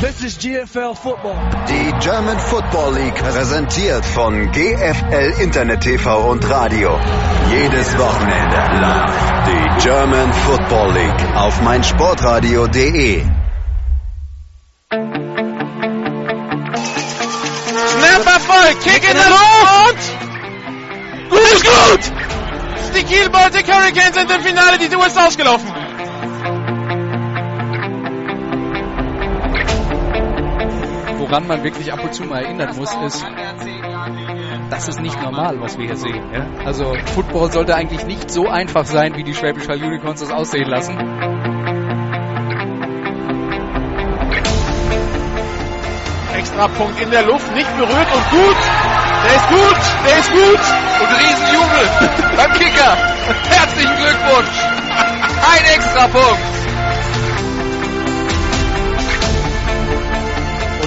This is GFL Football. Die German Football League präsentiert von GFL Internet TV und Radio. Jedes Wochenende live die German Football League auf meinsportradio.de. Snap Erfolg, Kick in der Luft! Gut ist gut! Die Kiel Baltic Hurricanes sind im Finale, die Tour ist ausgelaufen. Woran man wirklich ab und zu mal erinnern muss, ist, das ist nicht normal, was wir hier sehen. Ja? Also Football sollte eigentlich nicht so einfach sein, wie die Schwäbisch Hall Unicorns das aussehen lassen. Extra Punkt in der Luft, nicht berührt und gut. Der ist gut, der ist gut. Und Riesenjubel beim Kicker. Herzlichen Glückwunsch. Ein extra Punkt.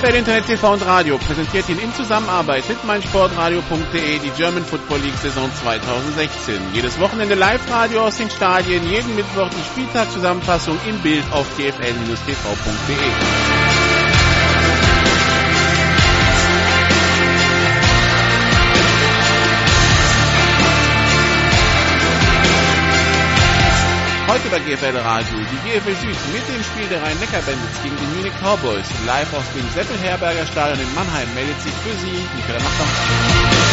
GFL Internet TV und Radio präsentiert Ihnen in Zusammenarbeit mit meinsportradio.de die German Football League Saison 2016. Jedes Wochenende Live-Radio aus den Stadien, jeden Mittwoch die Spieltagszusammenfassung im Bild auf gfl-tv.de. Bei GFL Radio, die GFL Süd mit dem Spiel der Rhein-Neckar-Bandits gegen die Munich Cowboys. Live aus dem Seppel-Herberger Stadion in Mannheim meldet sich für Sie Nicola Nachbar.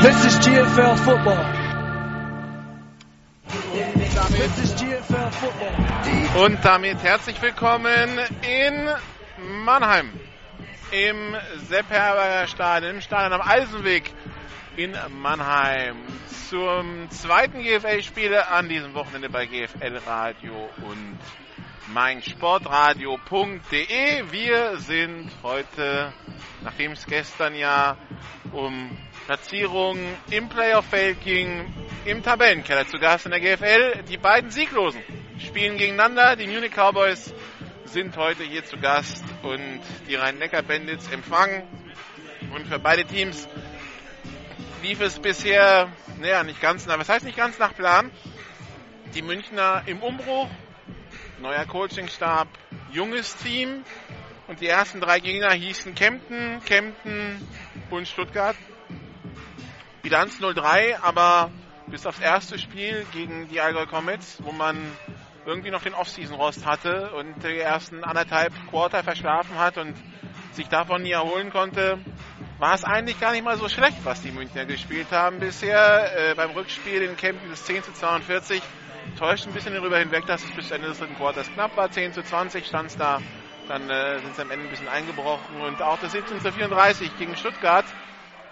This is GFL Football. Und damit herzlich willkommen in Mannheim. Im Sepp Herberger Stadion, im Stadion am Eisenweg in Mannheim. Zum zweiten GFL-Spiel an diesem Wochenende bei GFL Radio und meinsportradio.de. Wir sind heute, nachdem es gestern ja um Platzierung im Playoff-Feld ging, im Tabellenkeller zu Gast in der GFL. Die beiden Sieglosen spielen gegeneinander. Die Munich Cowboys sind heute hier zu Gast und die Rhein-Neckar-Bandits empfangen. Und für beide Teams lief es bisher, naja, nicht ganz nach, was heißt nicht ganz nach Plan? Die Münchner im Umbruch, neuer Coachingstab, junges Team und die ersten drei Gegner hießen Kempten, Kempten und Stuttgart. Bilanz 0-3, aber bis aufs erste Spiel gegen die Allgäu Comets, wo man irgendwie noch den Offseason-Rost hatte und die ersten anderthalb Quarter verschlafen hat und sich davon nie erholen konnte, war es eigentlich gar nicht mal so schlecht, was die Münchner gespielt haben bisher. Äh, beim Rückspiel in Kempten ist 10 zu 42. Täuscht ein bisschen darüber hinweg, dass es bis Ende des dritten Quarters knapp war. 10 zu 20 stand es da. Dann äh, sind sie am Ende ein bisschen eingebrochen. Und auch das 17 zu 34 gegen Stuttgart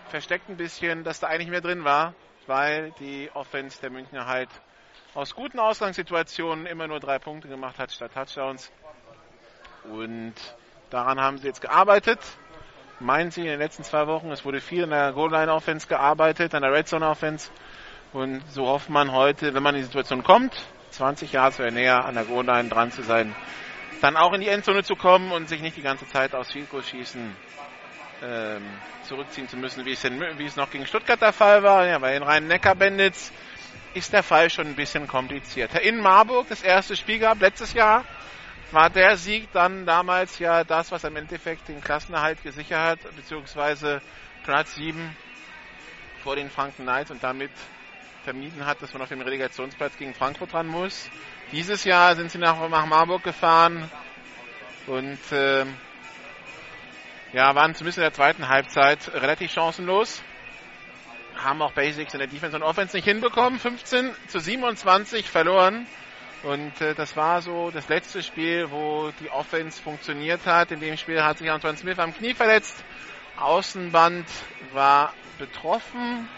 versteckt ein bisschen, dass da eigentlich mehr drin war, weil die Offense der Münchner halt aus guten Ausgangssituationen immer nur drei Punkte gemacht hat statt Touchdowns. Und daran haben sie jetzt gearbeitet. Meinen sie in den letzten zwei Wochen, es wurde viel in der Goal-Line-Offense gearbeitet, an der Red Zone-Offense. Und so hofft man heute, wenn man in die Situation kommt, 20 Jahre oder näher an der Goal-Line dran zu sein, dann auch in die Endzone zu kommen und sich nicht die ganze Zeit aus Field schießen ähm, zurückziehen zu müssen, wie es, in, wie es noch gegen Stuttgart der Fall war. Ja, bei den Rhein-Neckar-Bandits ist der Fall schon ein bisschen komplizierter. In Marburg das erste Spiel gab letztes Jahr war der Sieg dann damals ja das, was im Endeffekt den Klassenerhalt gesichert hat, beziehungsweise Platz 7 vor den Franken Knights und damit vermieden hat, dass man auf dem Relegationsplatz gegen Frankfurt ran muss. Dieses Jahr sind sie nach, nach Marburg gefahren und äh, ja, waren zumindest in der zweiten Halbzeit relativ chancenlos. Haben auch Basics in der Defense und Offense nicht hinbekommen. 15 zu 27 verloren Und äh, das war so das letzte Spiel, wo die Offense funktioniert hat. In dem Spiel hat sich Antoine Smith am Knie verletzt. Außenband war betroffen.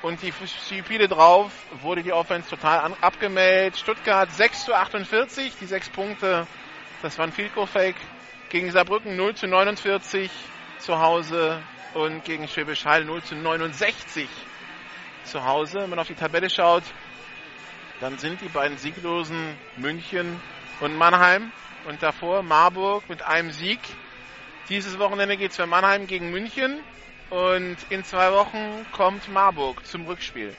Und die Spiele drauf wurde die Offense total abgemeldet. Stuttgart 6 zu 48, die sechs Punkte, das war ein Field Goal Fake. Gegen Saarbrücken 0 zu 49 zu Hause und gegen Schwäbisch Hall 0 zu 69 zu Hause. Wenn man auf die Tabelle schaut, dann sind die beiden sieglosen München und Mannheim und davor Marburg mit einem Sieg. Dieses Wochenende geht es für Mannheim gegen München und in zwei Wochen kommt Marburg zum Rückspiel.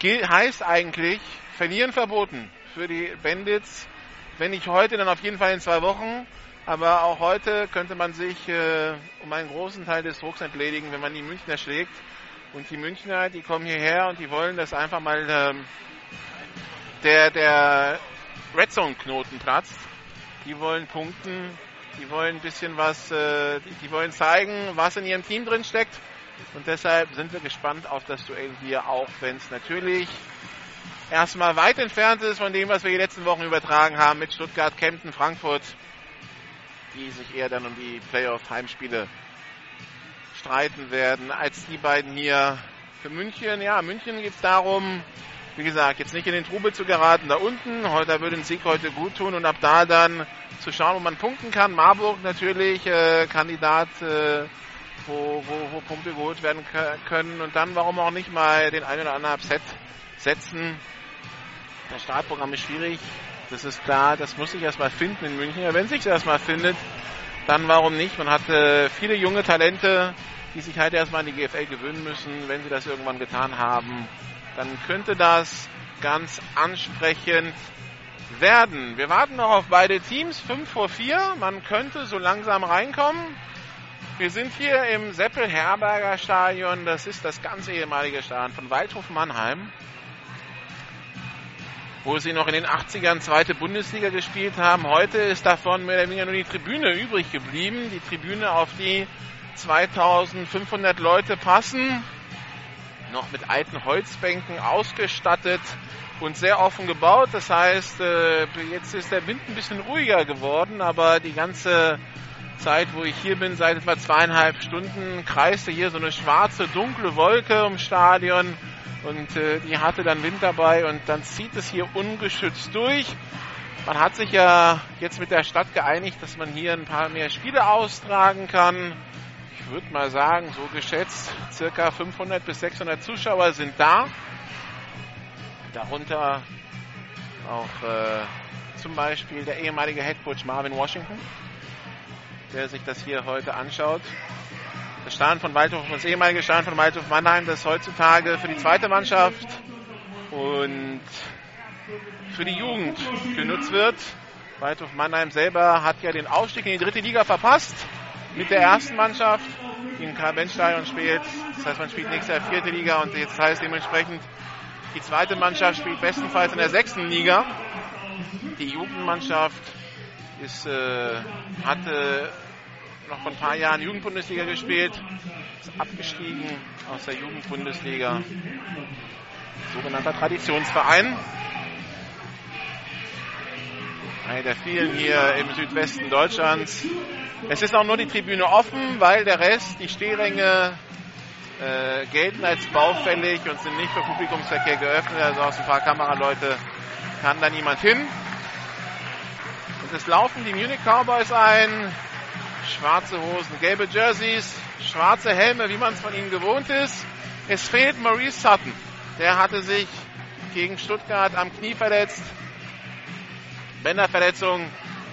Ge heißt eigentlich, verlieren verboten für die Bandits. Wenn nicht heute, dann auf jeden Fall in zwei Wochen. Aber auch heute könnte man sich äh, um einen großen Teil des Drucks entledigen, wenn man die Münchner schlägt. Und die Münchner, die kommen hierher und die wollen das einfach mal ähm, der, der Red Zone Knoten platzt. Die wollen punkten, die wollen ein bisschen was, äh, die wollen zeigen, was in ihrem Team drin steckt. Und deshalb sind wir gespannt auf das Duell hier, auch wenn es natürlich erstmal weit entfernt ist von dem, was wir die letzten Wochen übertragen haben mit Stuttgart, Kempten, Frankfurt, die sich eher dann um die Playoff-Heimspiele streiten werden, als die beiden hier für München. Ja, München geht es darum, wie gesagt, jetzt nicht in den Trubel zu geraten da unten. Heute würde ein Sieg heute gut tun und ab da dann zu schauen, wo man punkten kann. Marburg natürlich äh, Kandidat, äh, wo, wo, wo Punkte geholt werden können und dann warum auch nicht mal den einen oder anderen Upset setzen. Das Startprogramm ist schwierig. Das ist klar, das muss sich erstmal finden in München. Ja, wenn sich erstmal findet, dann warum nicht? Man hat äh, viele junge Talente, die sich halt erstmal an die GFL gewöhnen müssen, wenn sie das irgendwann getan haben dann könnte das ganz ansprechend werden. Wir warten noch auf beide Teams. 5 vor 4. Man könnte so langsam reinkommen. Wir sind hier im Seppel-Herberger Stadion. Das ist das ganz ehemalige Stadion von Waldhof Mannheim, wo sie noch in den 80ern zweite Bundesliga gespielt haben. Heute ist davon mehr oder weniger nur die Tribüne übrig geblieben. Die Tribüne, auf die 2500 Leute passen noch mit alten Holzbänken ausgestattet und sehr offen gebaut. Das heißt, äh, jetzt ist der Wind ein bisschen ruhiger geworden, aber die ganze Zeit, wo ich hier bin, seit etwa zweieinhalb Stunden, kreiste hier so eine schwarze, dunkle Wolke im Stadion und äh, die hatte dann Wind dabei und dann zieht es hier ungeschützt durch. Man hat sich ja jetzt mit der Stadt geeinigt, dass man hier ein paar mehr Spiele austragen kann ich würde mal sagen, so geschätzt, circa 500 bis 600 Zuschauer sind da. Darunter auch äh, zum Beispiel der ehemalige Headcoach Marvin Washington, der sich das hier heute anschaut. Stadion von Waldhof, das ehemalige Stadion von Waldhof Mannheim, das heutzutage für die zweite Mannschaft und für die Jugend genutzt wird. Waldhof Mannheim selber hat ja den Aufstieg in die dritte Liga verpasst mit der ersten Mannschaft im Karl-Benz-Stadion spielt. Das heißt, man spielt nächstes Jahr vierte Liga und jetzt heißt dementsprechend, die zweite Mannschaft spielt bestenfalls in der sechsten Liga. Die Jugendmannschaft ist, äh, hatte noch vor ein paar Jahren Jugendbundesliga gespielt, ist abgestiegen aus der Jugendbundesliga. Sogenannter Traditionsverein. Einer der vielen hier im Südwesten Deutschlands, es ist auch nur die Tribüne offen, weil der Rest, die Stehränge, äh, gelten als baufällig und sind nicht für Publikumsverkehr geöffnet. Also aus ein paar Kameraleute kann da niemand hin. Und es laufen die Munich Cowboys ein. Schwarze Hosen, gelbe Jerseys, schwarze Helme, wie man es von ihnen gewohnt ist. Es fehlt Maurice Sutton. Der hatte sich gegen Stuttgart am Knie verletzt. Bänderverletzung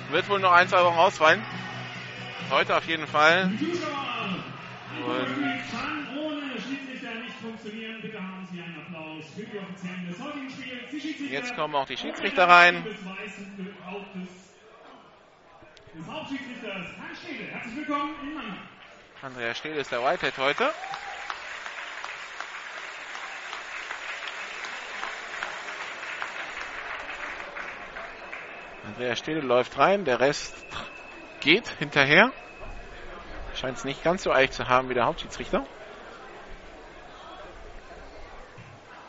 wird wohl noch ein, zwei Wochen ausfallen. Heute auf jeden Fall. Und jetzt kommen auch die Schiedsrichter rein. Andrea Stehl ist der Whitehead heute. Andrea Stehle läuft rein, der Rest geht hinterher. Scheint es nicht ganz so eilig zu haben wie der Hauptschiedsrichter.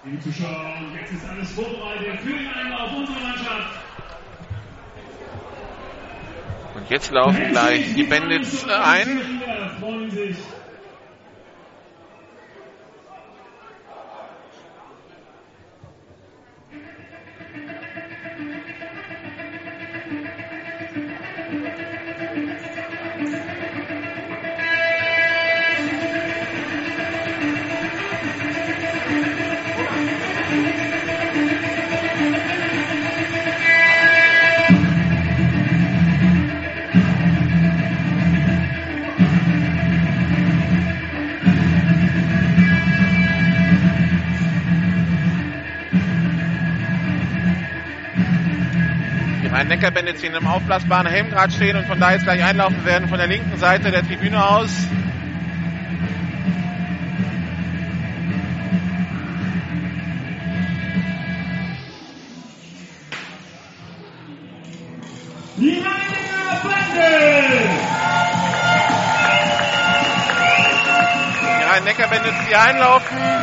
Liebe Zuschauer, jetzt ist alles vorbereitet für den Einlauf unserer Mannschaft. Und jetzt laufen gleich die Bandits äh, ein. Die die in einem aufblasbaren Helm gerade stehen und von da jetzt gleich einlaufen werden von der linken Seite der Tribüne aus. Die Rhein-Neckar-Bandits, die einlaufen.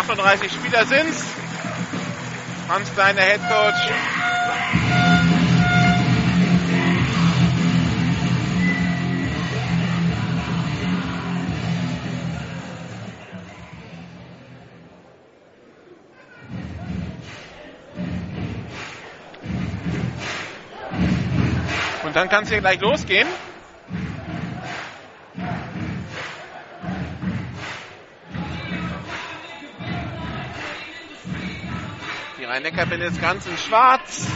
...38 Spieler sind's. Hans Klein, der Headcoach. Und dann kann es hier gleich losgehen. Rhein-Neckar bin jetzt ganz in schwarz.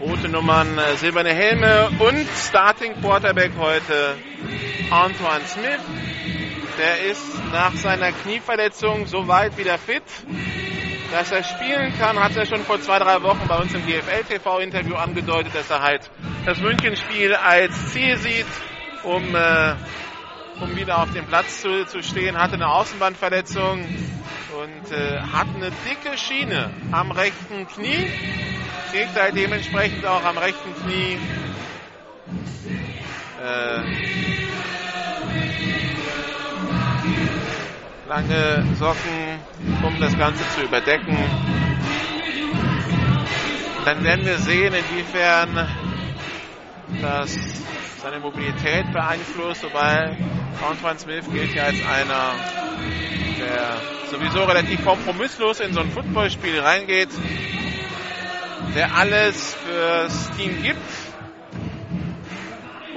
Rote Nummern, äh, silberne Helme und Starting Quarterback heute Antoine Smith. Der ist nach seiner Knieverletzung so weit wieder fit, dass er spielen kann, hat er schon vor zwei, drei Wochen bei uns im GFL-TV-Interview angedeutet, dass er halt das Münchenspiel als Ziel sieht, um, äh, um wieder auf dem Platz zu, zu stehen. Hatte eine Außenbandverletzung und äh, hat eine dicke Schiene am rechten Knie. Trägt halt dementsprechend auch am rechten Knie äh, lange Socken, um das Ganze zu überdecken. Dann werden wir sehen, inwiefern das seine Mobilität beeinflusst, wobei Antoine Smith gilt ja als einer, der sowieso relativ kompromisslos in so ein Footballspiel reingeht, der alles fürs Team gibt,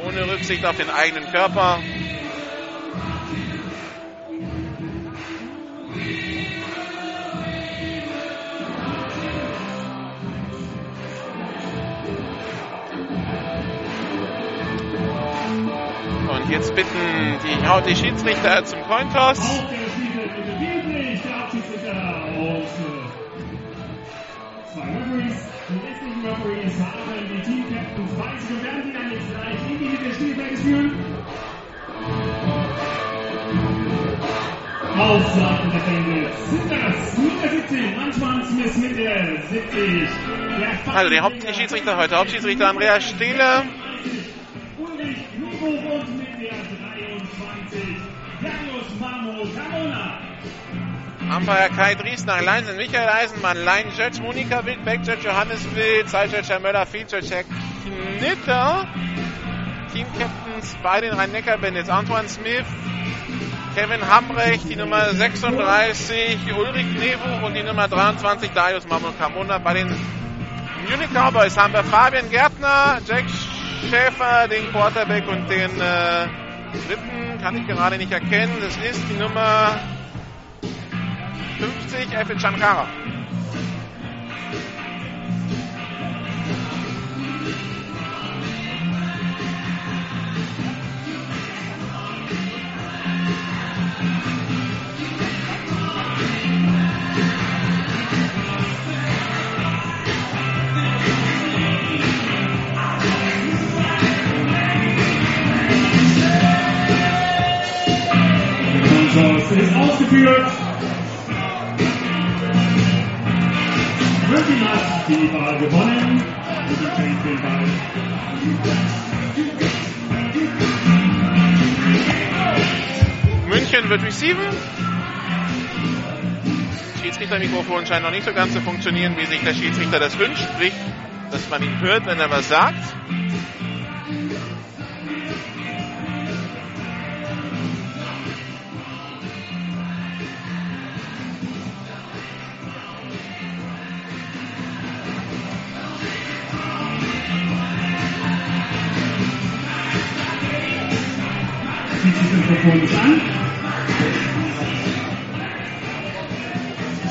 ohne Rücksicht auf den eigenen Körper. Und jetzt bitten die, die Schiedsrichter zum Cointoss. Auf der Spielfeld bitte Wiebrich, der Abschiedsrichter. Und zwei Referees. Die restlichen Referees haben die Team-Captains bei sich und werden die dann jetzt gleich in die Mitte des der Bandits sind das Nummer 17, Antoine mit der 70. Der Also der Hauptschiedsrichter heute, Hauptschiedsrichter Andreas Stehle. Ulrich Lugo und Umpire Kai Driesner, Line sind Michael Eisenmann, Line Judge Monika Wildbeck, Judge Johannes Wild, Side Judge Herr Möller, Judge Herr Knitter. Team Captains bei den Rhein-Neckar-Bandits Antoine Smith, Kevin Hambrecht, die Nummer 36 Ulrich Nebuch und die Nummer 23 Darius Mamon Carmona. Bei den Munich Cowboys haben wir Fabian Gärtner, Jack Schäfer, den Quarterback und den äh, dritten kann ich gerade nicht erkennen. Das ist die Nummer 50, Effe Chankara. Ist ausgeführt. München hat die Wahl gewonnen. München fängt den Ball. Vivian wird receiven. Schiedsrichtermikrofon scheint noch nicht so ganz zu funktionieren, wie sich der Schiedsrichter das wünscht, sprich, dass man ihn hört, wenn er was sagt. Mikrofon ist an.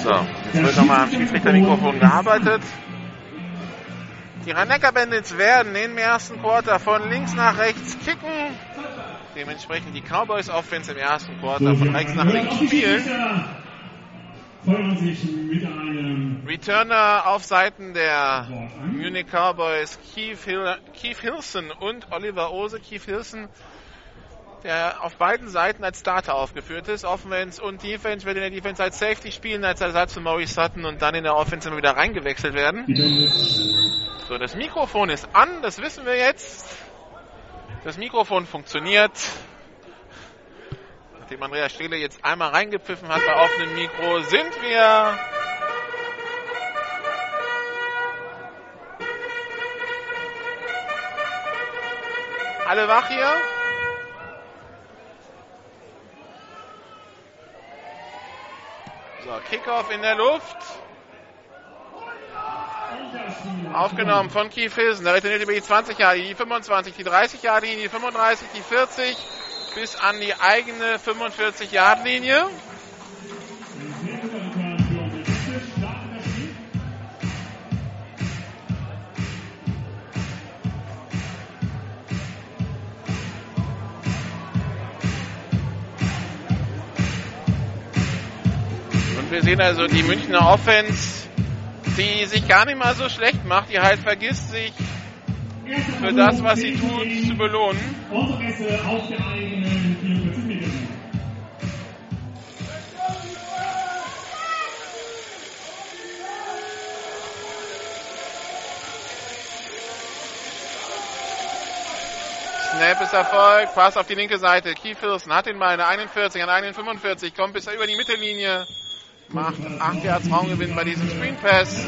So, jetzt wird nochmal am Schiedsrichtermikrofon gearbeitet. Die Rhein-Neckar-Bandits werden im ersten Quarter von links nach rechts kicken. Dementsprechend die Cowboys Offense im ersten Quarter von rechts nach links spielen. Sich Returner auf Seiten der Munich Cowboys Keith, Hill, Keith Hilson und Oliver Ose. Keith Hilson, der auf beiden Seiten als Starter aufgeführt ist. Offense und Defense wird in der Defense als Safety spielen, als Ersatz für Maurice Sutton und dann in der Offense immer wieder reingewechselt werden. So, das Mikrofon ist an, das wissen wir jetzt. Das Mikrofon funktioniert. Nachdem Andreas Stehle jetzt einmal reingepfiffen hat bei offenem Mikro, sind wir alle wach hier. So, Kickoff in der Luft. Aufgenommen von Keith Hilsen. Der retourniert über die 20 Jahre, die 25, die 30 Jahre die 35, die 40 bis an die eigene 45 Yard Linie. Wir sehen also die Münchner Offense, die sich gar nicht mal so schlecht macht, die halt vergisst, sich für das, was sie tut, zu belohnen. Untergäste auf der eigenen 44 Meter. Snap ist erfolgt, Pass auf die linke Seite. Keith Hilson hat den an der 41, an der 41, kommt bis über die Mittellinie, macht 8 Yards Raumgewinn bei diesem Screen Pass.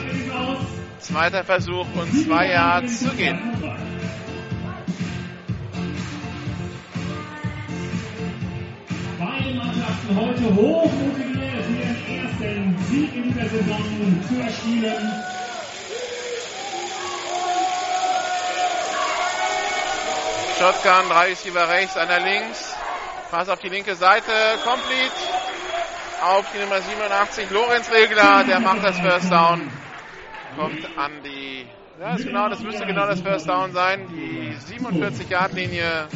Zweiter Versuch und 2 Yards zu gehen. Beide Mannschaften heute hoch motiviert, ihren ersten Sieg in dieser Saison zu erspielen. Shotgun, drei Receiver rechts, einer links. Pass auf die linke Seite, complete. Auf die Nummer 87, Lorenz Regler, der macht das First Down. Kommt an die, ja, genau, das müsste genau das First Down sein. Die 47 Yard Linie.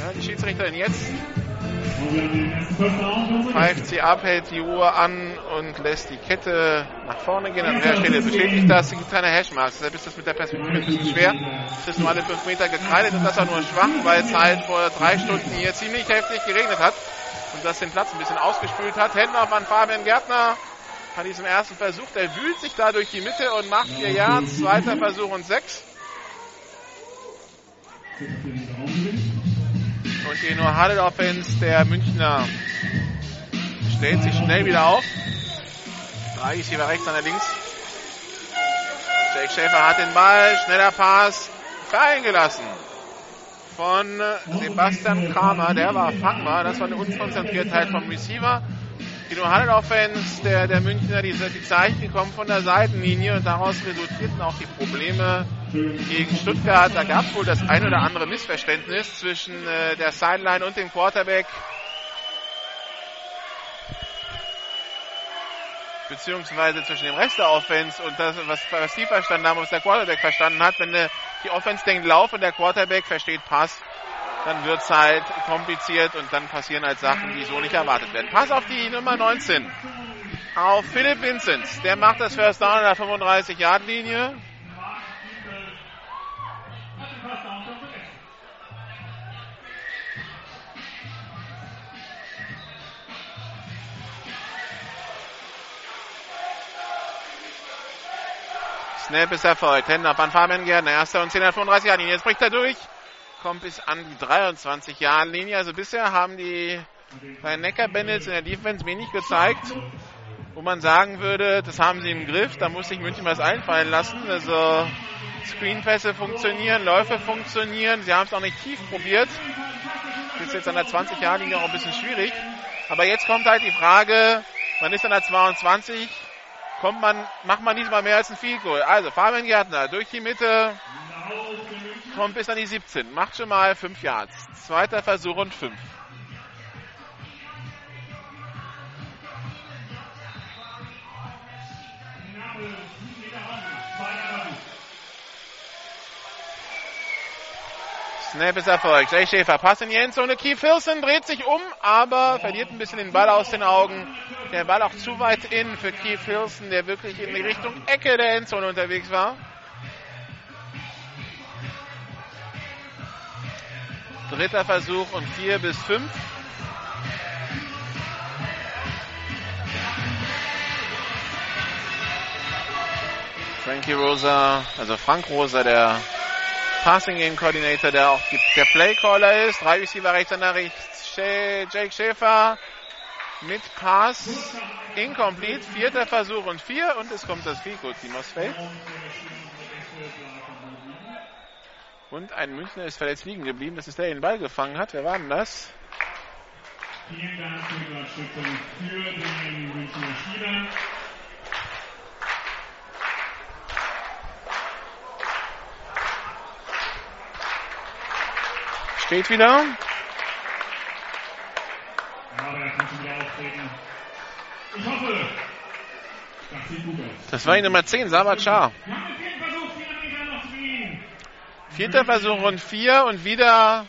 Ja, die Schiedsrichterin jetzt Pfeift sie ab, hält die Uhr an und lässt die Kette nach vorne gehen. An der Stelle bestätigt das, gibt keine Hashmarks. Deshalb ist das mit der Perspektive ein bisschen schwer. Es ist nur alle 5 Meter gekreidet und das auch nur schwach, weil es halt vor drei Stunden hier ziemlich heftig geregnet hat und das den Platz ein bisschen ausgespült hat. Hände auf an Fabian Gärtner bei diesem ersten Versuch. Der wühlt sich da durch die Mitte und macht 4 Yards. Zweiter Versuch und 6. Und die nur Huddle Offense der Münchner stellt sich schnell wieder auf. Drei ist hier rechts, einer links. Jake Schäfer hat den Ball, schneller Pass, fallen gelassen. Von Sebastian Kramer, der war fangbar, das war eine Unkonzentriertheit vom Receiver. Die nur Huddle Offense der, der Münchner, die, die Zeichen kommen von der Seitenlinie und daraus resultierten auch die Probleme gegen Stuttgart. Da gab es wohl das ein oder andere Missverständnis zwischen äh, der Sideline und dem Quarterback. Beziehungsweise zwischen dem Rest der Offense und das, was, was die verstanden haben, was der Quarterback verstanden hat. Wenn äh, die Offense denkt Lauf und der Quarterback versteht Pass, dann wird es halt kompliziert und dann passieren halt Sachen, die so nicht erwartet werden. Pass auf die Nummer 19. Auf Philipp Vincent. Der macht das First Down an der 35-Yard-Linie. Snap ist erfolgt. Hände auf an Fabian Gärtner. Erster und 10 35 Yard Linie. Jetzt bricht er durch. Kommt bis an die 23 Jahre Linie. Also bisher haben die Neckar Bandits in der Defense wenig gezeigt, wo man sagen würde, das haben sie im Griff, da muss sich München was einfallen lassen. Also Screenpässe funktionieren, Läufe funktionieren, sie haben es auch nicht tief probiert. Das ist jetzt an der 20 Jahre Linie auch ein bisschen schwierig. Aber jetzt kommt halt die Frage, man ist an der 22, kommt man, macht man diesmal mehr als ein Field Goal. Also Fabian Gärtner durch die Mitte, kommt bis an die 17, macht schon mal 5 Yards. Zweiter Versuch und 5. Snap ist erfolgt. Jay Schäfer, Pass in die Endzone. Keith Wilson dreht sich um, aber verliert ein bisschen den Ball aus den Augen. Der Ball auch zu weit in für Keith Wilson, der wirklich in die Richtung Ecke der Endzone unterwegs war. Dritter Versuch und vier bis fünf. Frankie Rosa, also Frank Rosa, der Passing Game Coordinator, der auch der Playcaller ist. Drei Receiver rechts und nach rechts. Jake Schäfer mit Pass incomplete. Vierter Versuch und vier und es kommt das Fico Team aus Feld. Und ein Münchner ist verletzt liegen geblieben. Das ist der, der den Ball gefangen hat. Wer war denn das? Vielen Dank für die Unterstützung für den Münchner Spieler. Steht wieder. Er das war die Nummer 10, Sabat Shah. Wir haben den vierten Versuch, vier Meter noch zu gehen. Vierter Versuch und vier und wieder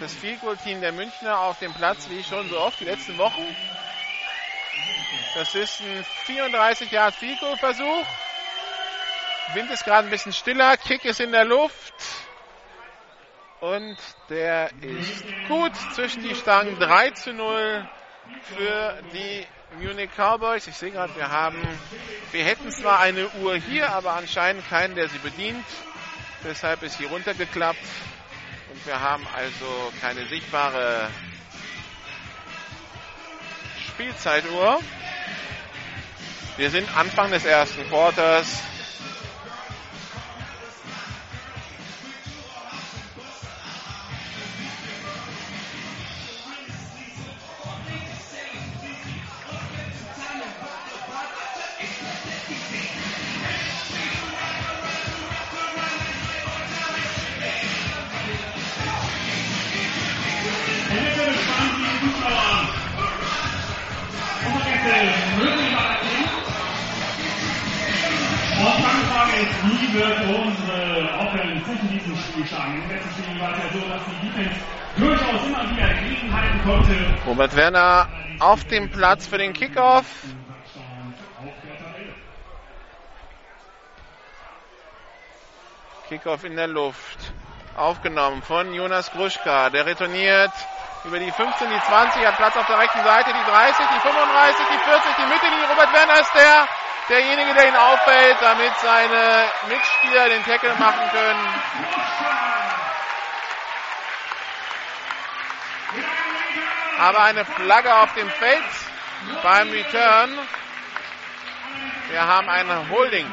das Field-Goal-Team der Münchner auf dem Platz, wie schon so oft die letzten Wochen. Das ist ein 34 Yard Goal Versuch. Wind ist gerade ein bisschen stiller, Kick ist in der Luft. Und der ist gut zwischen die Stangen. 3 zu 0 für die Munich Cowboys. Ich sehe gerade, wir haben, wir hätten zwar eine Uhr hier, aber anscheinend keinen, der sie bedient. Deshalb ist sie runtergeklappt. Und wir haben also keine sichtbare Spielzeituhr. Wir sind Anfang des ersten Quarters. Wie wird unsere Offense sich in Spiel schlagen? Im letzten Spiel war es ja so, dass die Defense durchaus immer wieder gegenhalten konnte. Robert Werner auf dem Platz für den Kickoff. Kickoff in der Luft. Aufgenommen von Jonas Gruschka. Der retourniert über die 15, die 20, hat Platz auf der rechten Seite, die 30, die 35, die 40, die Mittellinie. Robert Werner ist der, derjenige, der ihn auffällt, damit seine Mitspieler den Tackle machen können. Aber eine Flagge auf dem Feld beim Return. Wir haben ein Holding.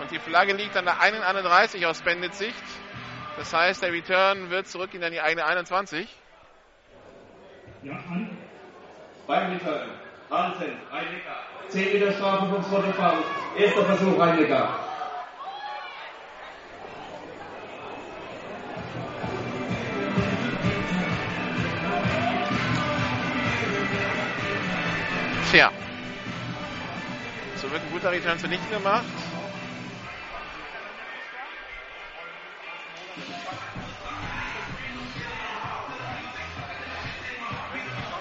Und die Flagge liegt an der 31 aus Bandits Sicht. Das heißt, der Return wird zurück in die eigene 21. Ja, an. Beim Return. Hansen, Rhein-Neckar. 10 Meter Strafe vom Spotting Erster Versuch, Rhein-Neckar. Tja. So wird ein guter Return zunichte gemacht.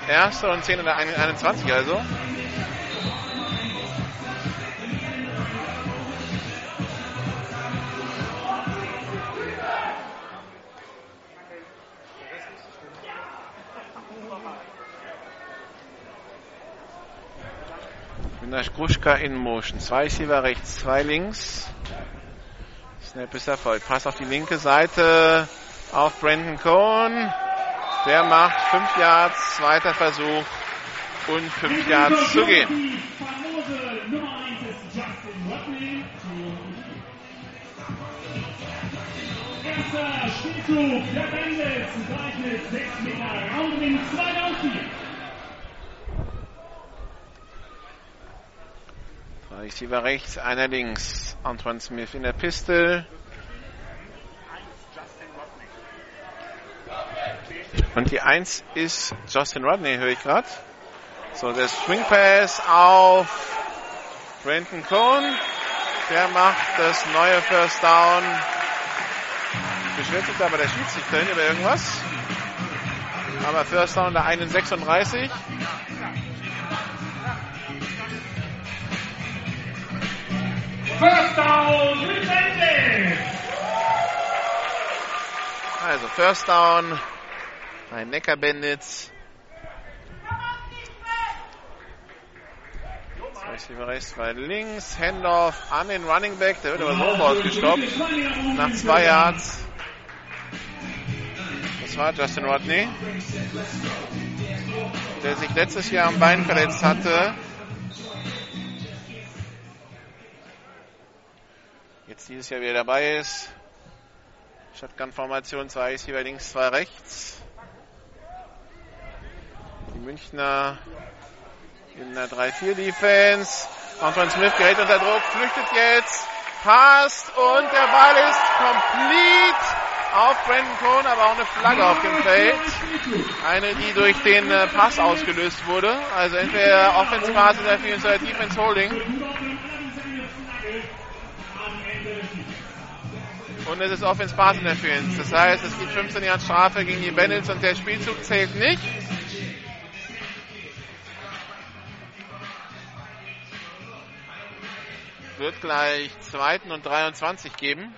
Erster und 10 in der 21 also. Minash Gruschka in Motion. Zwei Receiver rechts, zwei links. Snap ist erfolgt. Pass auf die linke Seite auf Brandon Cohn. Der macht 5 Yards, zweiter Versuch und 5 Yards zu gehen. Die famose Nummer 1 ist Justin Rodney. Erster Spielzug der Bandits gleich mit 6 Meter Raumgewinn 2 und 4. Receiver rechts, einer links. Antoine Smith in der Pistol. Und die 1 ist Justin Rodney, höre ich gerade. So, der Swing Pass auf Brandon Cohn. Der macht das neue First Down. Beschwert sich aber der Schiedsrichter über irgendwas. Aber First Down der 1,36. First down Bandits. Also First Down bei Neckar Bandits. Zwei Receiver rechts, zwei links. Handoff an den Running Back. Der wird aber so ausgestoppt. Nach zwei Yards. Das war Justin Rodney. Der sich letztes Jahr am Bein verletzt hatte. Jetzt dieses Jahr wieder dabei ist. Shotgun-Formation, zwei Receiver links, zwei rechts. Die Münchner in der 3-4-Defense. Antoine Smith gerät unter Druck, flüchtet jetzt, passt und der Ball ist complete auf Brandon Cohn, aber auch eine Flagge auf dem Feld. Eine, die durch den äh, Pass ausgelöst wurde. Also entweder Offense Pass oder Defense Holding. Und es ist Offense Pass Interference. Das heißt, es gibt 15 Jahre Strafe gegen die Bandits und der Spielzug zählt nicht. Wird gleich zweiten und 23 geben.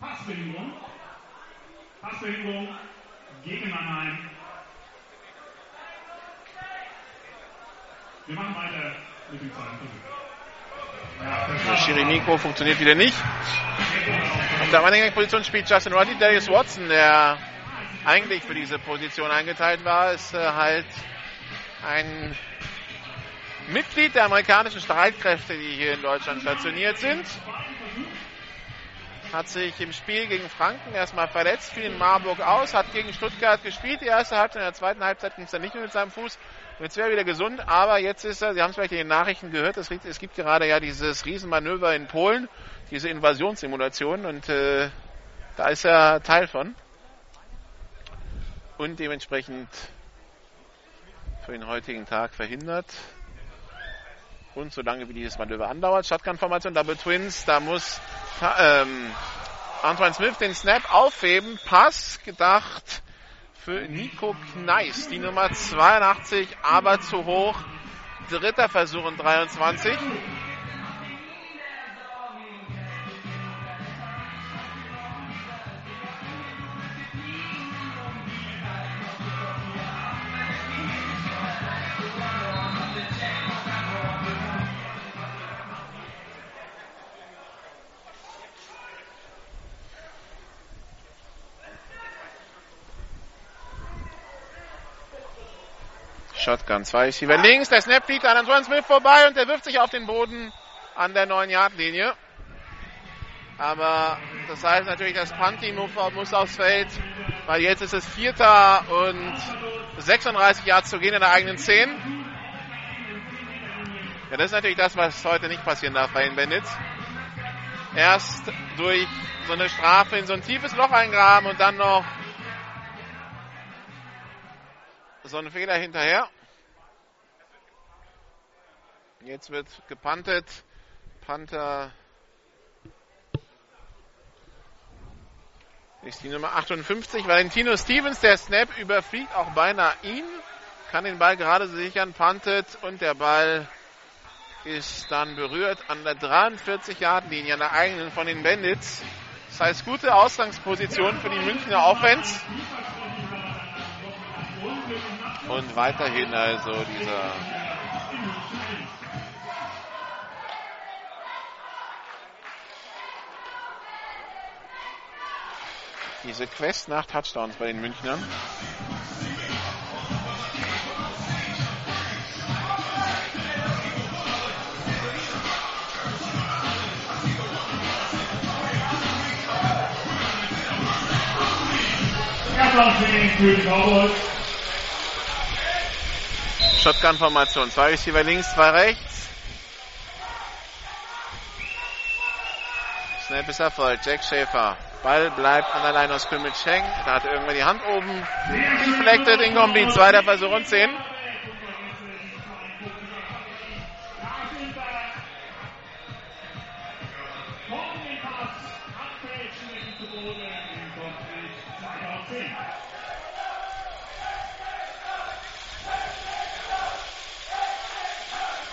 Passbewegung. Passbewegung gegen Mannheim. Wir machen weiter Schiri-Mikro funktioniert wieder nicht. Auf der Running-Position spielt Justin Roddy. Darius Watson, der eigentlich für diese Position eingeteilt war, ist äh, halt ein Mitglied der amerikanischen Streitkräfte, die hier in Deutschland stationiert sind. Hat sich im Spiel gegen Franken erstmal verletzt, fiel in Marburg aus, hat gegen Stuttgart gespielt. Die erste Halbzeit, in der zweiten Halbzeit ging es dann nicht mehr mit seinem Fuß. Jetzt wäre er wieder gesund, aber jetzt ist er, Sie haben es vielleicht in den Nachrichten gehört, es, es gibt gerade ja dieses Riesenmanöver in Polen, diese Invasionssimulation und äh, da ist er Teil von. Und dementsprechend für den heutigen Tag verhindert. Und solange wie dieses Manöver andauert, Shotgun-Formation, Double Twins, da muss ähm, Antoine Smith den Snap aufheben. Pass gedacht für Nico Kneis, die Nummer 82, aber zu hoch. Dritter Versuch in 23. Shotgun, zwei Receiver links, der Snap fliegt an Antoine Smith vorbei und der wirft sich auf den Boden an der 9-Yard-Linie. Aber das heißt natürlich, das Punt-Team muss aufs Feld, weil jetzt ist es Vierter und 36 Yards zu gehen in der eigenen 10. Ja, das ist natürlich das, was heute nicht passieren darf bei den Bandits. Erst durch so eine Strafe in so ein tiefes Loch eingraben und dann noch so ein Fehler hinterher. Jetzt wird gepantet. Panther ist die Nummer 58. Valentino Stevens, der Snap überfliegt auch beinahe ihn. Kann den Ball gerade sichern, pantet und der Ball ist dann berührt an der 43-Yard-Linie, an der eigenen von den Bandits. Das heißt, gute Ausgangsposition für die Münchner Offense. Und weiterhin also dieser diese Quest nach Touchdowns bei den Münchnern. Applaus für den Cowboys. Shotgun-Formation. Zwei Receiver links, zwei rechts. Snap ist erfolgt. Jack Schäfer. Ball bleibt an der Line aus Scrimmage hängen. Da hat irgendwer die Hand oben. Deflected, incomplete. Zweiter Versuch und 10.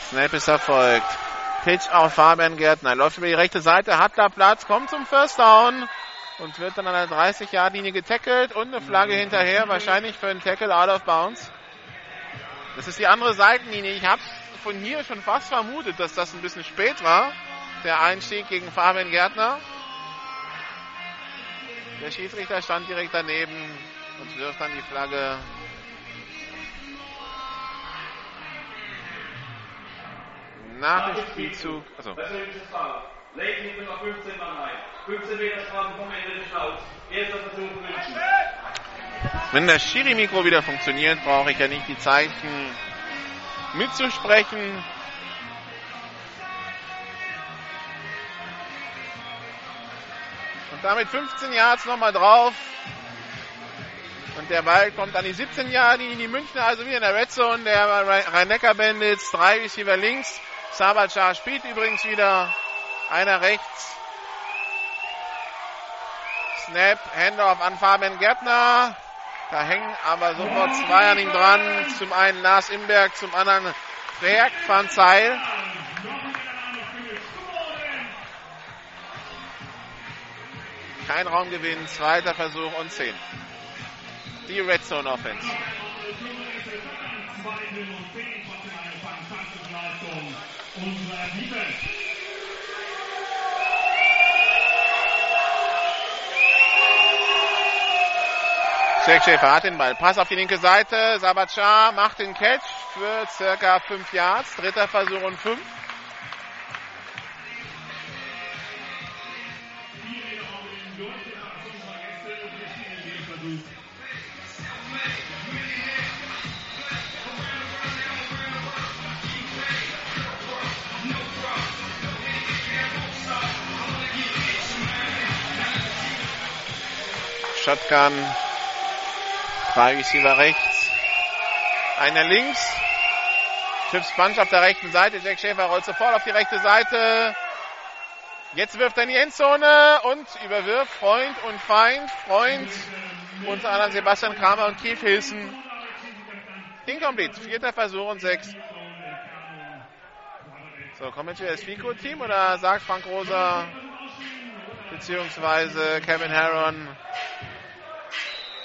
Snap ist erfolgt. Pitch auf Fabian Gärtner. Läuft über die rechte Seite, hat da Platz, kommt zum First Down und wird dann an der 30-Yard-Linie getackelt und eine Flagge hinterher, wahrscheinlich für einen Tackle out of bounds. Das ist die andere Seitenlinie. Ich habe von hier schon fast vermutet, dass das ein bisschen spät war, der Einstieg gegen Fabian Gärtner. Der Schiedsrichter stand direkt daneben und wirft dann die Flagge nach dem Spielzug. Also. Legen hinten noch 15 Mann ein. 15 Meter Strafe vom Ende des Schlauchs. Erster Versuch München. Wenn das Schiri-Mikro wieder funktioniert, brauche ich ja nicht die Zeichen mitzusprechen. Und damit 15 Yards nochmal drauf. Und der Ball kommt an die 17 Jahre, die Münchner also wieder in der Red Zone. Der Rhein-Neckar Bandits, drei Receiver links. Sabacar spielt übrigens wieder. Einer rechts. Snap, Handoff an Fabian Gärtner. Da hängen aber sofort zwei an ihm dran. Zum einen Lars Imberg, zum anderen Berg van Zeil. Kein Raumgewinn, zweiter Versuch und 10. Die Red Zone Offense. Jack Schäfer hat den Ball. Pass auf die linke Seite. Sabacar macht den Catch für circa 5 Yards. Dritter Versuch und 5. Shotgun. Drei Receiver rechts. Einer links. Chips Bunch auf der rechten Seite. Jack Schäfer rollt sofort auf die rechte Seite. Jetzt wirft er in die Endzone und überwirft Freund und Feind. Freund unter anderem Sebastian Kramer und Keith Hilsen. Incomplete. Vierter Versuch und sechs. So, kommt jetzt wieder das FICO-Team oder sagt Frank Rosa beziehungsweise Kevin Harron,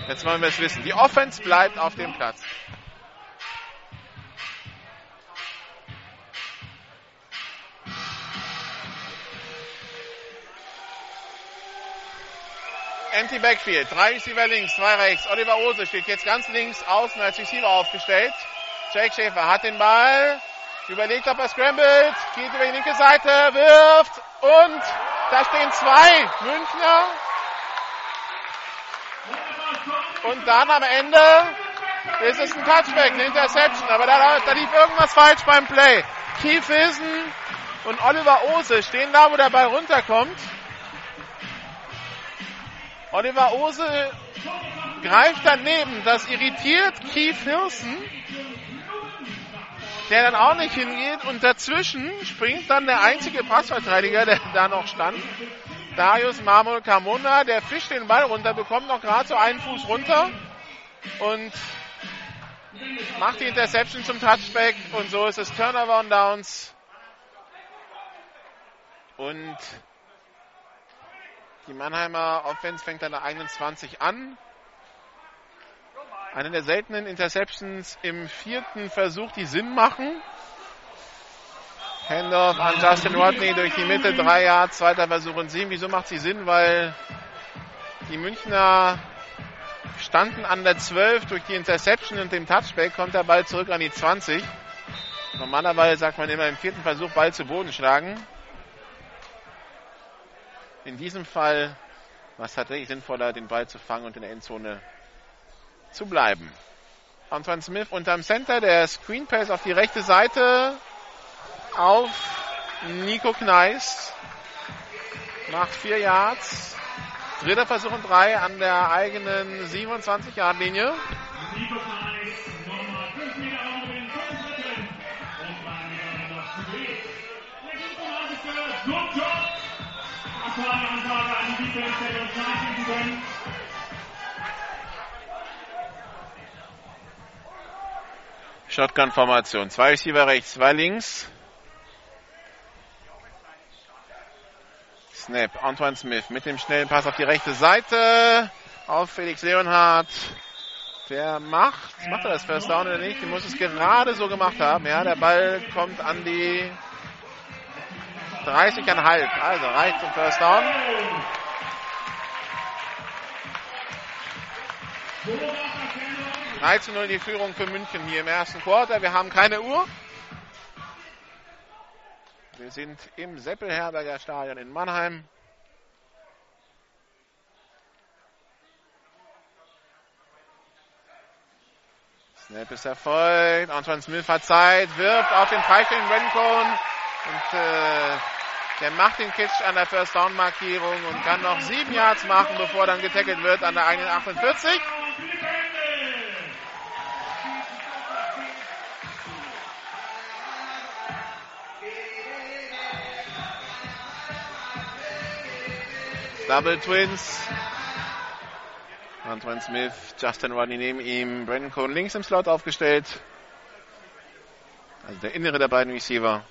Jetzt wollen wir es wissen. Die Offense bleibt auf dem Platz. Empty Backfield. Drei Receiver links, zwei rechts. Oliver Ose steht jetzt ganz links außen als Receiver aufgestellt. Jake Schäfer hat den Ball. Überlegt, ob er scrambled. Geht über die linke Seite, wirft. Und da stehen zwei Münchner. Und dann am Ende ist es ein Touchback, eine Interception. Aber da, da lief irgendwas falsch beim Play. Keith Wilson und Oliver Ose stehen da, wo der Ball runterkommt. Oliver Ose greift daneben. Das irritiert Keith Hilson, der dann auch nicht hingeht. Und dazwischen springt dann der einzige Passverteidiger, der da noch stand. Darius Marmol Carmona, der fischt den Ball runter, bekommt noch gerade so einen Fuß runter und macht die Interception zum Touchback und so ist es Turnover und Downs. Und die Mannheimer Offense fängt an der 21 an. Eine der seltenen Interceptions im vierten Versuch, die Sinn machen. Handoff an Justin Rodney durch die Mitte, drei Yards, zweiter Versuch und sieben. Wieso macht sie Sinn? Weil Die Münchner standen an der 12 durch die Interception und dem Touchback kommt der Ball zurück an die 20. Normalerweise sagt man immer im vierten Versuch Ball zu Boden schlagen. In diesem Fall war es tatsächlich sinnvoller, den Ball zu fangen und in der Endzone zu bleiben. Antoine Smith unterm Center, der Screen Pass auf die rechte Seite auf Nico Kneis. Macht vier Yards. Dritter Versuch und drei an der eigenen 27-Yard-Linie. Nico Kreis, nochmal 5 Meter auf den dritten und 3 Meter noch zu gehen. Der Gegner hat es gehört. Good job. Aktuelle Ansage an die Defense, der uns nachdenken können. Shotgun-Formation. Zwei Receiver rechts, zwei links. Snap. Antoine Smith mit dem schnellen Pass auf die rechte Seite. Auf Felix Leonhardt. Der macht, macht er das First Down oder nicht? Der muss es gerade so gemacht haben. Ja, der Ball kommt an die 30,5. Also reicht zum First Down. Zu 0 die Führung für München hier im ersten Quarter. Wir haben keine Uhr. Wir sind im Seppelherberger Stadion in Mannheim. Snap ist erfolgt. Antoine Smith hat Zeit, wirft auf den freistehenden Rencone und äh, der macht den Kitsch an der First Down Markierung und kann noch sieben Yards machen, bevor dann getackelt wird an der eigenen 48. Double Twins. Antoine Smith, Justin Rodney neben ihm, Brandon Cohn links im Slot aufgestellt. Also der innere der beiden Receiver.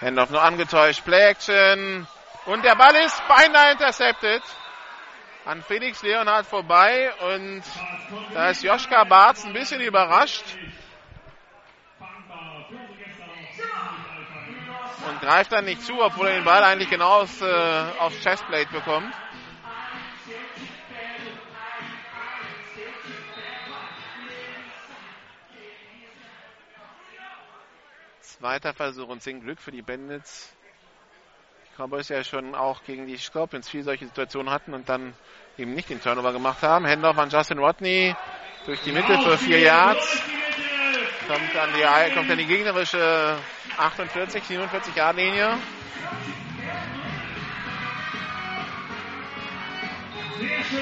Handoff nur angetäuscht, Play Action. Und der Ball ist beinahe intercepted. An Felix Leonhardt vorbei und da ist Joschka Barz ein bisschen überrascht. Und greift dann nicht zu, obwohl er den Ball eigentlich genau aufs, äh, aufs Chestplate bekommt. Zweiter Versuch und zehn Glück für die Bandits. Die Cowboys ja schon auch gegen die Scorpions viel solche Situationen hatten und dann eben nicht den Turnover gemacht haben. Handoff an Justin Rodney durch die Mitte für vier Yards. Kommt an die, kommt an die gegnerische 48, 47 Yard Linie.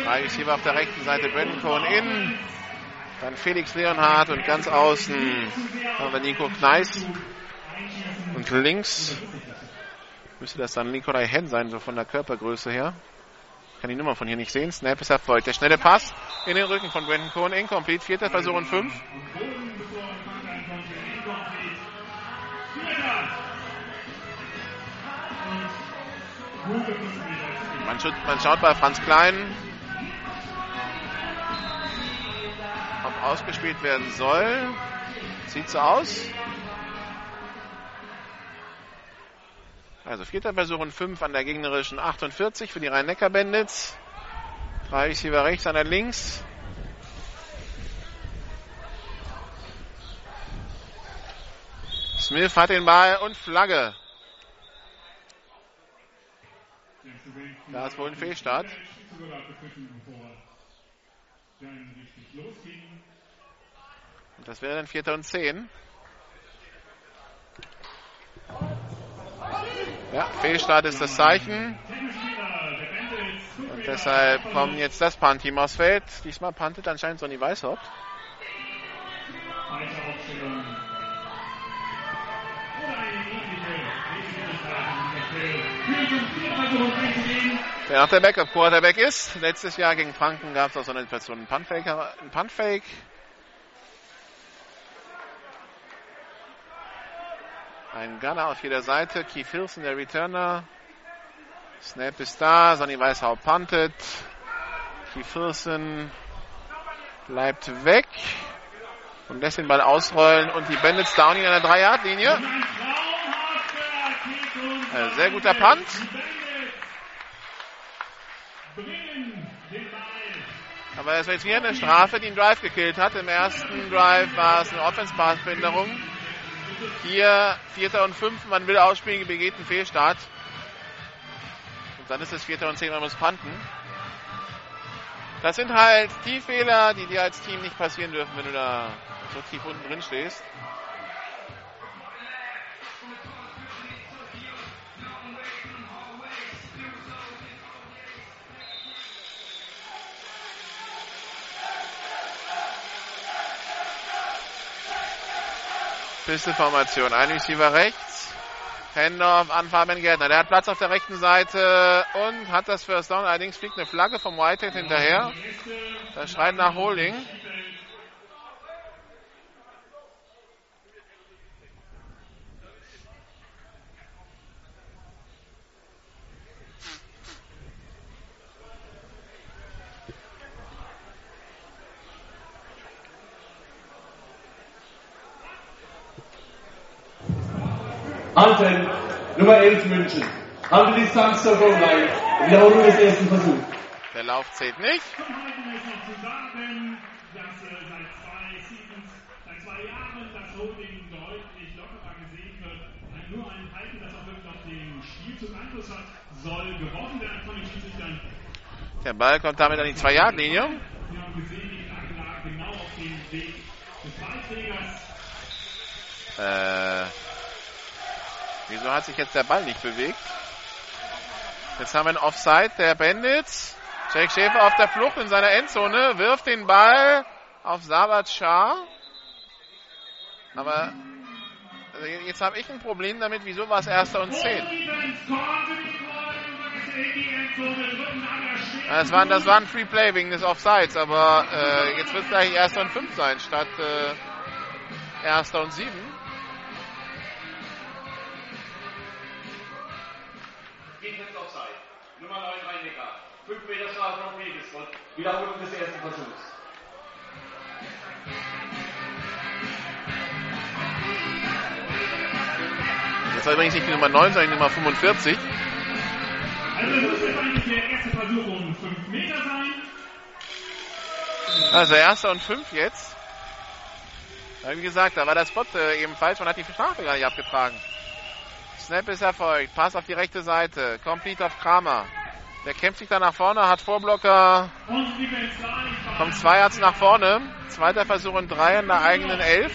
Drei Receiver auf der rechten Seite, Brandon Cohen in. Dann Felix Leonhardt und ganz außen haben wir Nico Kneis. Und links müsste das dann Nikolai Hen sein, so von der Körpergröße her. Kann die Nummer von hier nicht sehen. Snap ist erfolgt. Der schnelle Pass in den Rücken von Brandon Cohen. Incomplete. Vierter Versuch und fünf. Man schaut, man schaut bei Franz Klein, ob ausgespielt werden soll. Sieht so aus. Also vierter Versuch und fünf an der gegnerischen 48 für die Rhein-Neckar-Bandits. Drei Receiver rechts, einer links. Smith hat den Ball und Flagge. Da ist wohl ein Fehlstart. Und das wäre dann Vierter und Zehn. Ja, Fehlstart ist das Zeichen. Und deshalb kommt jetzt das Punt-Team aufs Feld. Diesmal puntet anscheinend Sonny Weishaupt. Wer noch der Backup Quarterback ist, letztes Jahr gegen Franken gab es auch so eine Situation, einen Puntfake. Ein Gunner auf jeder Seite, Keith Hilson, der Returner. Snap ist da, Sonny Weishaupt puntet. Keith Hilson bleibt weg und lässt den Ball ausrollen und die Bandits down in einer 3-Yard-Linie. Ein sehr guter Punt. Aber es war jetzt wieder eine Strafe, die einen Drive gekillt hat. Im ersten Drive war es eine Offense-Pass-Behinderung. Hier Vierter und Fünf, man will ausspielen, begeht einen Fehlstart. Und dann ist es Vierter und Zehn, man muss panten. Das sind halt die Fehler, die dir als Team nicht passieren dürfen, wenn du da so tief unten drin stehst. Pisteformation. Ein Receiver rechts. Hendorf an Fabian Gärtner. Der hat Platz auf der rechten Seite und hat das First Down. Allerdings fliegt eine Flagge vom Whitehead hinterher. Das schreit nach Holding. Halten, Nummer 11 München. Halte Distanz zur Goal-Line. Wiederholung des ersten Versuchs. Der Lauf zählt nicht. Der Ball kommt damit an die 2-Yard-Linie. Wir haben gesehen, die Flagge lag genau auf dem Weg des Ballträgers. Äh, wieso hat sich jetzt der Ball nicht bewegt? Jetzt haben wir einen Offside der Bandits. Jake Schäfer auf der Flucht in seiner Endzone, wirft den Ball auf Sabat Shah. Aber also jetzt habe ich ein Problem damit, wieso war es erster und zehn? Das war, das war ein Free Play wegen des Offsides, aber äh, jetzt wird es gleich erster und fünf sein, statt äh, erster und sieben. Nummer 9 Rhein-Neckar. 5 Meter Strafe auf Wegesrund. Wiederholung des ersten Versuchs. Das war übrigens nicht die Nummer 9, sondern die Nummer 45. Also das muss eigentlich der erste Versuch um 5 Meter sein. Also erster und fünf jetzt. Ja, Wie gesagt, da war der Spot äh, eben falsch, man hat die Strafe gar nicht abgetragen. Snap ist erfolgt, Pass auf die rechte Seite, Complete auf Kramer. Der kämpft sich da nach vorne, hat Vorblocker, kommt zwei Yards nach vorne. Zweiter Versuch und drei an der eigenen Elf.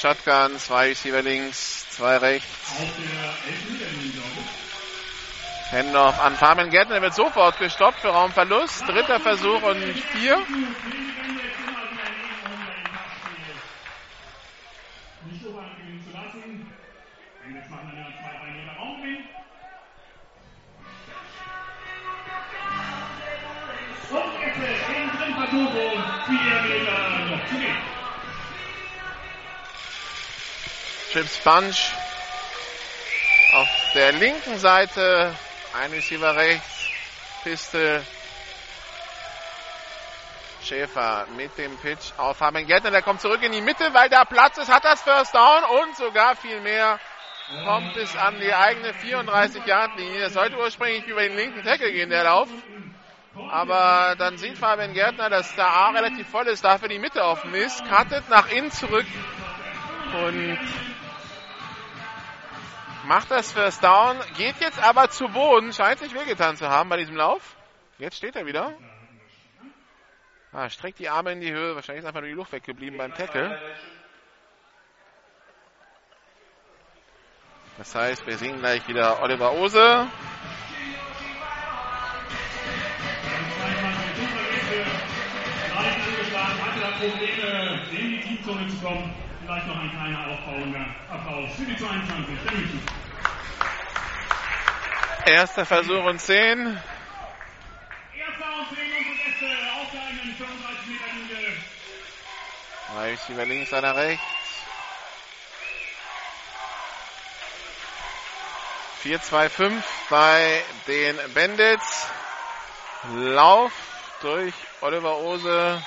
Shotgun, zwei Receiver links, zwei rechts. Auf der 11 Meter Linie, glaube ich. Hendorf an Fabian Gärtner, der wird sofort gestoppt für Raumverlust. Dritter Versuch und vier. Trips Punch. Auf der linken Seite ein Receiver rechts. Pistol. Schäfer mit dem Pitch auf Fabian Gärtner. Der kommt zurück in die Mitte, weil da Platz ist, hat das First Down und sogar viel mehr. Kommt bis an die eigene 34-Yard-Linie. Das sollte ursprünglich über den linken Tackle gehen, der Lauf. Aber dann sieht Fabian Gärtner, dass der A relativ voll ist, dafür die Mitte offen ist, cuttet nach innen zurück und macht das First Down, geht jetzt aber zu Boden, scheint sich wehgetan zu haben bei diesem Lauf. Jetzt steht er wieder. Ah, streckt die Arme in die Höhe, wahrscheinlich ist einfach nur die Luft weggeblieben beim Tackle. Das heißt, wir sehen gleich wieder Oliver Ose. Probleme, in die Teamzone zu kommen. Vielleicht noch ein kleiner aufbauender Applaus für die 22 der München. Erster Versuch und 10. Erster und 10 unsere Gäste auf der eigenen 35 Meter Linie. Drei Receiver links, einer rechts. 4-2-5 bei den Bandits. Lauf durch Oliver Ose.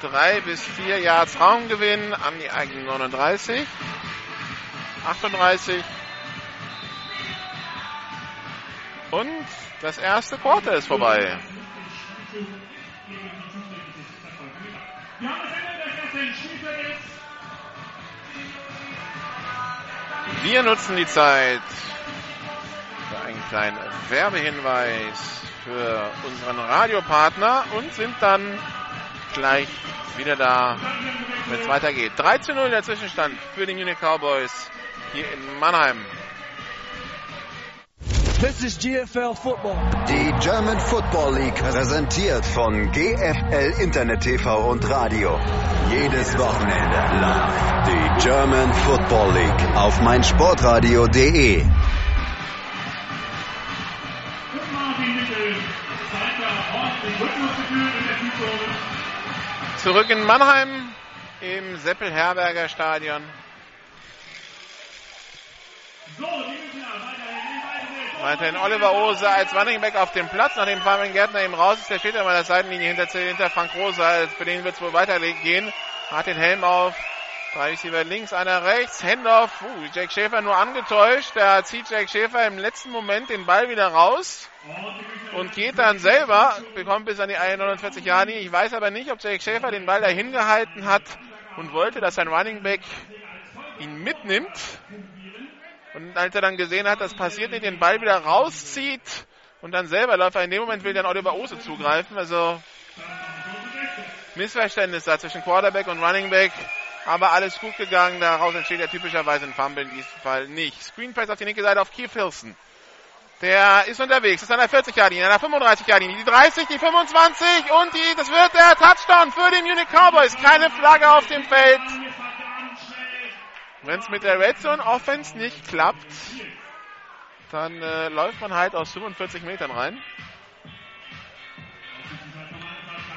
Drei bis vier Yards Raumgewinn an die eigenen 39. 38. Und das erste Quarter ist vorbei. Wir nutzen die Zeit für einen kleinen Werbehinweis für unseren Radiopartner und sind dann gleich wieder da, wenn es weitergeht. 3 zu 0 der Zwischenstand für die Munich Cowboys hier in Mannheim. This is GFL Football. Die German Football League präsentiert von GFL Internet TV und Radio. Jedes Wochenende live die German Football League auf meinsportradio.de. Zurück in Mannheim im Seppel-Herberger Stadion. Weiterhin Oliver Ose als Running Back auf dem Platz, nachdem Fabian Gärtner eben raus ist. Der steht ja mal der Seitenlinie hinter, hinter Frank Rose. Für den wird es wohl weitergehen. Hat den Helm auf. Drei Receiver links, einer rechts. Handoff. Uh, Jack Schäfer nur angetäuscht. Da zieht Jack Schäfer im letzten Moment den Ball wieder raus. Und geht dann selber, bekommt bis an die 49 Jahre. Ich weiß aber nicht, ob Jack Schäfer den Ball dahin gehalten hat und wollte, dass sein Running Back ihn mitnimmt. Und als er dann gesehen hat, das passiert nicht, den Ball wieder rauszieht und dann selber läuft, in dem Moment will dann Oliver Ose zugreifen. Also Missverständnis da zwischen Quarterback und Running Back. Aber alles gut gegangen. Daraus entsteht ja typischerweise ein Fumble, in diesem Fall nicht. Screen Pass auf die linke Seite auf Keith Hilson. Der ist unterwegs, ist an der 40 Yard Linie, an der 35 Yard Linie, die 30, die 25 und die, das wird der Touchdown für die Munich Cowboys. Keine Flagge auf dem Feld. Wenn es mit der Red Zone Offense nicht klappt, dann äh, läuft man halt aus 45 Metern rein.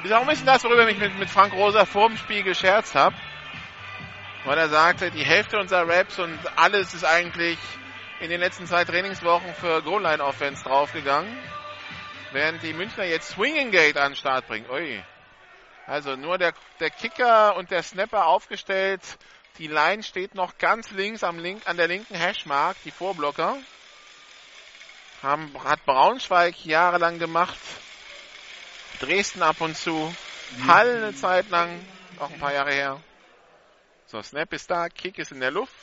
Ist auch ein bisschen das, worüber ich mit, mit Frank Rosa vor dem Spiel gescherzt habe. Weil er sagte, die Hälfte unserer Raps und alles ist eigentlich in den letzten zwei Trainingswochen für Goal-Line-Offense draufgegangen. Während die Münchner jetzt Swinging Gate an den Start bringen. Ui. Also nur der, der Kicker und der Snapper aufgestellt. Die Line steht noch ganz links am Link, an der linken Hashmark, die Vorblocker. Haben, hat Braunschweig jahrelang gemacht. Dresden ab und zu. Hall eine Zeit lang, auch ein paar Jahre her. So, Snap ist da, Kick ist in der Luft.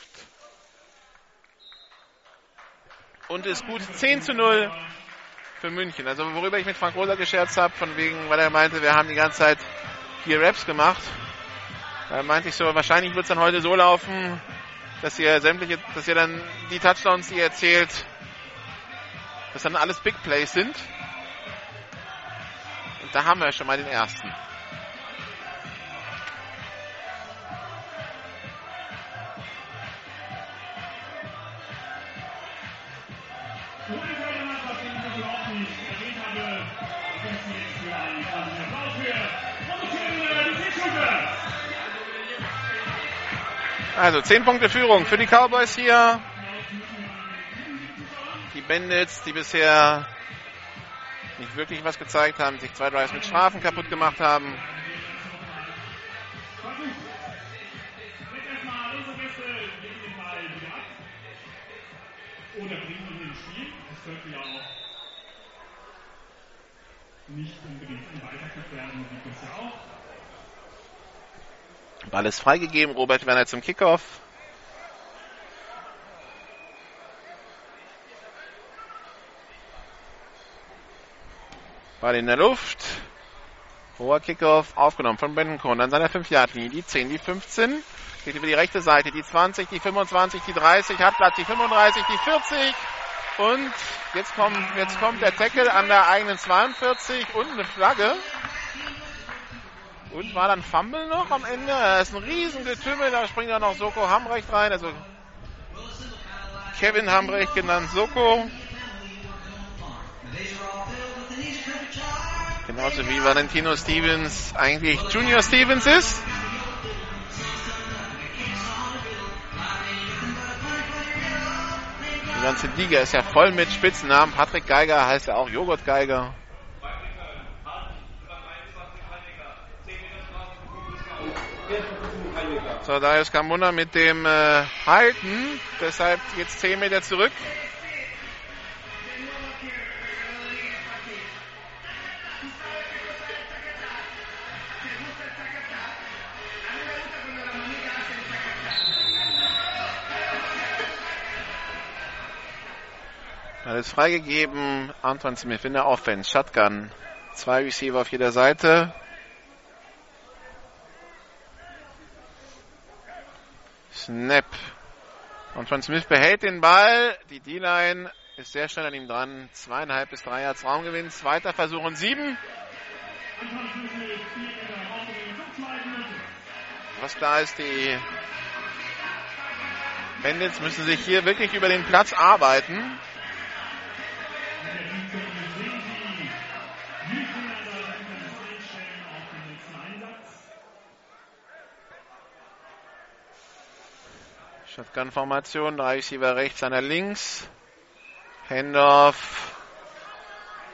Und ist gut 10 zu 0 für München. Also worüber ich mit Frank Rosa gescherzt habe, von wegen, weil er meinte, wir haben die ganze Zeit vier Raps gemacht. Da meinte ich so, wahrscheinlich wird es dann heute so laufen, dass ihr sämtliche, dass ihr dann die Touchdowns, die ihr erzählt, dass dann alles Big Plays sind. Und da haben wir schon mal den ersten. Also 10 Punkte Führung für die Cowboys hier. Die Bandits, die bisher nicht wirklich was gezeigt haben, sich zwei Drives mit Strafen kaputt gemacht haben. Oder bringen ihn ins. Das könnte ja auch nicht unbedingt weitergeführt werden, wie. Ball ist freigegeben, Robert Werner zum Kickoff. Ball in der Luft. Hoher Kickoff, aufgenommen von Bendenkron an seiner 5-Yard-Linie. Die 10, die 15. Geht über die rechte Seite. Die 20, die 25, die 30. Hat Platz, die 35, die 40. Und jetzt kommt, jetzt kommt der Tackle an der eigenen 42 und eine Flagge. Und war dann Fumble noch am Ende? Das ist ein Riesengetümmel, da springt dann noch Soko Hambrecht rein, also Kevin Hambrecht genannt Soko. Genauso wie Valentino Stevens eigentlich Junior Stevens ist. Die ganze Liga ist ja voll mit Spitzennamen. Patrick Geiger heißt ja auch Joghurt Geiger. So, Darius Kamuna mit dem äh, Halten. Deshalb jetzt 10 Meter zurück. Alles freigegeben. Anton Smith in der Offense. Shotgun. Zwei Receiver auf jeder Seite. Snap. Anton Smith behält den Ball. Die D-Line ist sehr schnell an ihm dran. Zweieinhalb bis drei Yards Raumgewinn. Zweiter Versuch und sieben. Was klar ist, die Bandits müssen sich hier wirklich über den Platz arbeiten. Shotgun-Formation, drei Receiver rechts, einer links. Handoff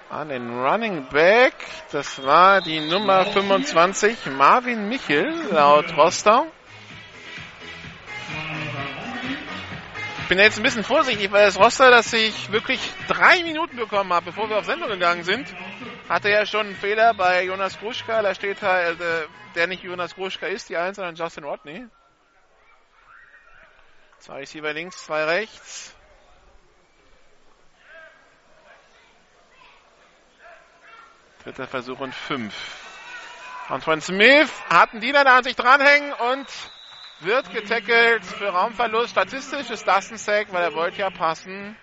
an den Running Back. Das war die Nummer 25, Marvin Michel, laut Roster. Ich bin jetzt ein bisschen vorsichtig, weil das Roster, das ich wirklich drei Minuten bekommen habe, bevor wir auf Sendung gegangen sind, hatte ja schon einen Fehler bei Jonas Gruschka. Da steht halt, äh, der nicht Jonas Gruschka ist, die Eins, sondern Justin Rodney. Zwei Receiver links, zwei rechts. Dritter Versuch und fünf. Antoine Smith hat einen Diener, der an sich dranhängen und wird getackelt für Raumverlust. Statistisch ist das ein Sack, weil er wollte ja passen.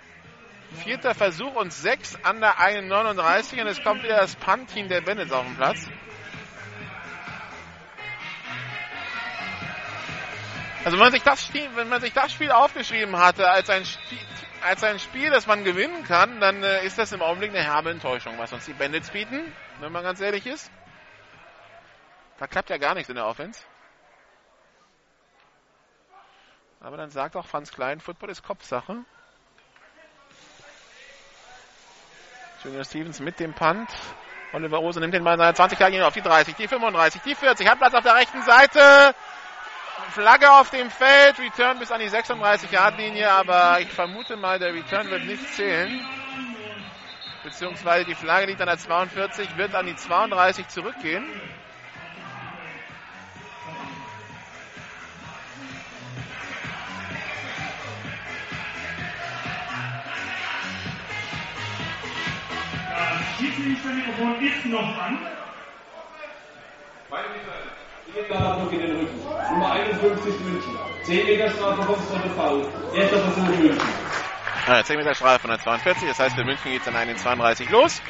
Vierter Versuch und sechs an der 1,39 und es kommt wieder das Punt-Team der Bandits auf den Platz. Also wenn man sich das Spiel, wenn man sich das Spiel aufgeschrieben hatte als ein Spiel, als ein Spiel, das man gewinnen kann, dann äh, ist das im Augenblick eine herbe Enttäuschung, was uns die Bandits bieten, wenn man ganz ehrlich ist. Da klappt ja gar nichts in der Offense. Aber dann sagt auch Franz Klein, Football ist Kopfsache. Junior Stevens mit dem Punt. Oliver Ose nimmt den Ball seiner 20 Linie auf die 30, die 35, die 40. Hat Platz auf der rechten Seite. Flagge auf dem Feld. Return bis an die 36-Yard-Linie. Aber ich vermute mal, der Return wird nicht zählen. Beziehungsweise die Flagge liegt an der 42, wird an die 32 zurückgehen. Schiedsrichtermikrofon ist noch an. Druck in den Rücken. Nummer 51 München. 10 Meter Strafe, Kopfstunde Foul. Erster Versuch München. Ah, 10 Meter Strafe von der 42, das heißt für München geht es dann an den 32 los.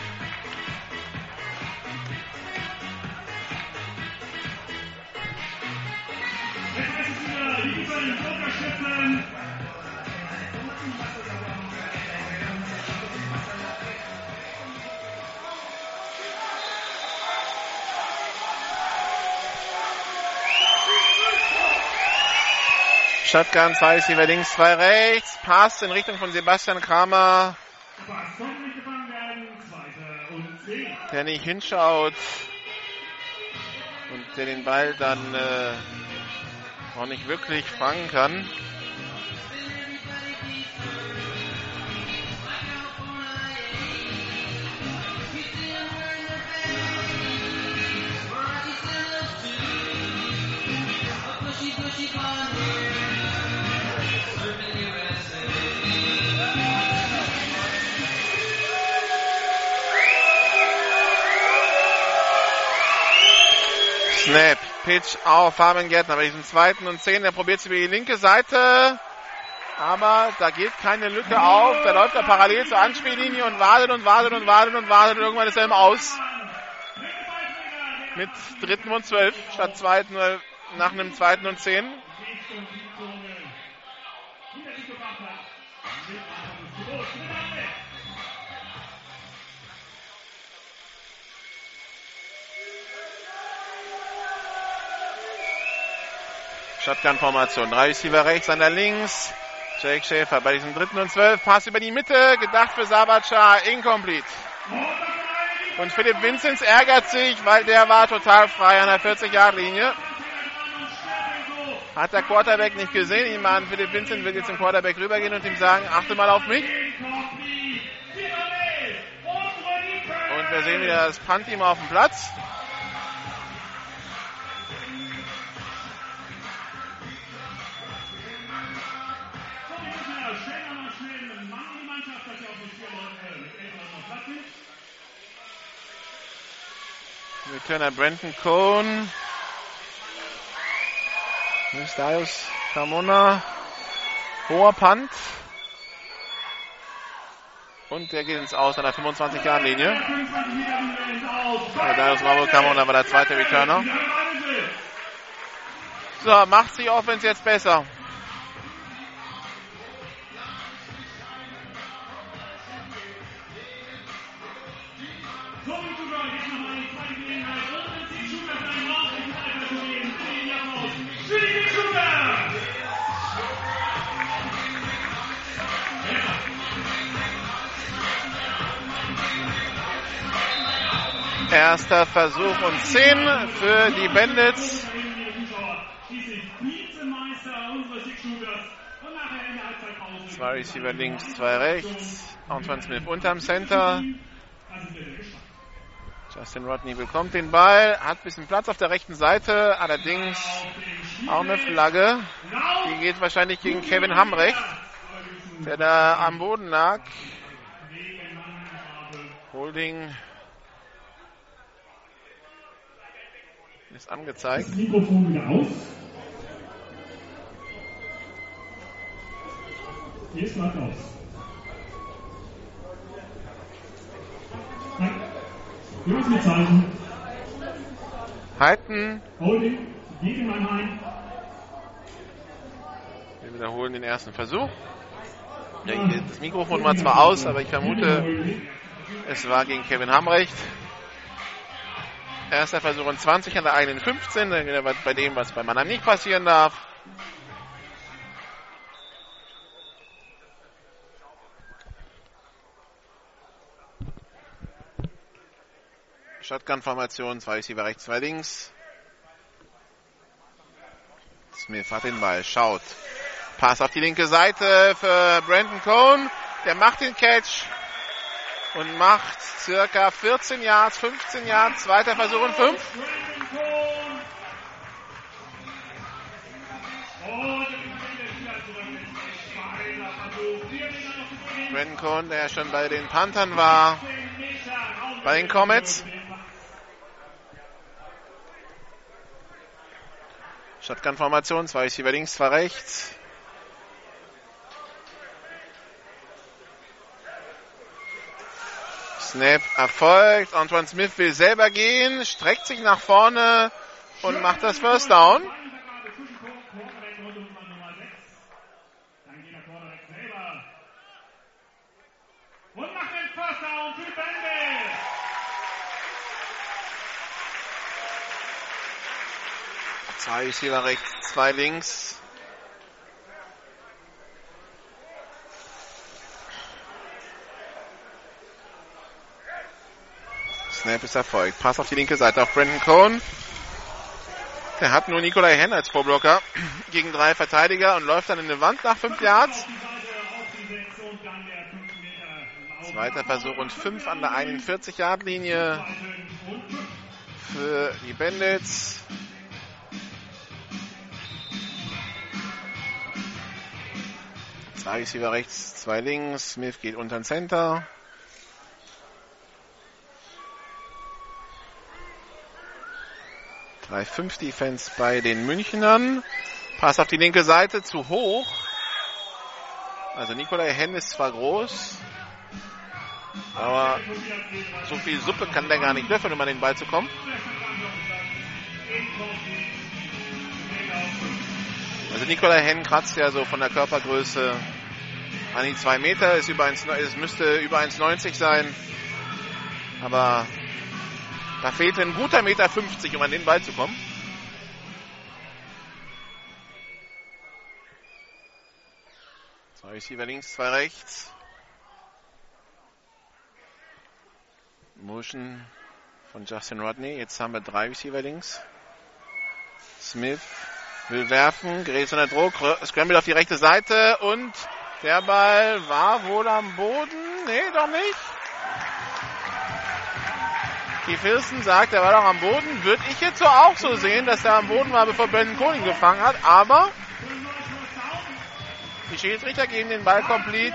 Shotgun, zwei Receiver links, zwei rechts. Pass in Richtung von Sebastian Kramer. Der nicht hinschaut. Und der den Ball dann äh, auch nicht wirklich fangen kann. Snap, Pitch auf Fabian Gärtner bei diesem zweiten und zehn. Der probiert es über die linke Seite. Aber da geht keine Lücke auf. Da läuft er parallel zur Anspiellinie und wartet und wartet und wartet und wartet. Und irgendwann ist er im Aus. Mit dritten und zwölf statt zweiten nach einem zweiten und zehn. Shotgun-Formation. Drei Receiver rechts, einer links. Jake Schäfer bei diesem dritten und zwölf. Pass über die Mitte, gedacht für Sabacar, incomplete. Und Philipp Vinzenz ärgert sich, weil der war total frei an der 40-Yard-Linie. Hat der Quarterback nicht gesehen. Ich meine, Philipp Vincent wird jetzt zum Quarterback rübergehen und ihm sagen, achte mal auf mich. Und wir sehen wieder das Punt-Team auf dem Platz. Returner Brenton Cohn. Darius Carmona. Hoher Punt. Und der geht ins Aus an der 25-Jahr-Linie. Darius Marburg Carmona war der zweite Returner. So, macht sich Offense jetzt besser. Erster Versuch und 10 für die Bandits. Zwei Receiver links, zwei rechts. Antoine Smith unterm Center. Justin Rodney bekommt den Ball, hat ein bisschen Platz auf der rechten Seite, allerdings auch eine Flagge. Die geht wahrscheinlich gegen Kevin Hamrecht, der da am Boden lag. Holding ist angezeigt. Das Mikrofon wieder aus. Jetzt läuft aus. Nein. Jungs mit Zeichen. Halten. Holding. Gegen Mannheim. Wir wiederholen den ersten Versuch. Das Mikrofon war zwar aus, aber ich vermute, es war gegen Kevin Hamrecht. Erster Versuch und 20 an der eigenen 15. Dann wieder bei dem, was bei Mannheim nicht passieren darf. Shotgun-Formation, zwei Receiver rechts, zwei links. Smith hat den Ball, schaut. Pass auf die linke Seite für Brandon Cohn. Der macht den Catch und macht circa 14 Yards, 15 Yards, zweiter Versuch und 5. Brandon Cohn, der schon bei den Panthern war, bei den Comets. Shotgun-Formation, zwei Receiver links, zwei rechts. Snap erfolgt. Antoine Smith will selber gehen, streckt sich nach vorne und macht das First Down. Zwei Receiver rechts, zwei links. Snap ist erfolgt. Pass auf die linke Seite auf Brandon Cohn. Der hat nur Nikolai Henn als Vorblocker gegen drei Verteidiger und läuft dann in eine Wand nach fünf Yards. Zweiter Versuch und fünf an der 41-Yard-Linie für die Bandits. Zwei Receiver rechts, zwei links. Smith geht unter den Center. Drei fünf Defense bei den Münchnern. Pass auf die linke Seite zu hoch. Also Nikolai Henn ist zwar groß, aber so viel Suppe kann der gar nicht löffeln, um an den Ball zu kommen. Also Nikolai Henn kratzt ja so von der Körpergröße an die zwei Meter, ist über 1, es müsste über 1,90 sein. Aber da fehlte ein guter Meter 50, um an den Ball zu kommen. Receiver links, zwei rechts. Motion von Justin Rodney. Jetzt haben wir drei Receiver links. Smith will werfen, gerät unter Druck, Scramble auf die rechte Seite und der Ball war wohl am Boden. Nee, doch nicht. Keith Wilson sagt, er war doch am Boden. Würde ich jetzt so auch so sehen, dass er am Boden war, bevor Brandon Kohling gefangen hat. Aber die Schiedsrichter geben den Ball komplett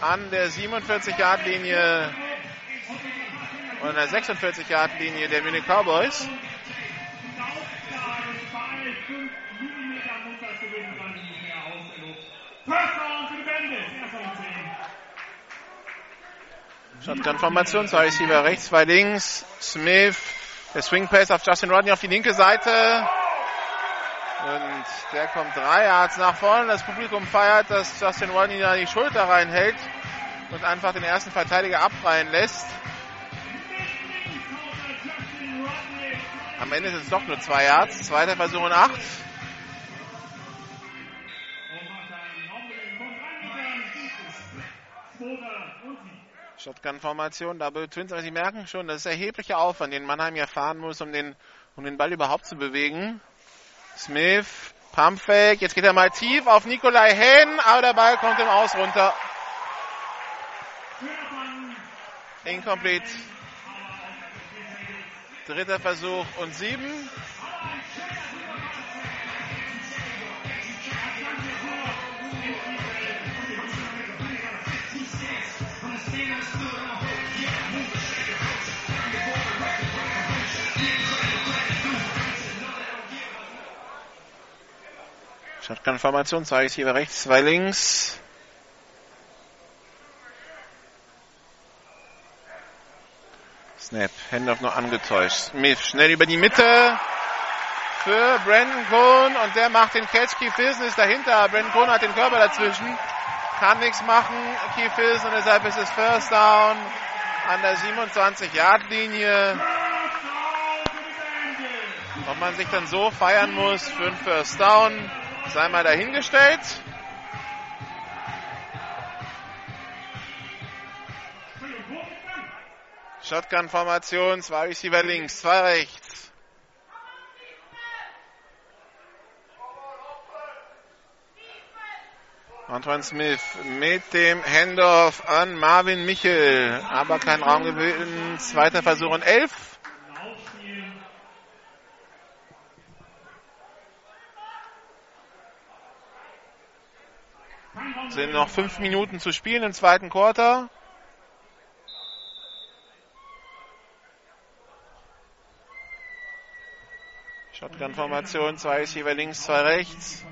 an der 47-Yard-Linie und an der 46-Yard-Linie der Munich Cowboys. Shotgun-Formation, zwei Receiver rechts, zwei links. Smith, der Swing Pass auf Justin Rodney auf die linke Seite. Und der kommt drei Yards nach vorne. Das Publikum feiert, dass Justin Rodney da die Schulter reinhält und einfach den ersten Verteidiger abreihen lässt. Am Ende sind es doch nur zwei Yards. Zweiter Versuch und acht. Shotgun-Formation, Double Twins, aber Sie merken schon, das ist erheblicher Aufwand, den Mannheim ja fahren muss, um den, um den Ball überhaupt zu bewegen. Smith, Pumpfake, jetzt geht er mal tief auf Nikolai Hen, aber der Ball kommt im Aus runter. Incomplete. Dritter Versuch und sieben. Shotgun-Formation, zwei Receiver rechts, zwei links. Snap, Handoff noch angetäuscht. Smith schnell über die Mitte für Brandon Cohn und der macht den Catch. Keith Wilson ist dahinter. Brandon Cohn hat den Körper dazwischen. Kann nichts machen. Keith Wilson deshalb ist es First Down an der 27-Yard-Linie. Ob man sich dann so feiern muss für einen First Down, sei mal dahingestellt. Shotgun-Formation, zwei Receiver links, zwei rechts. Antoine Smith mit dem Handoff an Marvin Michel, aber kein Raum gewesen. Zweiter Versuch und elf. Sind noch fünf Minuten zu spielen im zweiten Quarter. Shotgun-Formation, zwei Receiver links, zwei rechts.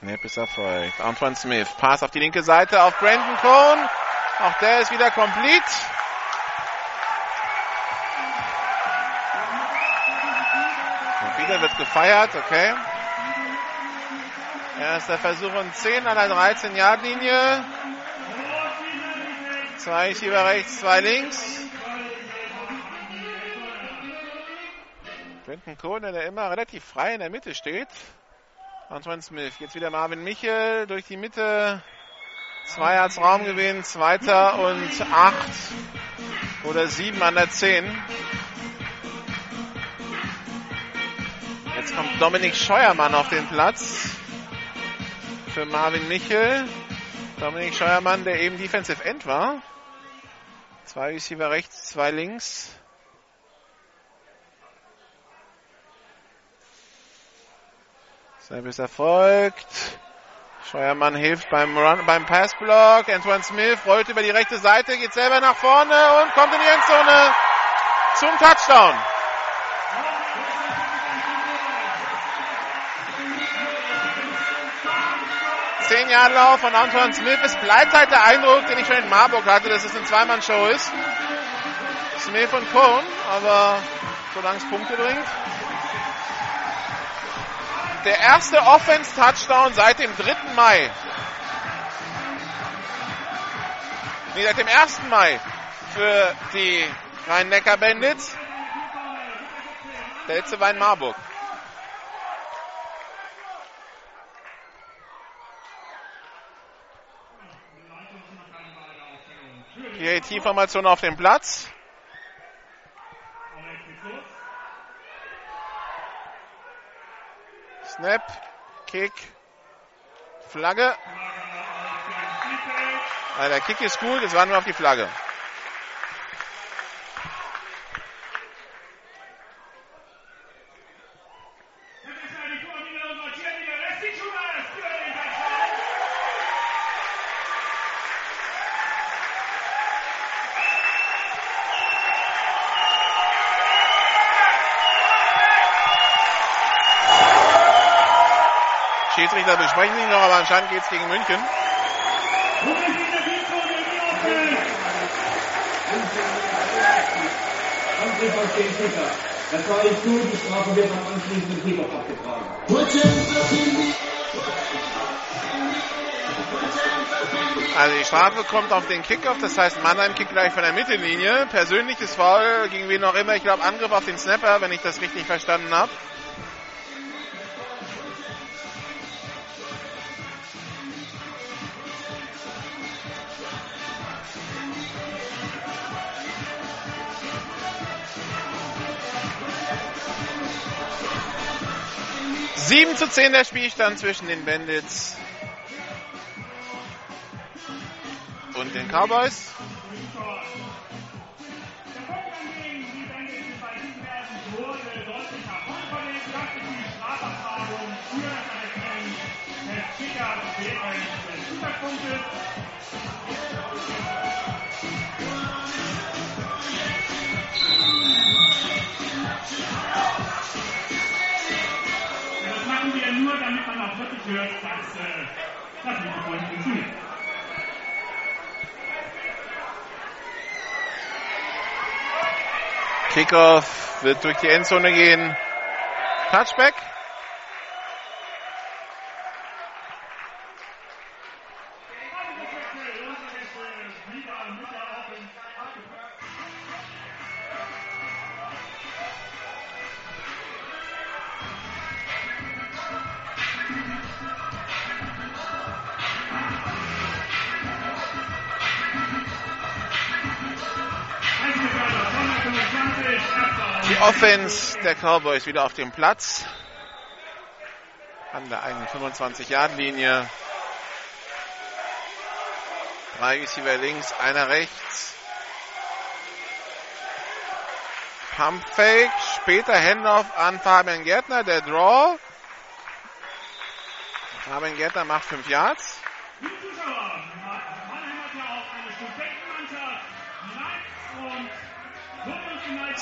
Snap ist erfolgt. Antoine Smith, Pass auf die linke Seite auf Brandon Cohn. Auch der ist wieder komplett. Wieder wird gefeiert, okay. Erster Versuch und 10 an der 13-Yard-Linie. Zwei Schieber rechts, zwei links. Quentin Kohne, der immer relativ frei in der Mitte steht. Antoine Smith. Jetzt wieder Marvin Michel durch die Mitte. Zwei Yards Raumgewinn. Zweiter und acht oder sieben an der 10. Jetzt kommt Dominik Scheuermann auf den Platz für Marvin Michel. Dominik Scheuermann, der eben Defensive End war. Zwei Receiver rechts, zwei links. Service erfolgt. Scheuermann hilft beim Run, beim Passblock. Antoine Smith rollt über die rechte Seite, geht selber nach vorne und kommt in die Endzone zum Touchdown. Zehn Jahre Lauf von Antoine Smith. Es bleibt halt der Eindruck, den ich schon in Marburg hatte, dass es eine Zweimann-Show ist. Smith und Cohn, aber solange es Punkte bringt. Der erste Offense-Touchdown seit dem 3. Mai. Nee, seit dem 1. Mai für die Rhein-Neckar-Bandits. Der letzte war in Marburg. PAT-Formation auf dem Platz. Snap, Kick, Flagge. Also der Kick ist gut, es war nur auf die Flagge. Schiedsrichter besprechen sich noch, aber anscheinend geht es gegen München. Also die Strafe kommt auf den Kickoff, das heißt Mannheim kickt gleich von der Mittellinie. Persönliches Foul gegen wen auch immer. Ich glaube Angriff auf den Snapper, wenn ich das richtig verstanden habe. Sieben zu zehn der Spielstand zwischen den Bandits und den Cowboys. Kickoff wird durch die Endzone gehen. Touchback. Die Offense der Cowboys wieder auf dem Platz. An der eigenen 25-Yard-Linie. Drei Receiver links, einer rechts. Pump Fake, später Handoff an Fabian Gärtner, der Draw. Fabian Gärtner macht 5 Yards. Liebe Zuschauer, Mannheim hat ja auch eine Studentenmannschaft. Knights und London United. Zweiter Versuch und 5. Möchten Sie auch unbedingt auf die Spiele von Knights gehen? Wir wünschen Ihnen da viel Spaß für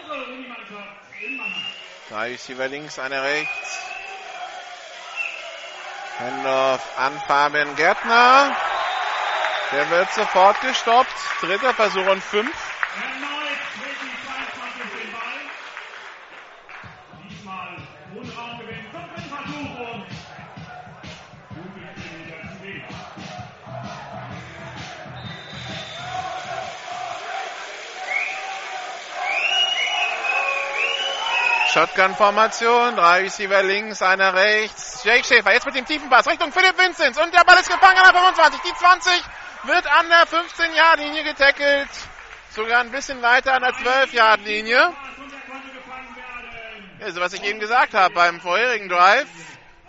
unsere Unimannschaft in Mannheim. Drei Receiver links, einer rechts. Handoff an Fabian Gärtner. Der wird sofort gestoppt. Dritter Versuch und 5. Shotgun-Formation. Drei Receiver links, einer rechts. Jake Schäfer jetzt mit dem tiefen Pass Richtung Philipp Vinzenz. Und der Ball ist gefangen an der 25. Die 20 wird an der 15-Yard-Linie getackelt. Sogar ein bisschen weiter an der 12-Yard-Linie. Pass und der konnte gefangen werden. Also was ich eben gesagt habe beim vorherigen Drive.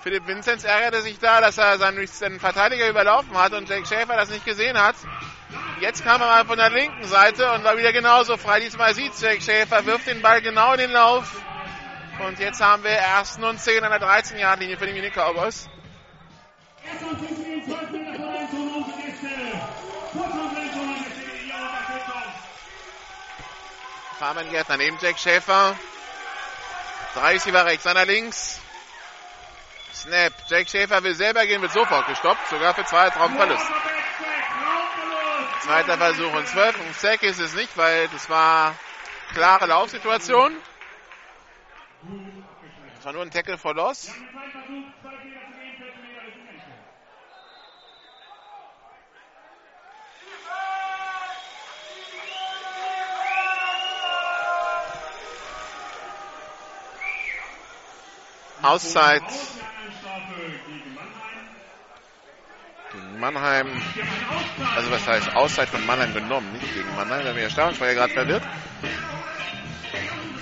Philipp Vinzenz ärgerte sich da, dass er seinen, seinen Verteidiger überlaufen hat und Jake Schäfer das nicht gesehen hat. Jetzt kam er mal von der linken Seite und war wieder genauso frei. Diesmal sieht Jake Schäfer, wirft den Ball genau in den Lauf. Und jetzt haben wir ersten und 10 an der 13-Yard-Linie für die Munich Cowboys. Erst und zwischen den 12 Meter vor der Endzone und die Gäste. Kurz vor der Endzone Gäste in ihrer Unterstützung. Fabian Gärtner neben Jack Schäfer. Drei Receiver rechts, einer links. Snap. Jack Schäfer will selber gehen, wird sofort gestoppt. Sogar für zwei Traumverlust. Zweiter Versuch und 12. Und Sack ist es nicht, weil das war klare Laufsituation. Das war nur ein Tackle for Loss. Auszeit gegen Mannheim. Also was heißt Auszeit von Mannheim genommen, nicht gegen Mannheim, da wir ja Stammsprecher gerade verwirrt.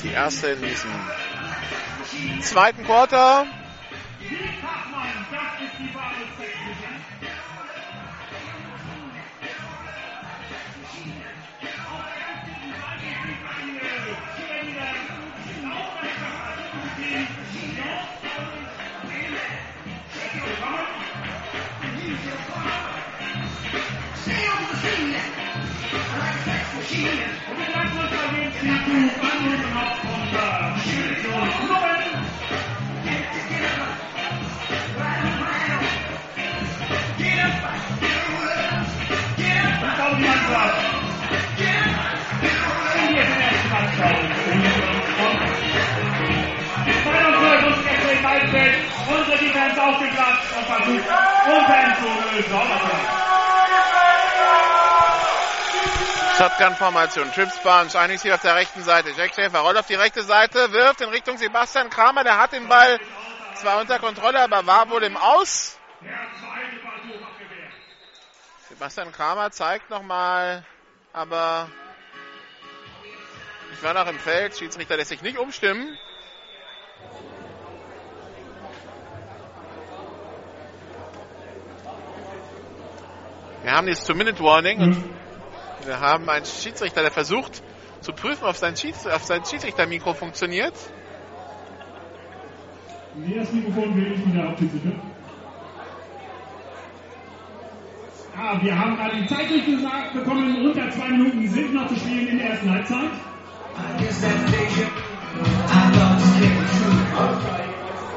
Die erste in diesem zweiten Quarter. Unsere Defense auf den Platz und versucht, Offense zu lösen. Shotgun-Formation. Trips eigentlich hier auf der rechten Seite. Jack Schäfer rollt auf die rechte Seite, wirft in Richtung Sebastian Kramer. Der hat den Ball zwar unter Kontrolle, aber war wohl im Aus. Sebastian Kramer zeigt nochmal, aber ich war noch im Feld. Schiedsrichter lässt sich nicht umstimmen. Wir haben jetzt Two-Minute-Warning und wir haben einen Schiedsrichter, der versucht zu prüfen, ob sein, Schieds auf sein Schiedsrichtermikro funktioniert. Nee, das Mikrofon will ich wieder auf bitte. Ah, wir haben gerade die Zeit durchgesagt bekommen. Unter zwei Minuten sind noch zu spielen in der ersten Halbzeit.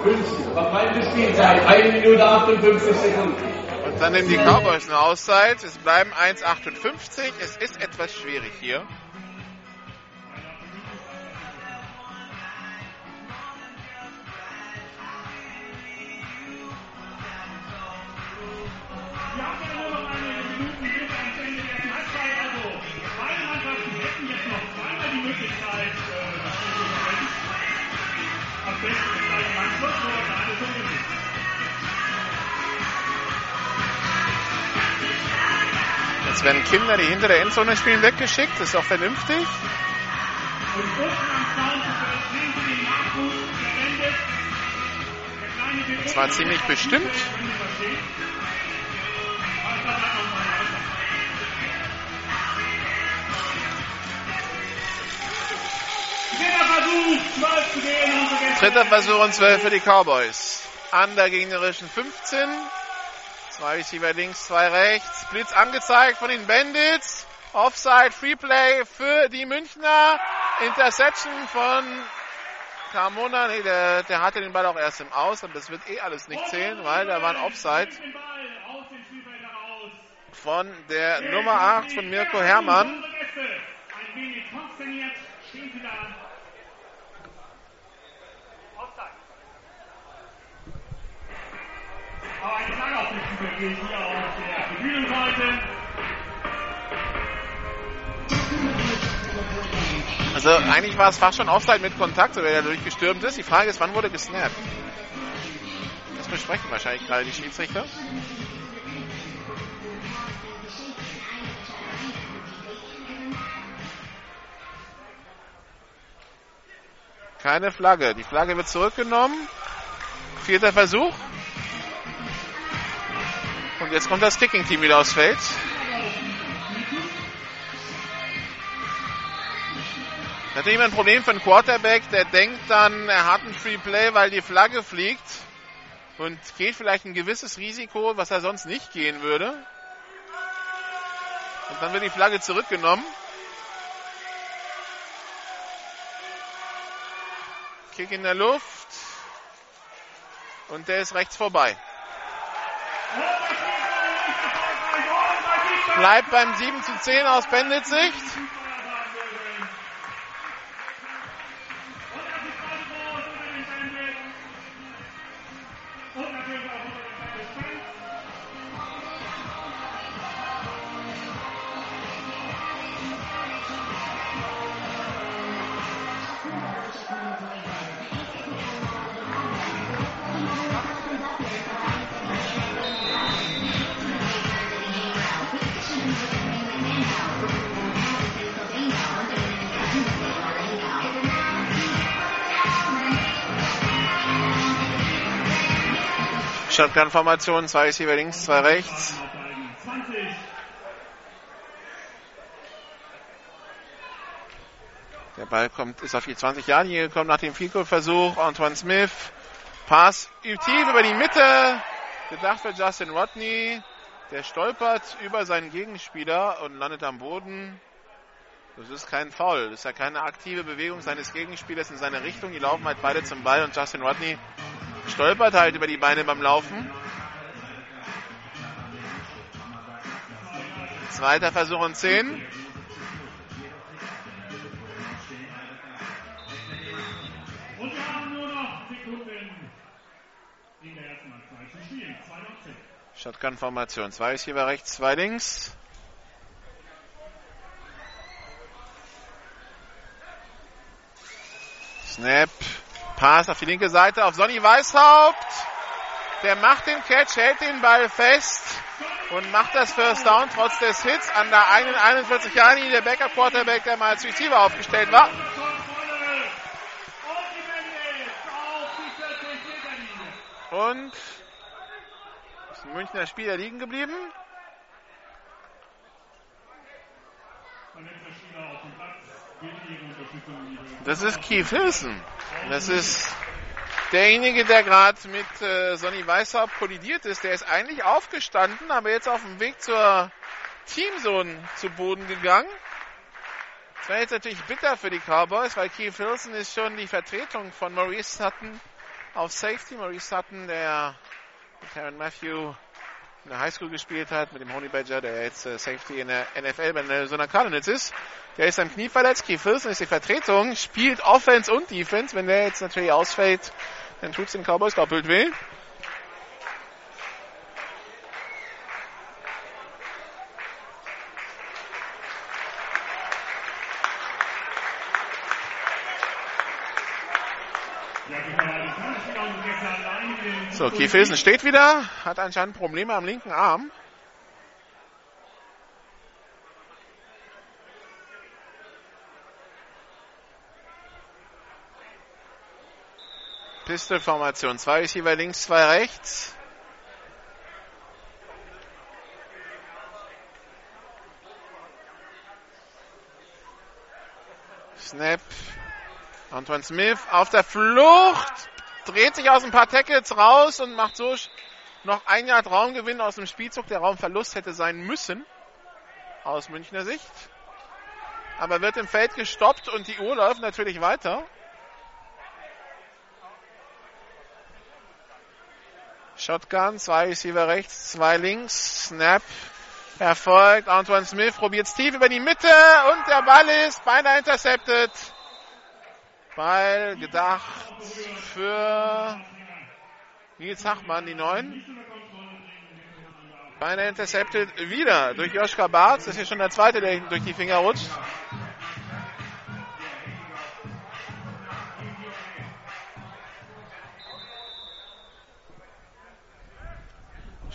München, verbleibende Spielzeit, 1 Minute 58 Sekunden. Dann nehmen die Cowboys eine Auszeit. Es bleiben 1,58. Es ist etwas schwierig hier. Jetzt werden Kinder, die hinter der Endzone spielen, weggeschickt. Das ist auch vernünftig. Das war ziemlich bestimmt. Wenn Sie verstehen. Aber ich glaube, noch mal weiter. Dritter Versuch, 12 zu gehen, unsere Gäste. Dritter Versuch und 12 für die Cowboys. An der gegnerischen 15. Zwei Receiver links, zwei rechts. Blitz angezeigt von den Bandits. Offside, Freeplay für die Münchner. Interception von Carmona. Nee, der, der hatte den Ball auch erst im Aus, aber das wird eh alles nicht zählen, weil da war ein Offside von der Nummer 8 von Mirko Gäste, ein wenig konsterniert, stehen sie da. Offside. Also eigentlich war es fast schon Offside mit Kontakt, so wer da durchgestürmt ist. Die Frage ist, wann wurde gesnappt? Das besprechen wahrscheinlich gerade die Schiedsrichter. Keine Flagge. Die Flagge wird zurückgenommen. Vierter Versuch. Und jetzt kommt das Kicking-Team wieder aufs Feld. Natürlich ein Problem für einen Quarterback, der denkt dann, er hat ein Free Play, weil die Flagge fliegt und geht vielleicht ein gewisses Risiko, was er sonst nicht gehen würde. Und dann wird die Flagge zurückgenommen. Kick in der Luft. Und der ist rechts vorbei. Bleibt beim 7 zu 10 aus Bandits Shotgun-Formation, zwei Receiver links, zwei rechts. 20. Der Ball kommt, ist auf die 20 Jahre gekommen nach dem Field Goal Versuch. Antoine Smith. Pass tief über die Mitte. Gedacht für Justin Rodney. Der stolpert über seinen Gegenspieler und landet am Boden. Das ist kein Foul. Das ist ja keine aktive Bewegung seines Gegenspielers in seine Richtung. Die laufen halt beide zum Ball und Justin Rodney stolpert halt über die Beine beim Laufen. Zweiter Versuch und 10. Und wir haben nur noch Sekunden in der ersten Halbzeit zu spielen. 2 noch 10. Shotgun-Formation. Zwei Receiver rechts, zwei links. Snap. Pass auf die linke Seite auf Sonny Weishaupt. Der macht den Catch, hält den Ball fest und macht das First Down trotz des Hits an der einen 41 Jahre. Der Backup Quarterback, der mal als Receiver aufgestellt war. Kontrolle. Und die Wende auf die 40 Meter Linie. Und ist ein Münchner Spieler liegen geblieben. Dann nimmt der Spieler auf den Platz. Bitte Ihre Unterstützung, liebe Das ist Keith Hilson. Das ist derjenige, der gerade mit äh, Sonny Weishaupt kollidiert ist. Der ist eigentlich aufgestanden, aber jetzt auf dem Weg zur Teamzone zu Boden gegangen. Das wäre jetzt natürlich bitter für die Cowboys, weil Keith Hilson ist schon die Vertretung von Maurice Sutton auf Safety. Maurice Sutton, der mit Karen Matthew in der Highschool gespielt hat, mit dem Honey Badger, der jetzt äh, Safety in der NFL bei den Arizona Cardinals ist. Der ist am Knie verletzt. Keith Wilson ist die Vertretung, spielt Offense und Defense. Wenn der jetzt natürlich ausfällt, dann tut's den Cowboys doppelt weh. So, Keith Wilson steht wieder, hat anscheinend Probleme am linken Arm. Pistol-Formation. Zwei Receiver links, zwei rechts. Snap. Antoine Smith auf der Flucht. Dreht sich aus ein paar Tackles raus und macht so noch ein Jahr Raumgewinn aus dem Spielzug. Der Raumverlust hätte sein müssen. Aus Münchner Sicht. Aber wird im Feld gestoppt und die Uhr läuft natürlich weiter. Shotgun, zwei Receiver rechts, zwei links, Snap, erfolgt, Antoine Smith probiert es tief über die Mitte und der Ball ist beinahe intercepted. Ball gedacht für Nils Hachmann, die Neun. Beinahe intercepted wieder durch Joschka Barth. Das ist hier schon der zweite, der durch die Finger rutscht.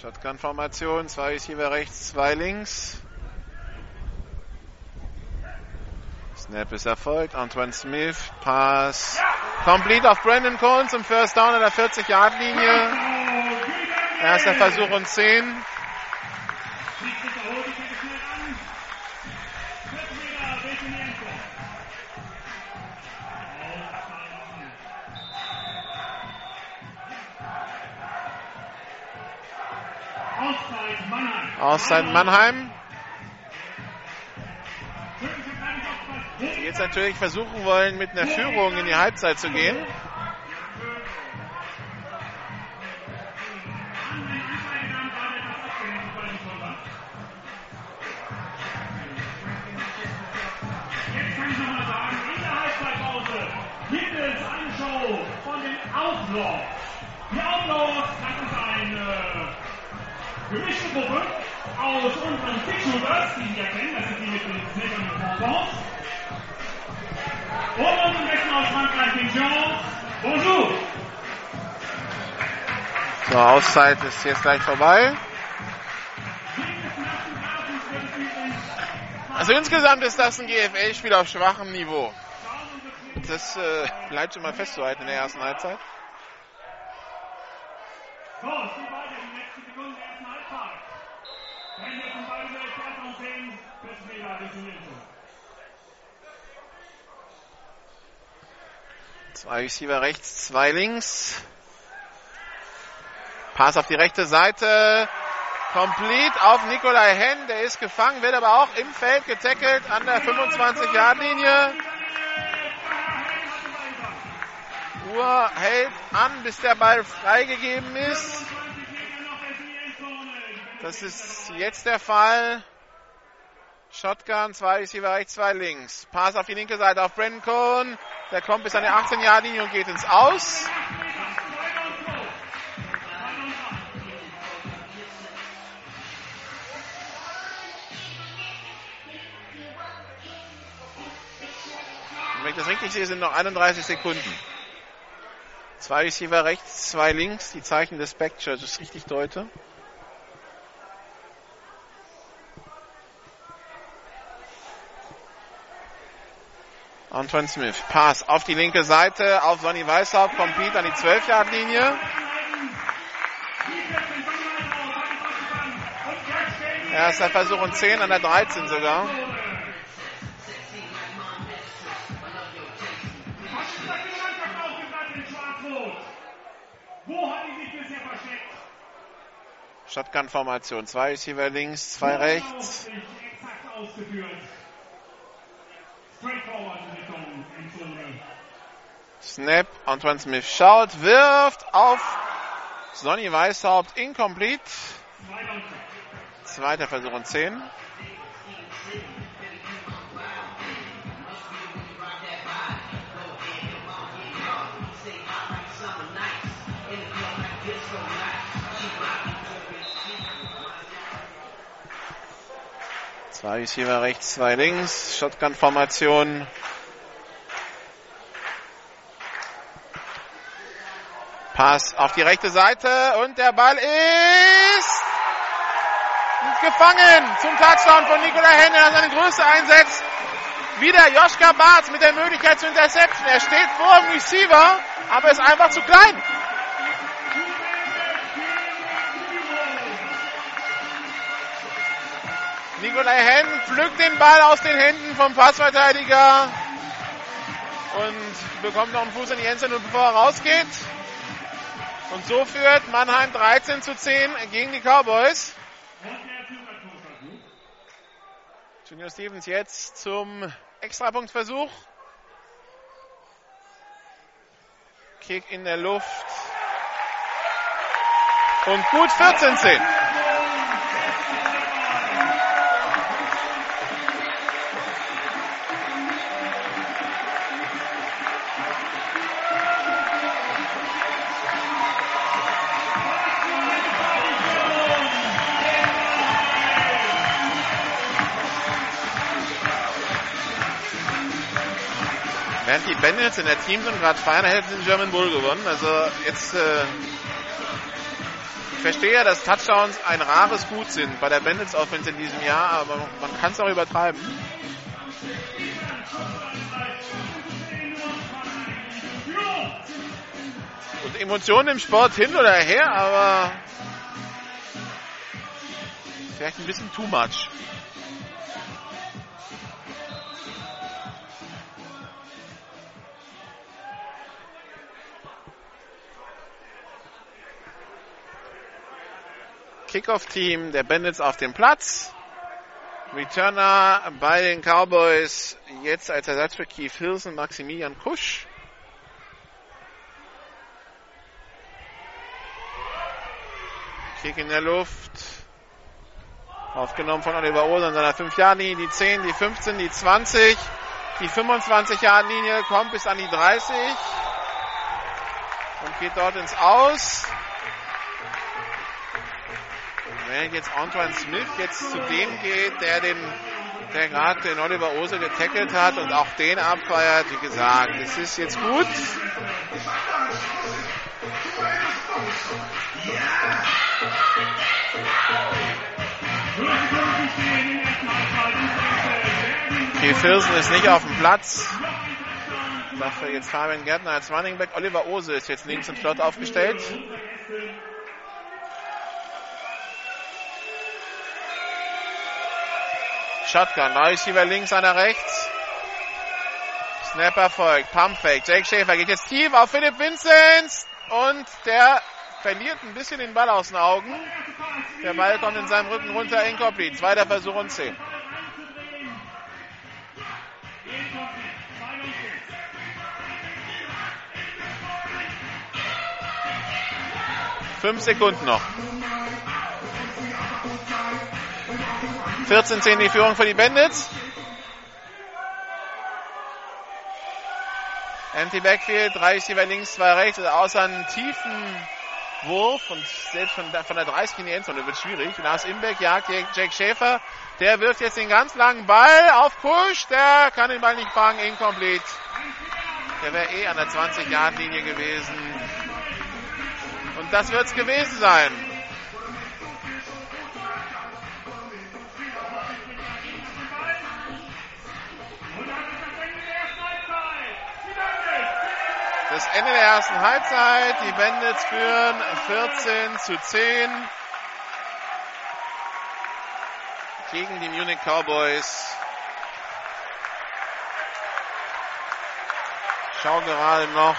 Shotgun-Formation, zwei Receiver rechts, zwei links. Snap ist erfolgt. Antoine Smith, Pass. Complete auf Brandon Cohn zum First Down an der 40-Yard-Linie. Erster Versuch und 10. Mannheim. Auszeit Mannheim. Die jetzt natürlich versuchen wollen, mit einer Führung in die Halbzeit zu gehen. Jetzt kann ich noch mal sagen, in der Halbzeitpause gibt es eine Show von den Outlaws. Die Outlaws, ist eine gemischte Gruppe aus unseren Pitchhooters, die Sie ja kennen, das sind die mit den silbernen Bonbons. Und unseren Gästen aus Frankreich, den Jean. Bonjour! So, Auszeit ist jetzt gleich vorbei. Also insgesamt ist das ein GFL-Spiel auf schwachem Niveau. Das äh, bleibt schon mal festzuhalten in der ersten Halbzeit. So, Zwei Receiver rechts, zwei links. Pass auf die rechte Seite. Complete auf Nikolai Henn. Der ist gefangen, wird aber auch im Feld getackelt an der 25-Yard-Linie. Uhr hält an, bis der Ball freigegeben ist. Das ist jetzt der Fall. Shotgun, zwei Receiver rechts, zwei links. Pass auf die linke Seite auf Brandon Cohn. Der kommt bis an die 18-Yard-Linie und geht ins Aus. Wenn ich das richtig sehe, sind noch 31 Sekunden. Zwei Receiver rechts, zwei links. Die Zeichen des Backchurches richtig deute. Antoine Smith. Pass auf die linke Seite auf Sonny Weishaupt. Compete an die 12-Yard-Linie. Erster Versuch und 10 an der 13 sogar. Shotgun-Formation. Zwei Receiver links, zwei rechts. Nicht exakt ausgeführt. Straightforward in Richtung Endzone. Snap. Antoine Smith schaut, wirft auf Sonny Weishaupt. Incomplete. Zweiter Versuch und 10. Zwei Receiver rechts, zwei links. Shotgun-Formation. Pass auf die rechte Seite und der Ball ist gefangen zum Touchdown von Nikola Henne, der seine Größe einsetzt. Wieder Joschka Barth mit der Möglichkeit zu intercepten. Er steht vor dem Receiver, aber ist einfach zu klein. Nikolai Henn pflückt den Ball aus den Händen vom Passverteidiger und bekommt noch einen Fuß in die Endzone, bevor er rausgeht. Und so führt Mannheim 13 zu 10 gegen die Cowboys. Junior Stevens jetzt zum Extrapunktversuch. Kick in der Luft. Und gut 14-10. Während die Bandits in der Teams und gerade feiern, hätten den German Bull gewonnen. Also jetzt äh, ich verstehe ja, dass Touchdowns ein rares Gut sind bei der Bandits Offense in diesem Jahr, aber man kann es auch übertreiben. Und Emotionen im Sport hin oder her, aber vielleicht ein bisschen too much. Kickoff-Team der Bandits auf dem Platz. Returner bei den Cowboys jetzt als Ersatz für Keith Hilson Maximilian Kusch. Kick in der Luft. Aufgenommen von Oliver Ohl an seiner 5-Jahr-Linie. Die 10, die 15, die 20. Die 25-Jahr-Linie kommt bis an die 30. Und geht dort ins Aus. Jetzt Antoine Smith jetzt zu dem geht, der den, der gerade den Oliver Ose getackelt hat und auch den abfeiert, wie gesagt, es ist jetzt gut. Keith Filson ist nicht auf dem Platz. Dafür jetzt Fabian Gärtner als Running Back. Oliver Ose ist jetzt links und flott aufgestellt. Shotgun. Receiver links, einer rechts. Snapper folgt. Pump Fake. Jake Schäfer geht jetzt tief auf Philipp Vinzenz. Und der verliert ein bisschen den Ball aus den Augen. Der Ball kommt in seinem Rücken runter. Incomplete. Zweiter Versuch und 10. Fünf Sekunden noch. 14-10 die Führung für die Bandits. Empty Backfield, drei Receiver links, zwei rechts, also außer einen tiefen Wurf und selbst von, von der 30 in die Endzone wird schwierig. Lars Imbeck jagt Jack Schäfer. Der wirft jetzt den ganz langen Ball auf Push. Der kann den Ball nicht fangen. Incomplete. Der wäre eh an der 20-Yard-Linie gewesen. Und das wird es gewesen sein. Das Ende der ersten Halbzeit. Die Bandits führen 14 zu 10 gegen die Munich Cowboys. Ich schaue gerade noch,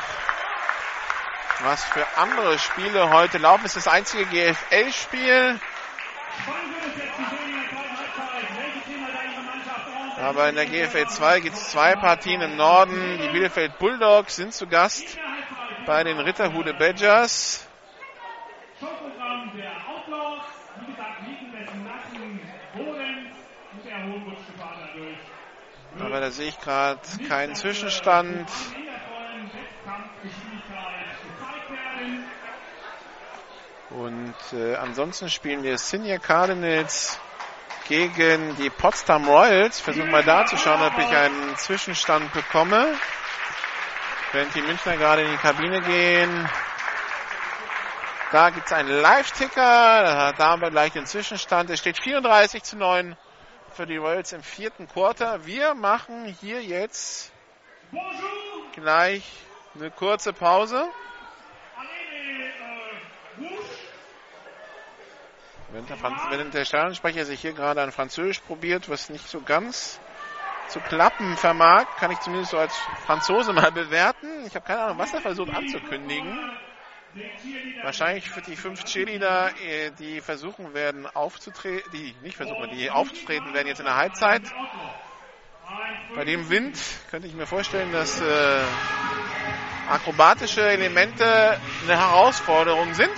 was für andere Spiele heute laufen. Es ist das einzige GFL-Spiel. Aber in der GFL 2 gibt es zwei Partien im Norden. Die Bielefeld Bulldogs sind zu Gast bei den Ritterhude Badgers. Aber da sehe ich gerade keinen Zwischenstand. Und äh, ansonsten spielen wir Senior Cardinals gegen die Potsdam Royals. Ich versuche mal da zu schauen, ob ich einen Zwischenstand bekomme. Während die Münchner gerade in die Kabine gehen. Da gibt es einen Live-Ticker. Da haben wir gleich den Zwischenstand. Es steht 34 zu 9 für die Royals im vierten Quarter. Wir machen hier jetzt gleich eine kurze Pause. Wenn der, Franz wenn der Stadionsprecher sich hier gerade an Französisch probiert, was nicht so ganz zu klappen vermag, kann ich zumindest so als Franzose mal bewerten. Ich habe keine Ahnung, was er versucht anzukündigen. Wahrscheinlich für die fünf Cheerleader, äh, die versuchen werden aufzutreten, die nicht versuchen, die aufzutreten werden jetzt in der Halbzeit. Bei dem Wind könnte ich mir vorstellen, dass äh, akrobatische Elemente eine Herausforderung sind.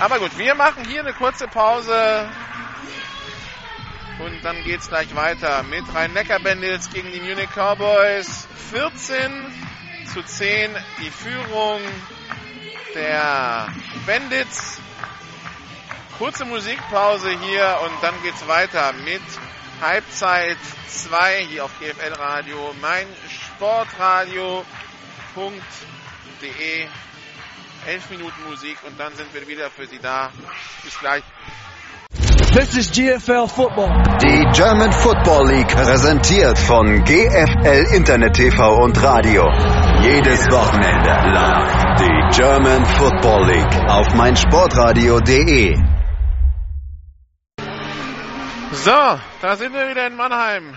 Aber gut, wir machen hier eine kurze Pause. Und dann geht es gleich weiter mit Rhein-Neckar-Bandits gegen die Munich Cowboys. 14 zu 10 die Führung der Bandits. Kurze Musikpause hier und dann geht es weiter mit Halbzeit 2 hier auf GFL Radio, mein Sportradio.de. 11 Minuten Musik und dann sind wir wieder für Sie da. Bis gleich. This is GFL Football. Die German Football League präsentiert von GFL Internet TV und Radio. Jedes Wochenende live die German Football League auf meinsportradio.de. So, da sind wir wieder in Mannheim.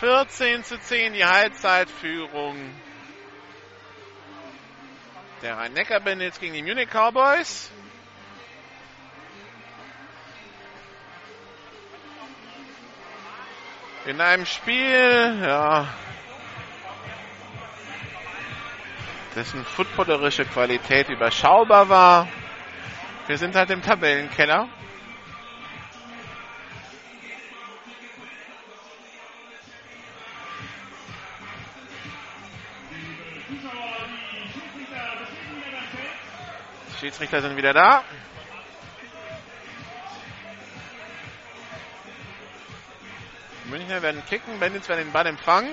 14 zu 10 die Halbzeitführung der Rhein-Neckar-Bandits gegen die Munich Cowboys. In einem Spiel, ja, dessen footballerische Qualität überschaubar war. Wir sind halt im Tabellenkeller. Schiedsrichter sind wieder da. Münchner werden kicken, Bandits werden den Ball empfangen.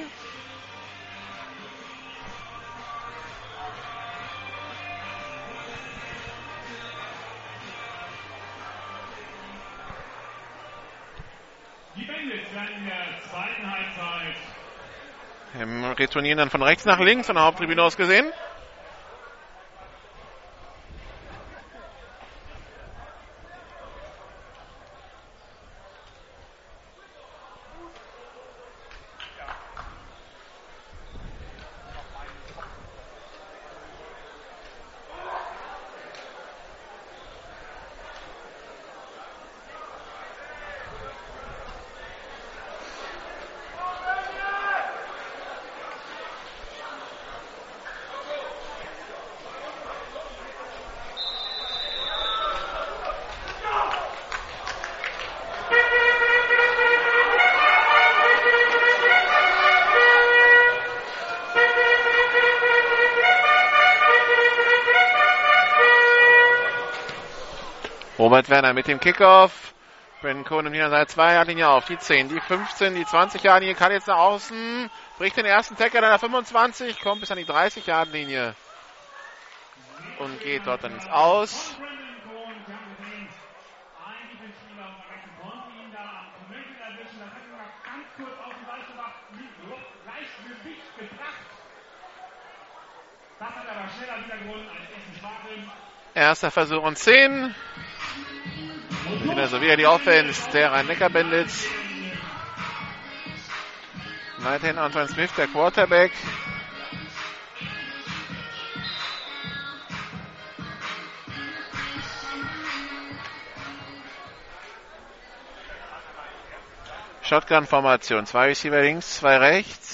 Die Bandits werden in der zweiten Halbzeit Ähm, retournieren dann von rechts nach links, von der Haupttribüne aus gesehen. Robert Werner mit dem Kickoff. Brandon Cohen nimmt ihn an seiner 2-Yard-Linie auf. Die 10, die 15, die 20-Yard-Linie kann jetzt nach außen. Bricht den ersten Tackle an der 25, kommt bis an die 30-Yard-Linie. Und geht dort dann ins Aus. Erster Versuch und 10. Also wieder die Offense der Rhein-Neckar-Bandits. Weiterhin Anton Smith, der Quarterback. Shotgun-Formation. Zwei Receiver links, zwei rechts.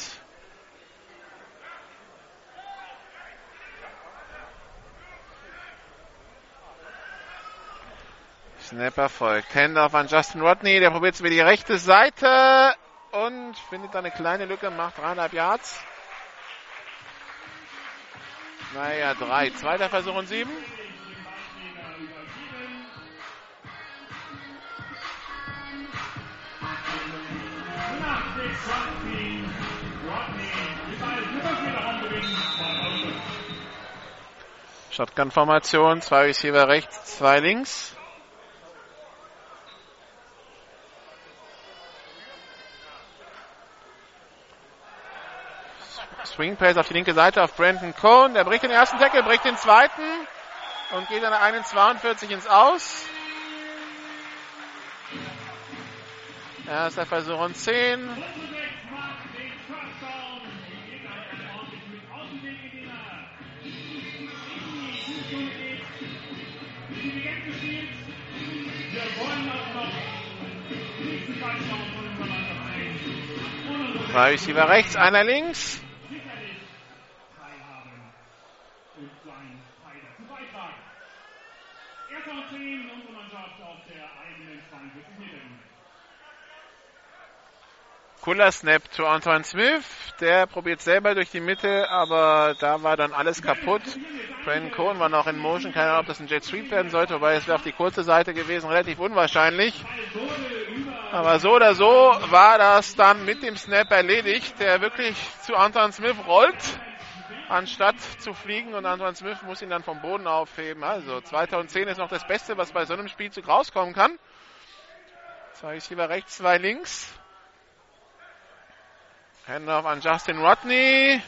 Snapper folgt. Handoff an Justin Rodney. Der probiert es über die rechte Seite und findet da eine kleine Lücke, macht dreieinhalb Yards. Naja, drei. Zweiter Versuch und sieben. Shotgun-Formation, zwei Receiver rechts, zwei links. Swing Pace auf die linke Seite auf Brandon Cohn. Der bricht den ersten Tackle, bricht den zweiten und geht an der 1,42 ins Aus. Erster Versuch und 10. Zwei Receiver rechts, einer links. Cooler Snap zu Antoine Smith. Der probiert selber durch die Mitte, aber da war dann alles kaputt. Brandon Cohen war noch in Motion. Keine Ahnung, ob das ein Jet Sweep werden sollte, wobei es wäre auf die kurze Seite gewesen. Relativ unwahrscheinlich. Aber so oder so war das dann mit dem Snap erledigt, der wirklich zu Antoine Smith rollt, anstatt zu fliegen. Und Antoine Smith muss ihn dann vom Boden aufheben. Also 2010 ist noch das Beste, was bei so einem Spielzug rauskommen kann. Zwei Receiver rechts, zwei links. Handoff an Justin Rodney.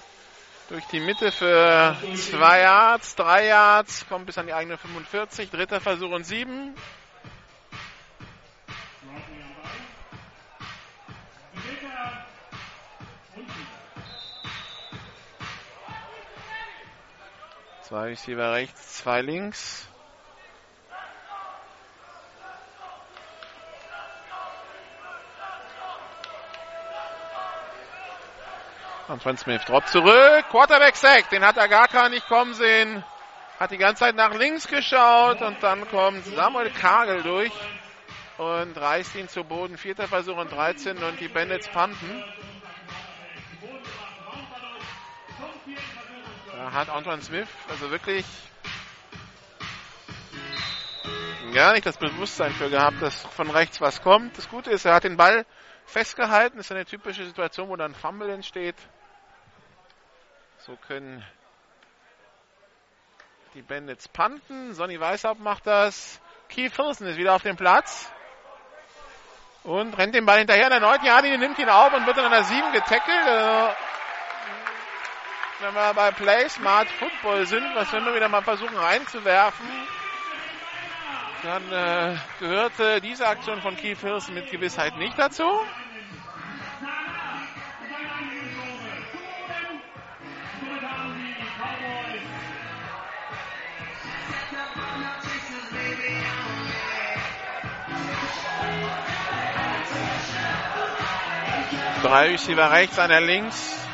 Durch die Mitte für zwei Yards, drei Yards, kommt bis an die eigene 45. Dritter Versuch und sieben. Zwei Receiver rechts, zwei links. Antoine Smith droppt zurück. Quarterback Sack. Den hat Agaka nicht kommen sehen. Hat die ganze Zeit nach links geschaut und dann kommt Samuel Kagel durch und reißt ihn zu Boden. Vierter Versuch und 13 und die Bandits panten. Hat Antoine Smith also wirklich gar nicht das Bewusstsein für gehabt, dass von rechts was kommt. Das Gute ist, er hat den Ball festgehalten. Das ist eine typische Situation, wo dann Fumble entsteht. So können die Bandits panten. Sonny Weishaupt macht das. Keith Wilson ist wieder auf dem Platz. Und rennt den Ball hinterher. Der neunte Jahrlinie nimmt ihn auf und wird dann an der 7 getackelt. Wenn wir bei Play Smart Football sind, was wir wieder mal versuchen reinzuwerfen, dann äh, gehörte diese Aktion von Keith Wilson mit Gewissheit nicht dazu. Drei Receiver rechts, einer links.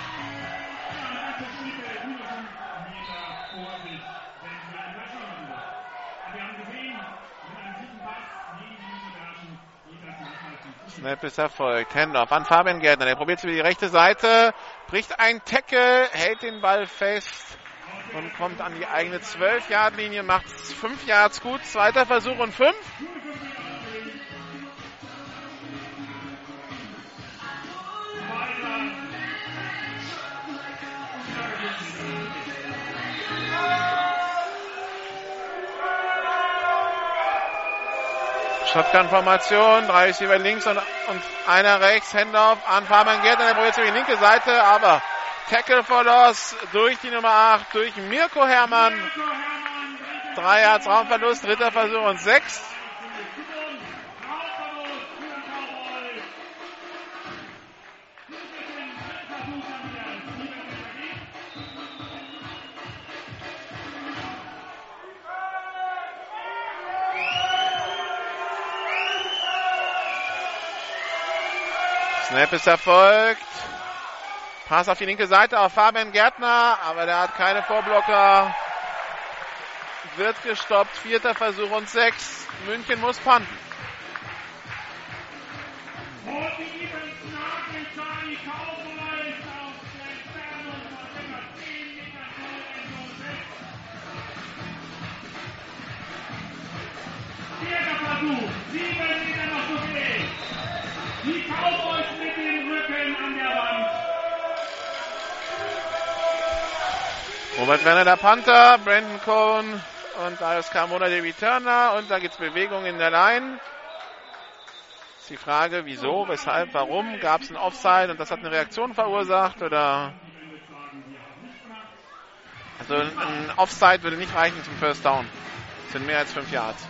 Snap erfolgt. Handoff an Fabian Gärtner. Der probiert es über die rechte Seite, bricht ein Tackle, hält den Ball fest und kommt an die eigene 12-Yard-Linie, macht 5 Yards gut. Zweiter Versuch und 5. Shotgun-Formation, drei Receiver links und, und einer rechts, Handoff an Fabian Gärtner, der probiert die linke Seite, aber Tackle for Loss durch die Nummer 8, durch Mirko Herrmann. Drei Yards Raumverlust, dritter Versuch und sechs. Snap ist erfolgt. Pass auf die linke Seite auf Fabian Gärtner, aber der hat keine Vorblocker. Wird gestoppt. Vierter Versuch und sechs. München muss panten. Vierter Versuch, sieben Meter noch zu gehen. Die Cowboys Robert Werner der Panther, Brandon Cohn und Darius Carmona der Returner. Und da gibt es Bewegung in der Line. Ist die Frage, wieso, weshalb, warum? Gab es ein Offside und das hat eine Reaktion verursacht? Oder also ein Offside würde nicht reichen zum First Down. Das sind mehr als fünf Yards.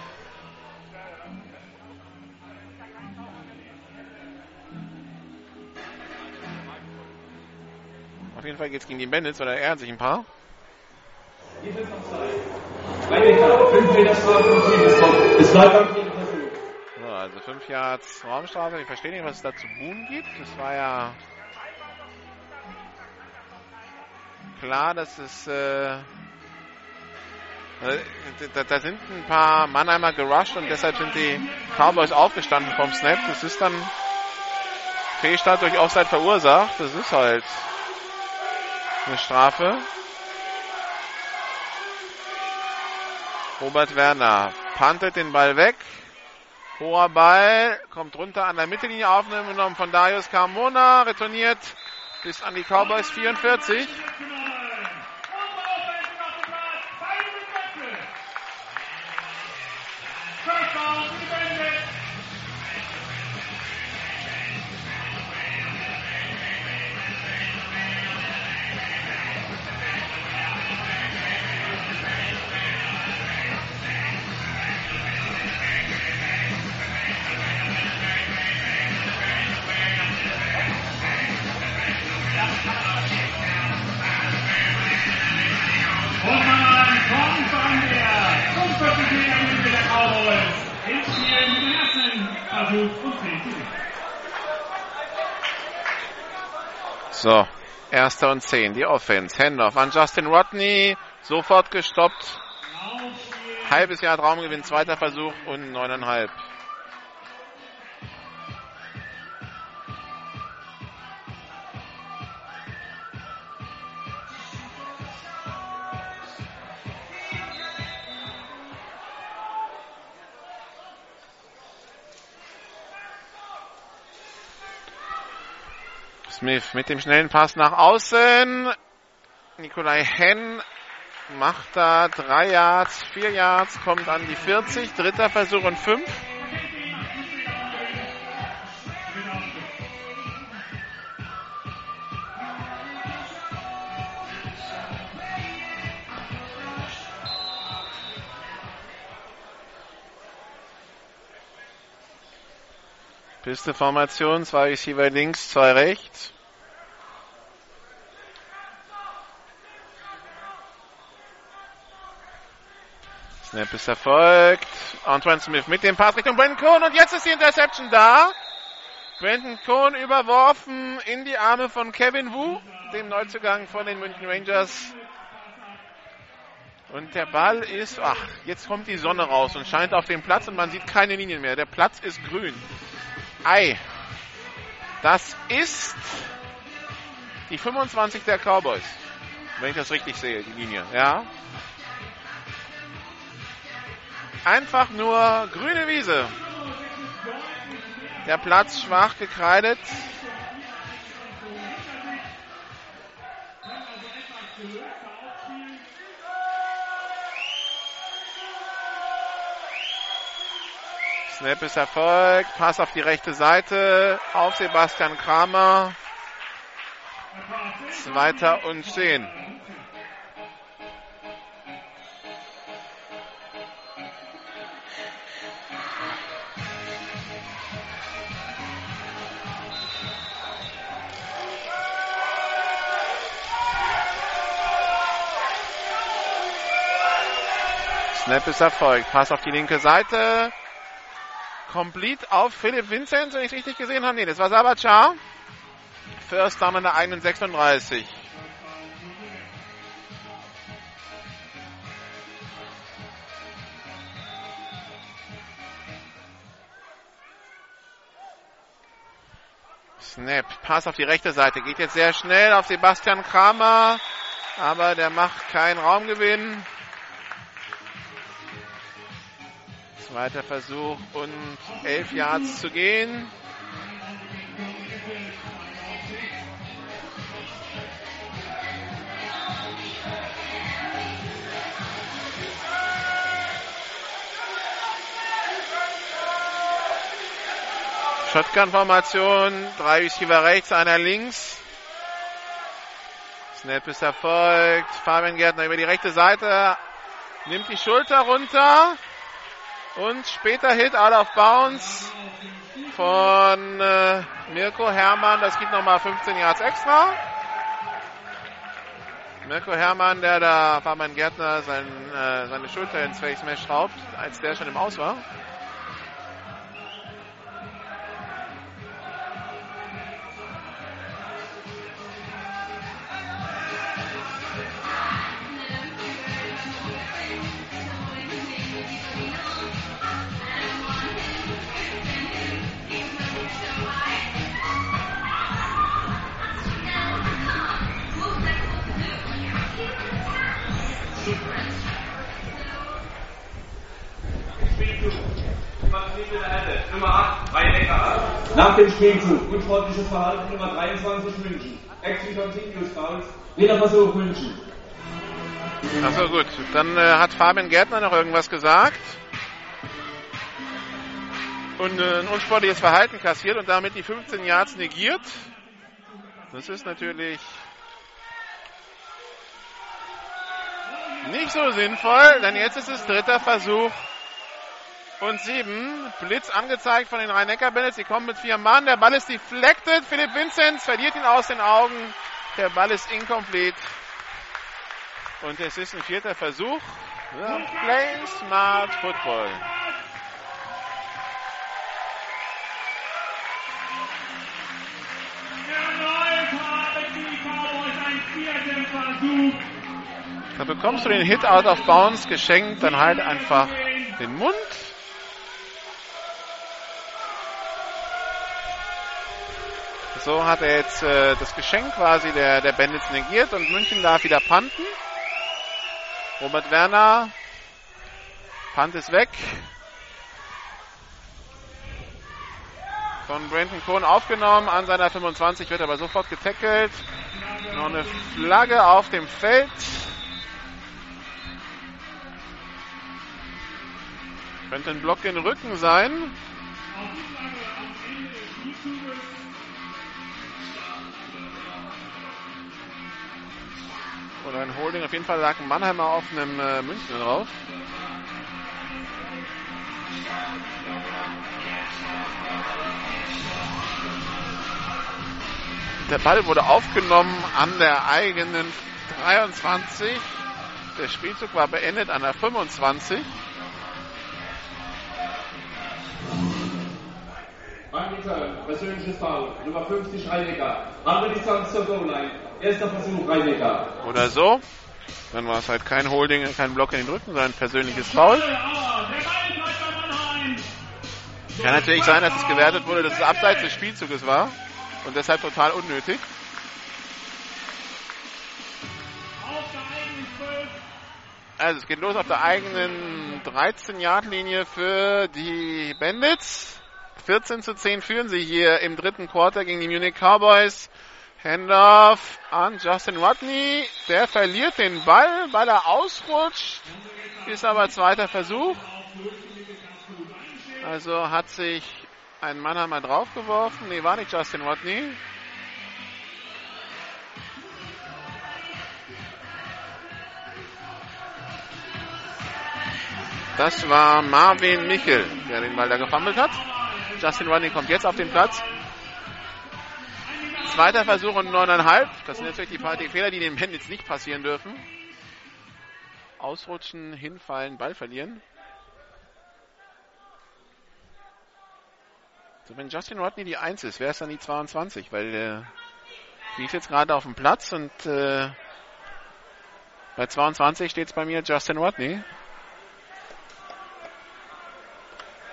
Auf jeden Fall geht es gegen die Bandits oder er hat sich ein paar. So, also 5 Yards Raumstrafe. Ich verstehe nicht, was es da zu buhen gibt. Das war ja klar, dass es äh, da, da sind ein paar Mannheimer gerusht und deshalb sind die Cowboys aufgestanden vom Snap. Das ist dann Fehlstart durch Offside verursacht. Das ist halt eine Strafe. Robert Werner pantet den Ball weg. Hoher Ball, kommt runter an der Mittellinie aufgenommen von Darius Carmona, retourniert bis an die Cowboys 44. erster und 10, die Offense. Handoff an Justin Rodney, sofort gestoppt. Halbes Jahr Traumgewinn, zweiter Versuch und neuneinhalb. Smith mit dem schnellen Pass nach außen. Nikolai Henn macht da drei Yards, vier Yards, kommt an die 40. Dritter Versuch und fünf. Piste-Formation, zwei Receiver links, zwei rechts. Snap ist erfolgt. Antoine Smith mit dem Pass Richtung Brandon Cohn und jetzt ist die Interception da. Brandon Cohn überworfen in die Arme von Kevin Wu, dem Neuzugang von den München Rangers. Und der Ball ist, ach, jetzt kommt die Sonne raus und scheint auf dem Platz und man sieht keine Linien mehr. Der Platz ist grün. Ei. Das ist die 25 der Cowboys. Wenn ich das richtig sehe, die Linie. Ja. Einfach nur grüne Wiese. Der Platz schwach gekreidet. Snap ist erfolgt. Pass auf die rechte Seite. Auf Sebastian Kramer. Zweiter und zehn. Snap ist erfolgt. Pass auf die linke Seite. Complete auf Philipp Vincent, wenn ich richtig gesehen habe. Nee, das war Sabachar. First down an der eigenen 36. Snap, Pass auf die rechte Seite. Geht jetzt sehr schnell auf Sebastian Kramer. Aber der macht keinen Raumgewinn. Zweiter Versuch und elf Yards zu gehen. Shotgun-Formation, drei Receiver rechts, einer links. Snap ist erfolgt. Fabian Gärtner über die rechte Seite, nimmt die Schulter runter. Und später Hit out of bounds von äh, Mirko Hermann. Das gibt nochmal 15 Yards extra. Mirko Hermann, der da Fabian Gärtner sein, äh, seine Schulter ins Face Mesh schraubt, als der schon im Aus war. Nach dem Spielzug, unsportliches Verhalten Nummer 23 München. Action Continuous Fouls. Wieder Versuch München. Achso, gut. Dann äh, hat Fabian Gärtner noch irgendwas gesagt. Und äh, ein unsportliches Verhalten kassiert und damit die 15 Yards negiert. Das ist natürlich nicht so sinnvoll, denn jetzt ist es dritter Versuch und sieben. Blitz angezeigt von den Rhein-Neckar-Bandits. Sie kommen mit vier Mann. Der Ball ist deflected. Philipp Vinzenz verliert ihn aus den Augen. Der Ball ist incomplete. Und es ist ein vierter Versuch. Ja, play smart football. Da bekommst du den Hit out of bounds geschenkt, dann halt einfach den Mund. So hat er jetzt äh, das Geschenk quasi der, der Bandits negiert und München darf wieder panten. Robert Werner, Pant ist weg. Von Brandon Cohn aufgenommen, an seiner 25 wird aber sofort getackelt. Noch eine Flagge auf dem Feld. Könnte ein Block in den Rücken sein. Oder ein Holding. Auf jeden Fall lag ein Mannheimer auf einem äh, München drauf. Der Ball wurde aufgenommen an der eigenen 23. Der Spielzug war beendet an der 25. Angetan, persönliches Foul, Nummer 50 Reinecker. Andere Distanz zur Goal-Line. Erster Versuch Reinecker. Oder so. Dann war es halt kein Holding, kein Block in den Rücken, sondern ein persönliches Foul. Kann natürlich sein, dass es gewertet wurde, dass es abseits des Spielzuges war und deshalb total unnötig. Also es geht los auf der eigenen 13-Yard-Linie für die Bandits. 14 zu 10 führen sie hier im dritten Quarter gegen die Munich Cowboys. Handoff an Justin Rodney. Der verliert den Ball, weil er ausrutscht. Ist aber zweiter Versuch. Also hat sich ein Mann einmal draufgeworfen. Nee, war nicht Justin Rodney. Das war Marvin Michel, der den Ball da gefummelt hat. Justin Rodney kommt jetzt auf den Platz. Zweiter Versuch und neuneinhalb. Das sind natürlich die, die Fehler, die den Bandits nicht passieren dürfen. Ausrutschen, hinfallen, Ball verlieren. So, wenn Justin Rodney die 1 ist, wäre es dann die 22, weil äh, die ist jetzt gerade auf dem Platz und äh, bei 22 steht es bei mir Justin Rodney.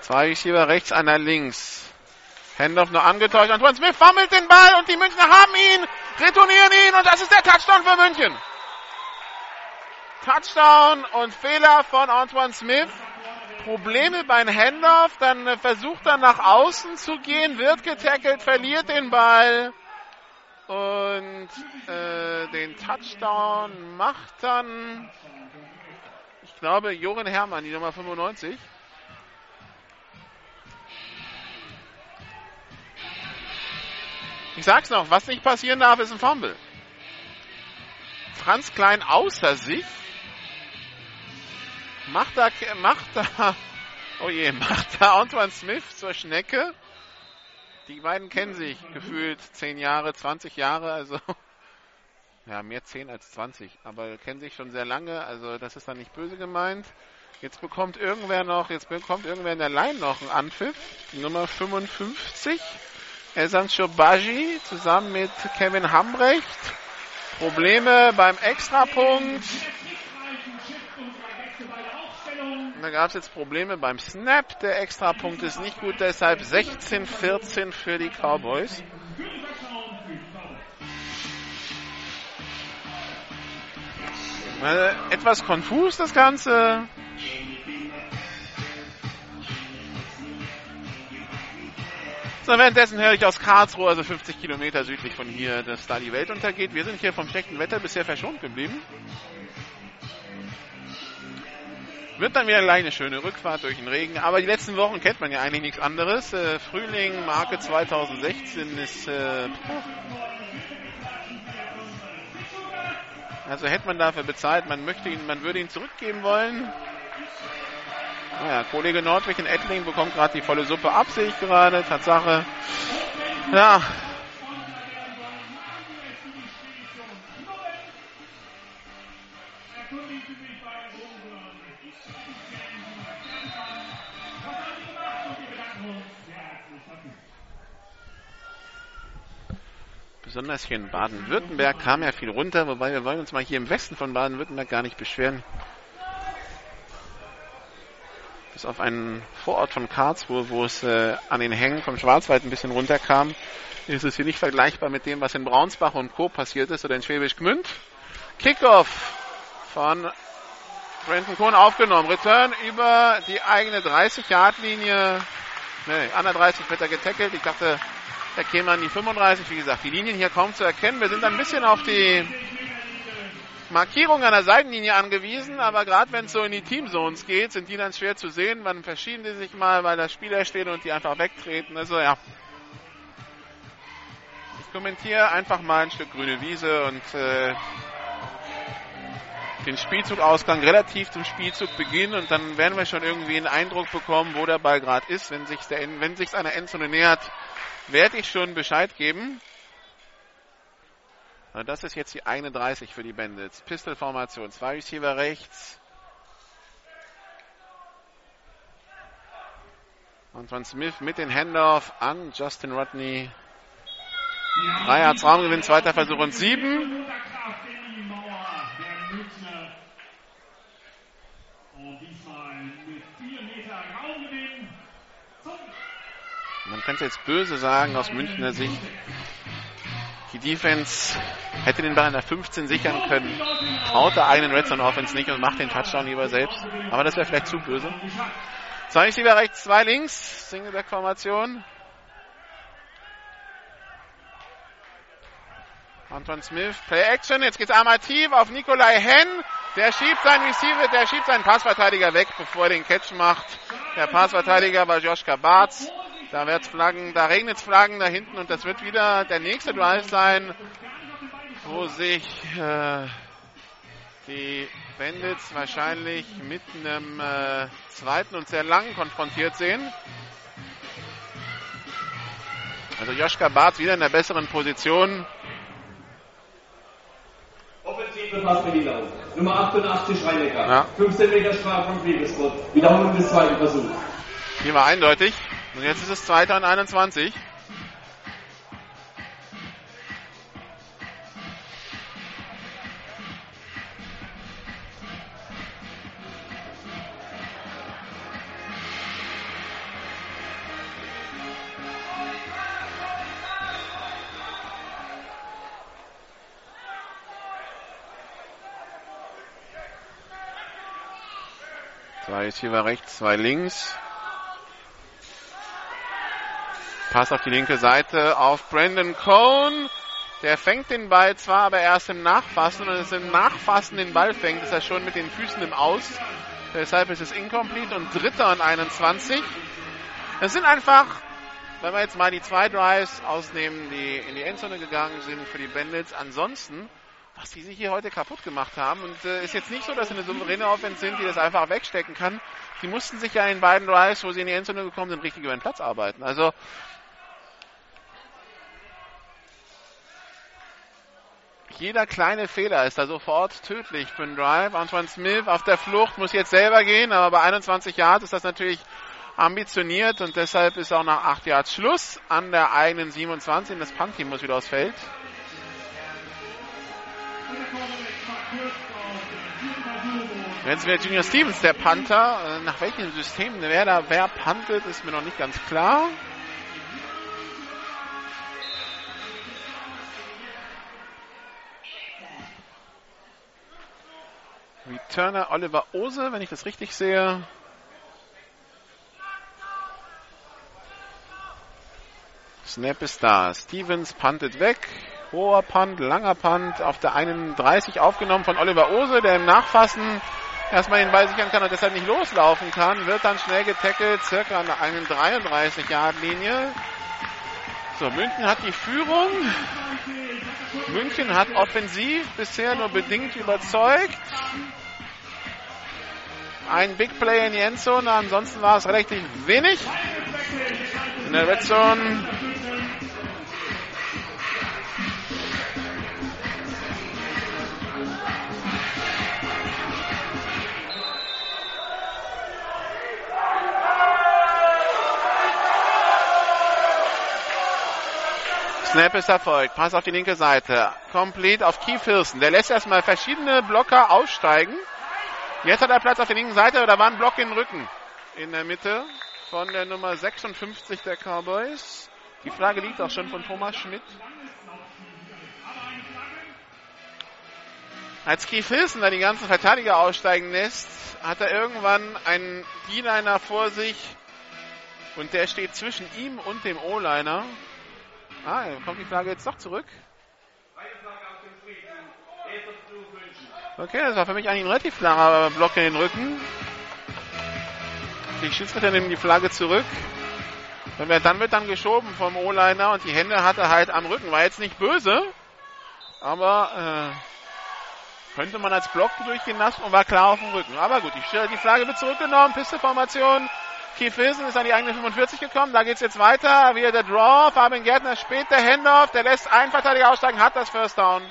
Zwei Receiver rechts, einer links. Handoff nur angetäuscht. Antoine Smith fummelt den Ball und die Münchner haben ihn, retournieren ihn und das ist der Touchdown für München. Touchdown und Fehler von Antoine Smith. Probleme beim Handoff, dann versucht er nach außen zu gehen, wird getackelt, verliert den Ball und äh, den Touchdown macht dann, ich glaube, Joren Herrmann, die Nummer 95. Ich sag's noch, was nicht passieren darf, ist ein Fumble. Franz Klein außer sich. Macht da, macht da, oh je, macht da Antoine Smith zur Schnecke. Die beiden kennen sich gefühlt 10 Jahre, 20 Jahre, also, ja, mehr 10 als 20, aber kennen sich schon sehr lange, also das ist dann nicht böse gemeint. Jetzt bekommt irgendwer noch, jetzt bekommt irgendwer in der Line noch einen Anpfiff. Nummer 55. Esan Shobaji zusammen mit Kevin Hambrecht. Probleme beim Extrapunkt. Da gab es jetzt Probleme beim Snap. Der Extrapunkt ist nicht gut, deshalb 16-14 für die Cowboys. Äh, etwas konfus das Ganze. So, währenddessen höre ich aus Karlsruhe, also 50 Kilometer südlich von hier, dass da die Welt untergeht. Wir sind hier vom schlechten Wetter bisher verschont geblieben. Wird dann wieder eine schöne Rückfahrt durch den Regen. Aber die letzten Wochen kennt man ja eigentlich nichts anderes. Äh, Frühling, Marke 2016 ist. Äh, also hätte man dafür bezahlt, man möchte ihn, man würde ihn zurückgeben wollen. Naja, Kollege Nordwig in Ettling bekommt gerade die volle Suppe ab, sehe ich gerade. Tatsache. Ja. Besonders hier in Baden-Württemberg kam ja viel runter, wobei wir wollen uns mal hier im Westen von Baden-Württemberg gar nicht beschweren bis auf einen Vorort von Karlsruhe, wo es äh, an den Hängen vom Schwarzwald ein bisschen runterkam, ist es hier nicht vergleichbar mit dem, was in Braunsbach und Co. passiert ist oder in Schwäbisch Gmünd. Kickoff von Brenton Kohn aufgenommen. Return über die eigene 30-Yard-Linie. Nee, an der 30 wird er getackelt. Ich dachte, er käme an die 35. Wie gesagt, die Linien hier kaum zu erkennen. Wir sind ein bisschen auf die Markierung an der Seitenlinie angewiesen, aber gerade wenn es so in die Teamzones geht, sind die dann schwer zu sehen. Man verschieben die sich mal, weil da Spieler stehen und die einfach wegtreten. Also ja. Ich kommentiere einfach mal ein Stück grüne Wiese und äh, den Spielzugausgang relativ zum Spielzugbeginn und dann werden wir schon irgendwie einen Eindruck bekommen, wo der Ball gerade ist. Wenn sich wenn sich einer Endzone nähert, werde ich schon Bescheid geben. Und das ist jetzt die 31 für die Bandits. Pistol-Formation. Zwei Receiver rechts. Antoine Smith mit den Handoff an Justin Rodney. Drei Yards Raumgewinn, zweiter Versuch und sieben. Man könnte jetzt böse sagen aus Münchner Sicht. Die Defense hätte den Ball in der 15 sichern können, traut der eigenen Red Zone Offense nicht und macht den Touchdown lieber selbst. Aber das wäre vielleicht zu böse. Zwei Receiver rechts, zwei links. Singleback-Formation. Anton Smith, Play Action. Jetzt geht's einmal tief auf Nikolai Henn. Der schiebt seinen Receiver, der schiebt seinen Passverteidiger weg, bevor er den Catch macht. Der Passverteidiger war Joschka Barz. Da wird's Flaggen, da regnet's Flaggen da hinten und das wird wieder der nächste Drive sein, wo sich äh, die Bandits wahrscheinlich mit einem äh, zweiten und sehr langen konfrontiert sehen. Also Joschka Barz wieder in der besseren Position. Offensive Passbehinderung. Nummer 88 Reinecker. Ja. 15 Meter Strafe vom Fliegespot. Wiederholung des zweiten Versuchs. Hier war eindeutig. Und jetzt ist es 2. und 21. Zwei Receiver rechts, zwei links. Pass auf die linke Seite auf Brandon Cohn. Der fängt den Ball zwar, aber erst im Nachfassen. Und es im Nachfassen den Ball fängt, ist er schon mit den Füßen im Aus. Deshalb ist es incomplete und dritter und 21. Es sind einfach, wenn wir jetzt mal die zwei Drives ausnehmen, die in die Endzone gegangen sind für die Bandits. Ansonsten, was die sich hier heute kaputt gemacht haben. Und äh, ist jetzt nicht so, dass sie eine souveräne Offense sind, die das einfach wegstecken kann. Sie mussten sich ja in beiden Drives, wo sie in die Endzone gekommen sind, richtig über den Platz arbeiten. Also jeder kleine Fehler ist da sofort tödlich für einen Drive. Antoine Smith auf der Flucht muss jetzt selber gehen, aber bei 21 Yards ist das natürlich ambitioniert und deshalb ist auch nach 8 Yards Schluss an der eigenen 27. Das Punt-Team muss wieder aufs Feld. Jetzt wäre Junior Stevens der Panther. Nach welchem System wer da wer puntet, ist mir noch nicht ganz klar. Returner Oliver Ose, wenn ich das richtig sehe. Snap ist da. Stevens puntet weg. Hoher Punt, langer Punt auf der 31 aufgenommen von Oliver Ose, der im Nachfassen erstmal den Ball sichern kann und deshalb nicht loslaufen kann. Wird dann schnell getackelt, circa an der 33 Yard Linie. So, München hat die Führung. München hat offensiv bisher nur bedingt überzeugt. Ein Big Play in die Endzone, ansonsten war es relativ wenig. In der Red Snap ist erfolgt. Pass auf die linke Seite. Complete auf Hilson. Der lässt erstmal verschiedene Blocker aussteigen. Jetzt hat er Platz auf der linken Seite. Da war ein Block den Rücken. In der Mitte von der Nummer 56 der Cowboys. Die Frage liegt auch schon von Thomas Schmidt. Als Keith Hilson da die ganzen Verteidiger aussteigen lässt, hat er irgendwann einen D-Liner vor sich und der steht zwischen ihm und dem O-Liner. Ah, kommt die Flagge jetzt doch zurück. Okay, das war für mich eigentlich ein relativ langer Block in den Rücken. Die Schiedsrichter nehmen die Flagge zurück. Dann wird dann geschoben vom O-Liner und die Hände hat er halt am Rücken. War jetzt nicht böse, aber äh, könnte man als Block durchgehen lassen und war klar auf dem Rücken. Aber gut, die, die Flagge wird zurückgenommen. Pisteformation. Keith Wilson ist an die eigene 45 gekommen. Da geht's jetzt weiter. Wieder der Draw. Fabian Gärtner spät der Handoff. Der lässt einen Verteidiger aussteigen, hat das First Down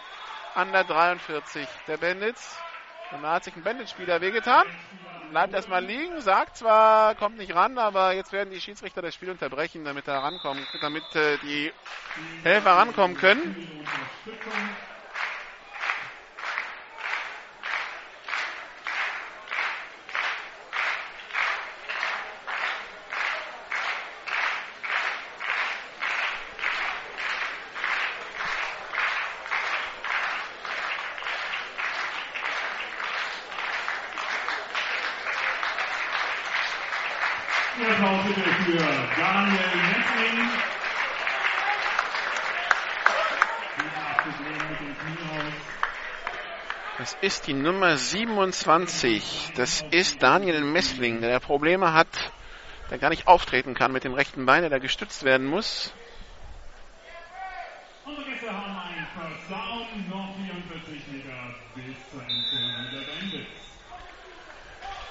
an der 43 der Bandits. Und da hat sich ein Bandit-Spieler wehgetan. Bleibt erstmal liegen, sagt zwar, kommt nicht ran, aber jetzt werden die Schiedsrichter das Spiel unterbrechen, damit er rankommen, damit äh, die Helfer rankommen können. Das ist die Nummer 27. Das ist Daniel Messling, der Probleme hat, der gar nicht auftreten kann mit dem rechten Bein, der da gestützt werden muss. Unsere Gäste haben ein First Down, noch 44 Meter bis zur Endzone der Bandits.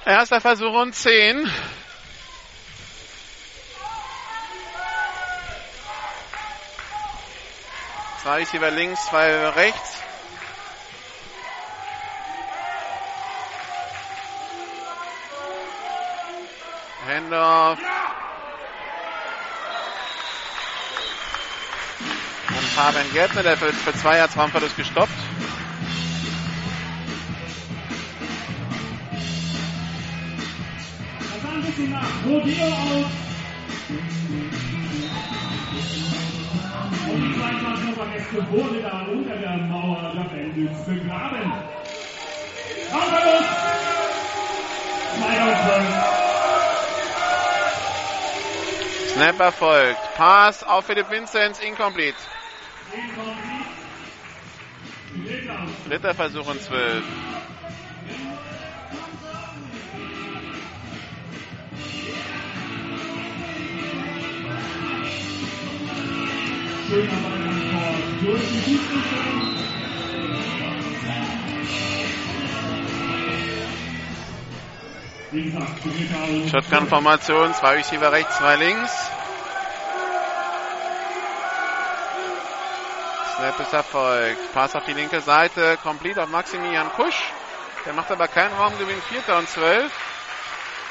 Erster Versuch und 10. Zwei Receiver links, zwei rechts. Handoff. Und Fabian Gärtner, der wird für zwei Yards gestoppt. Nach Rodeo aus. Und die 22 Obergäste wurde da unter der Mauer der Bandits begraben. Auf zwölf. Snap erfolgt. Pass auf Philipp Vinzenz, incomplete. Dritter. Versuch und 12. Schöner Ballantwort durch die Shotgun-Formation, zwei Receiver rechts, zwei links. Snap ist erfolgt. Pass auf die linke Seite, complete auf Maximilian Kusch. Der macht aber keinen Raumgewinn, vierter und zwölf.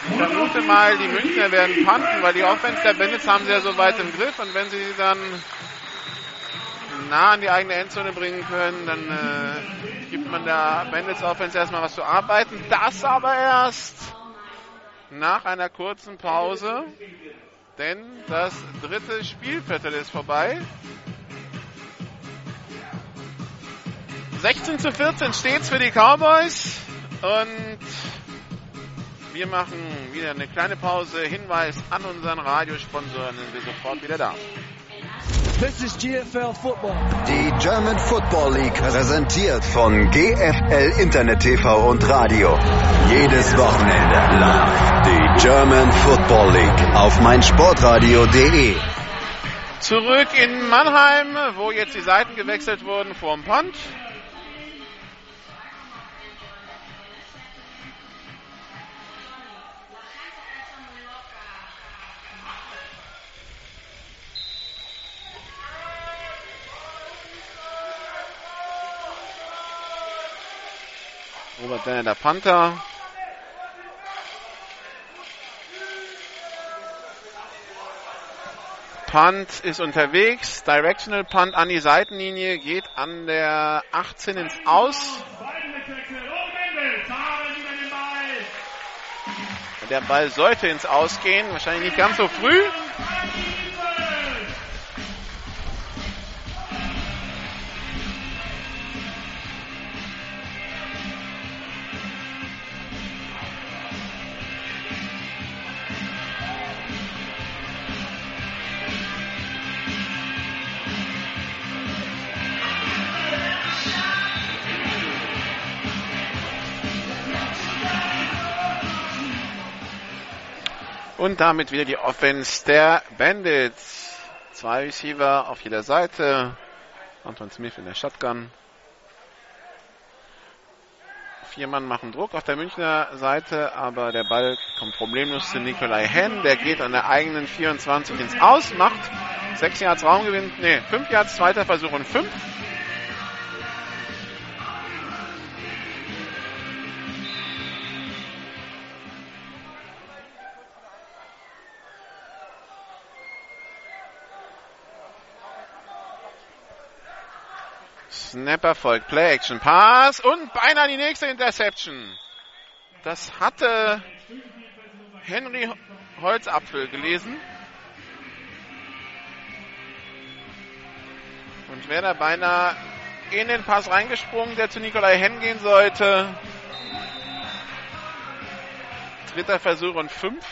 Ich vermute mal, die Münchner werden panten, weil die Offense der Bandits haben sie ja so weit im Griff und wenn sie sie dann nah an die eigene Endzone bringen können, dann äh, gibt man der Bandits Offense erstmal was zu arbeiten. Das aber erst nach einer kurzen Pause, denn das dritte Spielviertel ist vorbei. 16 zu 14 steht's für die Cowboys und wir machen wieder eine kleine Pause. Hinweis an unseren Radiosponsoren, sind wir sofort wieder da. This is GFL Football. Die German Football League präsentiert von GFL Internet TV und Radio. Jedes Wochenende live die German Football League auf meinsportradio.de. Zurück in Mannheim, wo jetzt die Seiten gewechselt wurden vorm Punt. Robert Denner, der Panther. Punt ist unterwegs. Directional Punt an die Seitenlinie, geht an der 18 ins Aus. Der Ball sollte ins Aus gehen, wahrscheinlich nicht ganz so früh. Und damit wieder die Offense der Bandits. Zwei Receiver auf jeder Seite. Anton Smith in der Shotgun. Vier Mann machen Druck auf der Münchner Seite, aber der Ball kommt problemlos zu Nikolai Henn. Der geht an der eigenen 24 ins Aus, macht 6 Yards Raumgewinn, nee, 5 Yards, zweiter Versuch und 5. verfolgt. Play Action Pass und beinahe die nächste Interception. Das hatte Henry Holzapfel gelesen. Und wäre da beinahe in den Pass reingesprungen, der zu Nikolai Henn gehen sollte. Dritter Versuch und fünf.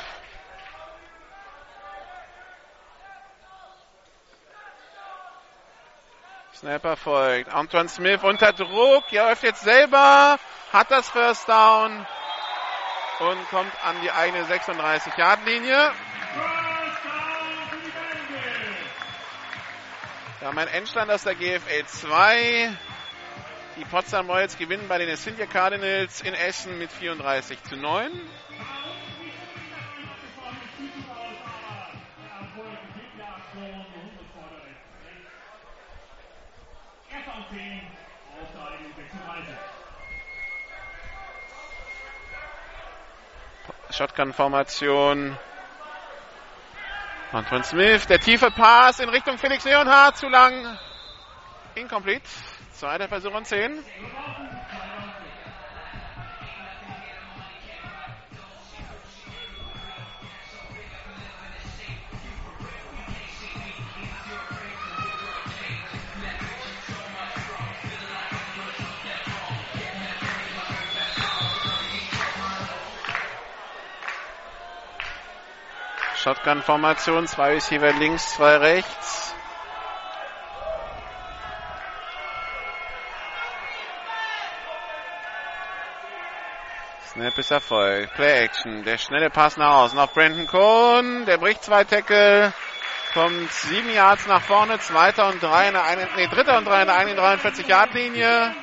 Snapper folgt. Antoine Smith unter Druck. Er läuft jetzt selber. Hat das First Down. Und kommt an die eigene 36-Yard-Linie. Wir haben einen Endstand aus der GFL 2. Die Potsdam Royals gewinnen bei den Essindia Cardinals in Essen mit 34 zu 9. Shotgun-Formation. Antoine Smith, der tiefe Pass in Richtung Felix Leonhardt, zu lang. Incomplete. Zweiter Versuch und 10. Shotgun-Formation, zwei Receiver links, zwei rechts. Snap ist Erfolg. Play Action. Der schnelle Pass nach außen auf Brandon Cohn. Der bricht zwei Tackle. Kommt sieben Yards nach vorne. Zweiter und drei in der einen, nee, dritter und drei in der 41 Yard Linie.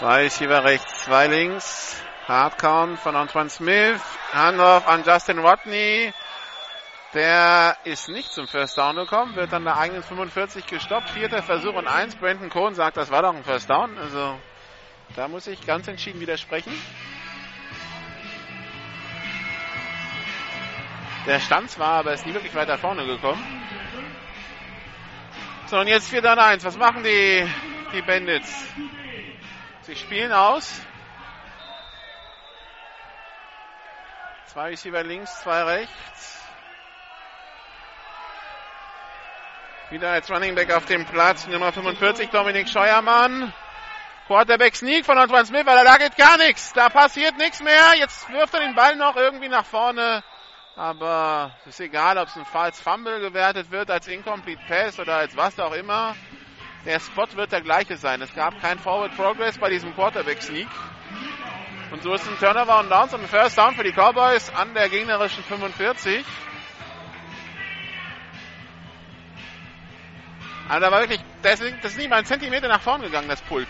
Zwei Receiver rechts, zwei links. Hardcount von Antoine Smith. Handoff an Justin Rodney. Der ist nicht zum First Down gekommen, wird an der eigenen 45 gestoppt. Vierter Versuch und eins. Brandon Cohn sagt, das war doch ein First Down. Also da muss ich ganz entschieden widersprechen. Der stand zwar, aber ist nie wirklich weiter vorne gekommen. So, und jetzt 4 dann 1. Was machen die, die Bandits? Sie spielen aus. Zwei Receiver links, zwei rechts. Wieder als Running Back auf dem Platz, Nummer 45, Dominik Scheuermann. Quarterback Sneak von Antoine Smith, weil da geht gar nichts. Da passiert nichts mehr. Jetzt wirft er den Ball noch irgendwie nach vorne. Aber es ist egal, ob es ein False Fumble gewertet wird, als Incomplete Pass oder als was auch immer. Der Spot wird der gleiche sein. Es gab kein Forward Progress bei diesem Quarterback Sneak. Und so ist ein Turnover und Downs und ein First Down für die Cowboys an der gegnerischen 45. Also da war wirklich, das ist, das ist nicht mal ein Zentimeter nach vorn gegangen, das Pulk.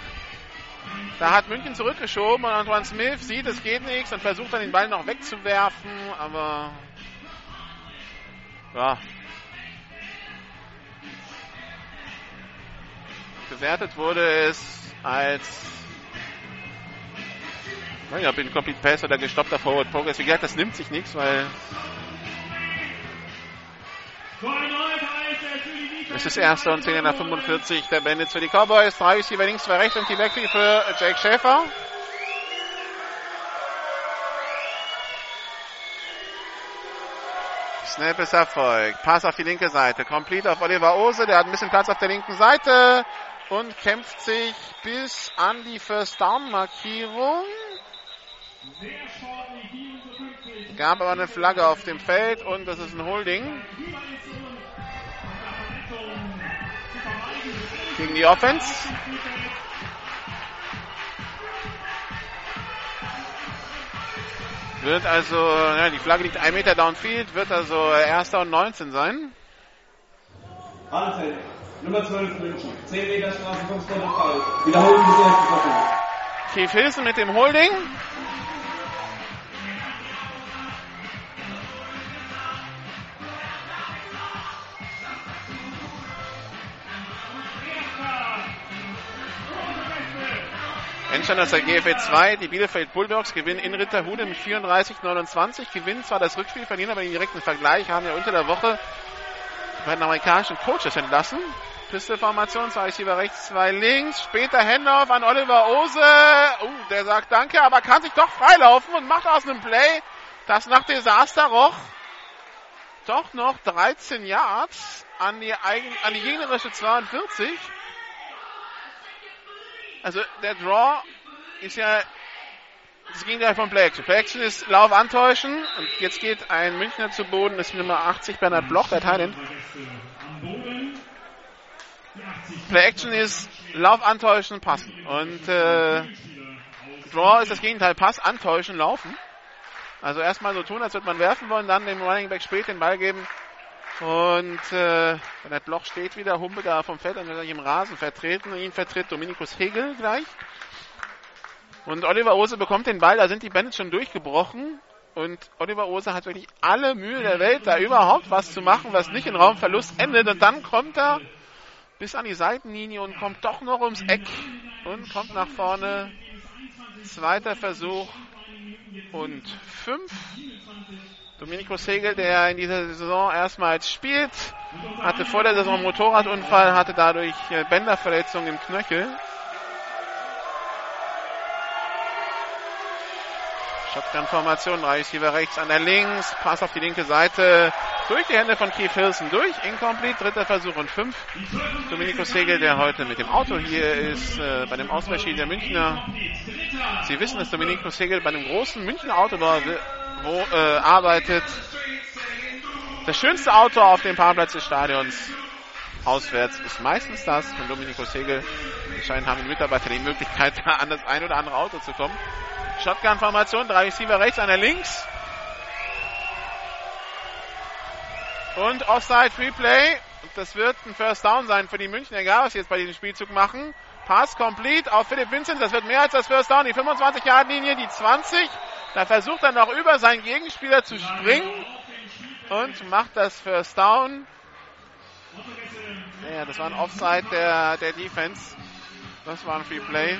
Da hat München zurückgeschoben und Antoine Smith sieht, es geht nichts und versucht dann den Ball noch wegzuwerfen, aber ja. Gewertet wurde es als naja, bin Complete Pass oder gestoppter Forward Progress. Wie gesagt, das nimmt sich nichts, weil es ist erster und 10 nach 45 der Bandits für die Cowboys. Drei Receiver links, zwei rechts und die Backfield für Jake Schäfer. Snap ist Erfolg. Pass auf die linke Seite. Complete auf Oliver Ose. Der hat ein bisschen Platz auf der linken Seite und kämpft sich bis an die First Down Markierung. Gab aber eine Flagge auf dem Feld und das ist ein Holding. Gegen die Offense. Wird also, ja, die Flagge liegt ein Meter downfield, wird also erster und 19 sein. Anfeld, Nummer 12 München. 10 Meter Strafe vom Fall. Wiederholen des ersten Versuchs. Keith Hilson mit dem Holding. Endstand aus der GFL 2. Die Bielefeld Bulldogs gewinnen in Ritterhude mit 34-29. Gewinnen zwar das Rückspiel, verlieren aber den direkten Vergleich. Haben ja unter der Woche bei den amerikanischen Coaches entlassen. Pistol-Formation, zwei Receiver rechts, zwei links. Später Handoff an Oliver Ose. Uh, der sagt Danke, aber kann sich doch freilaufen und macht aus einem Play, das nach Desaster roch, doch noch 13 Yards an die, eigen, an die gegnerische 42. Also der Draw ist ja das Gegenteil von Play Action. Play Action ist Lauf antäuschen und jetzt geht ein Münchner zu Boden, das ist Nummer 80 Bernhard Bloch, der Thailand. Play Action ist Lauf antäuschen, passen. Und äh, Draw ist das Gegenteil, Pass antäuschen, laufen. Also erstmal so tun, als würde man werfen wollen, dann dem Running Back spät den Ball geben. Und äh, Bernhard Bloch steht wieder, Humpe da vom Feld und wird sich im Rasen vertreten. Ihn vertritt Dominikus Hegel gleich. Und Oliver Ose bekommt den Ball, da sind die Bandits schon durchgebrochen. Und Oliver Ose hat wirklich alle Mühe der Welt, da überhaupt was zu machen, was nicht in Raumverlust endet. Und dann kommt er bis an die Seitenlinie und kommt doch noch ums Eck und kommt nach vorne. Zweiter Versuch und fünf. Domenico Segel, der in dieser Saison erstmals spielt, hatte vor der Saison einen Motorradunfall, hatte dadurch äh, Bänderverletzungen im Knöchel. Shotgun-Formation, Receiver rechts, an der links, Pass auf die linke Seite, durch die Hände von Keith Hilson durch, incomplete, dritter Versuch und fünf. Domenico Segel, der heute mit dem Auto hier ist, äh, bei dem Ausweichschild der Münchner. Sie wissen, dass Domenico Segel bei einem großen Münchner Autobau wo, äh, arbeitet. Das schönste Auto auf dem Parkplatz des Stadions auswärts ist meistens das von Domenico Segel. Anscheinend haben die Mitarbeiter die Möglichkeit, an das ein oder andere Auto zu kommen. Shotgun-Formation, drei Receiver rechts, einer links. Und Offside Free. Das wird ein First Down sein für die München, egal was sie jetzt bei diesem Spielzug machen. Pass complete auf Philipp Vincent. Das wird mehr als das First Down. Die 25-Yard-Linie, die 20. Da versucht er noch über seinen Gegenspieler zu springen und macht das First Down. Ja, das war ein Offside der, der Defense. Das war ein Free Play.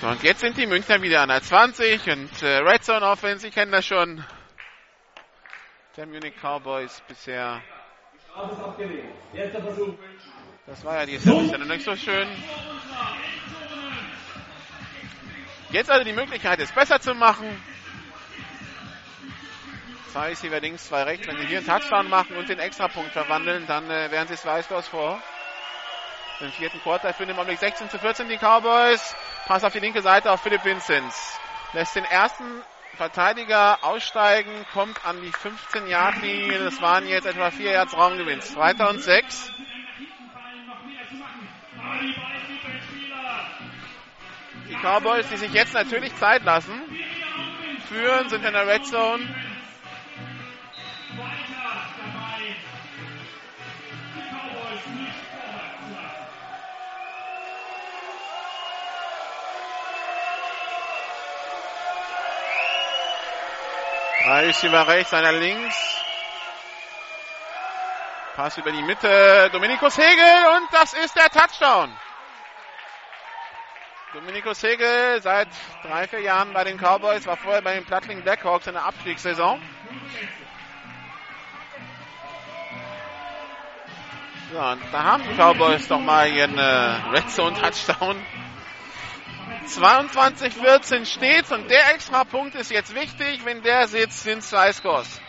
So, und jetzt sind die Münchner wieder an der 20 und äh, Red Zone Offense, Sie kennen das schon. Der Munich Cowboys bisher. Das war ja die Service noch nicht so schön. Jetzt also die Möglichkeit, es besser zu machen. Zwei ist hier links, zwei rechts. Wenn sie hier einen Touchdown machen und den Extrapunkt verwandeln, dann äh, wären sie es weißlos vor. Im vierten Quarter führen im Augenblick 16 zu 14 die Cowboys. Pass auf die linke Seite auf Philipp Vinzenz. Lässt den ersten Verteidiger aussteigen, kommt an die 15-Yard-Linie. Das waren jetzt etwa 4 Yards Raumgewinn. Zweiter und 6. Die Cowboys, die sich jetzt natürlich Zeit lassen, führen, sind in der Red Zone. Drei Receiver rechts, einer links. Pass über die Mitte. Dominikus Hegel und das ist der Touchdown. Dominikus Hegel seit drei, vier Jahren bei den Cowboys, war vorher bei den Plattling Blackhawks in der Abstiegssaison. So, und da haben die Cowboys doch mal ihren äh, Red Zone Touchdown 22-14 steht und der extra Punkt ist jetzt wichtig. Wenn der sitzt, sind zwei Scores.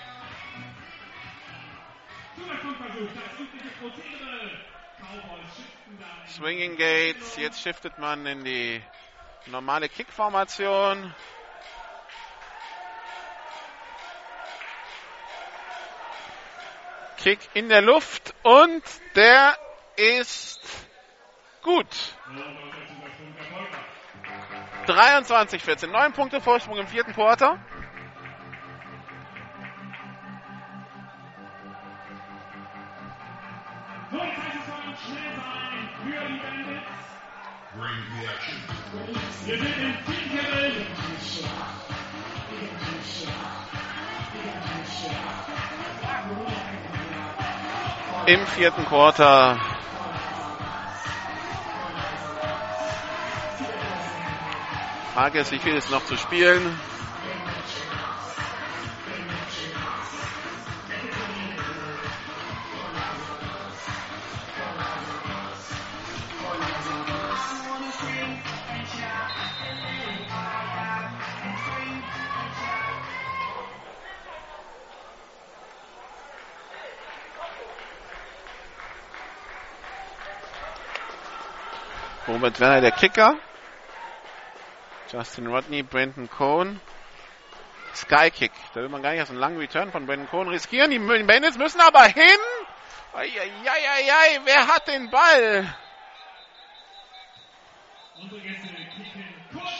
Swinging Gates, jetzt shiftet man in die normale Kick-Formation. Kick in der Luft und der ist gut. 23-14. Neun Punkte Vorsprung im vierten Quarter. Im. Im vierten Quarter Marquez, wie viel ist noch zu spielen? Robert Werner, der Kicker. Justin Rodney, Brandon Cohn. Skykick. Da will man gar nicht aus einem langen Return von Brandon Cohn riskieren. Die Bandits müssen aber hin. Eieieiei, wer hat den Ball?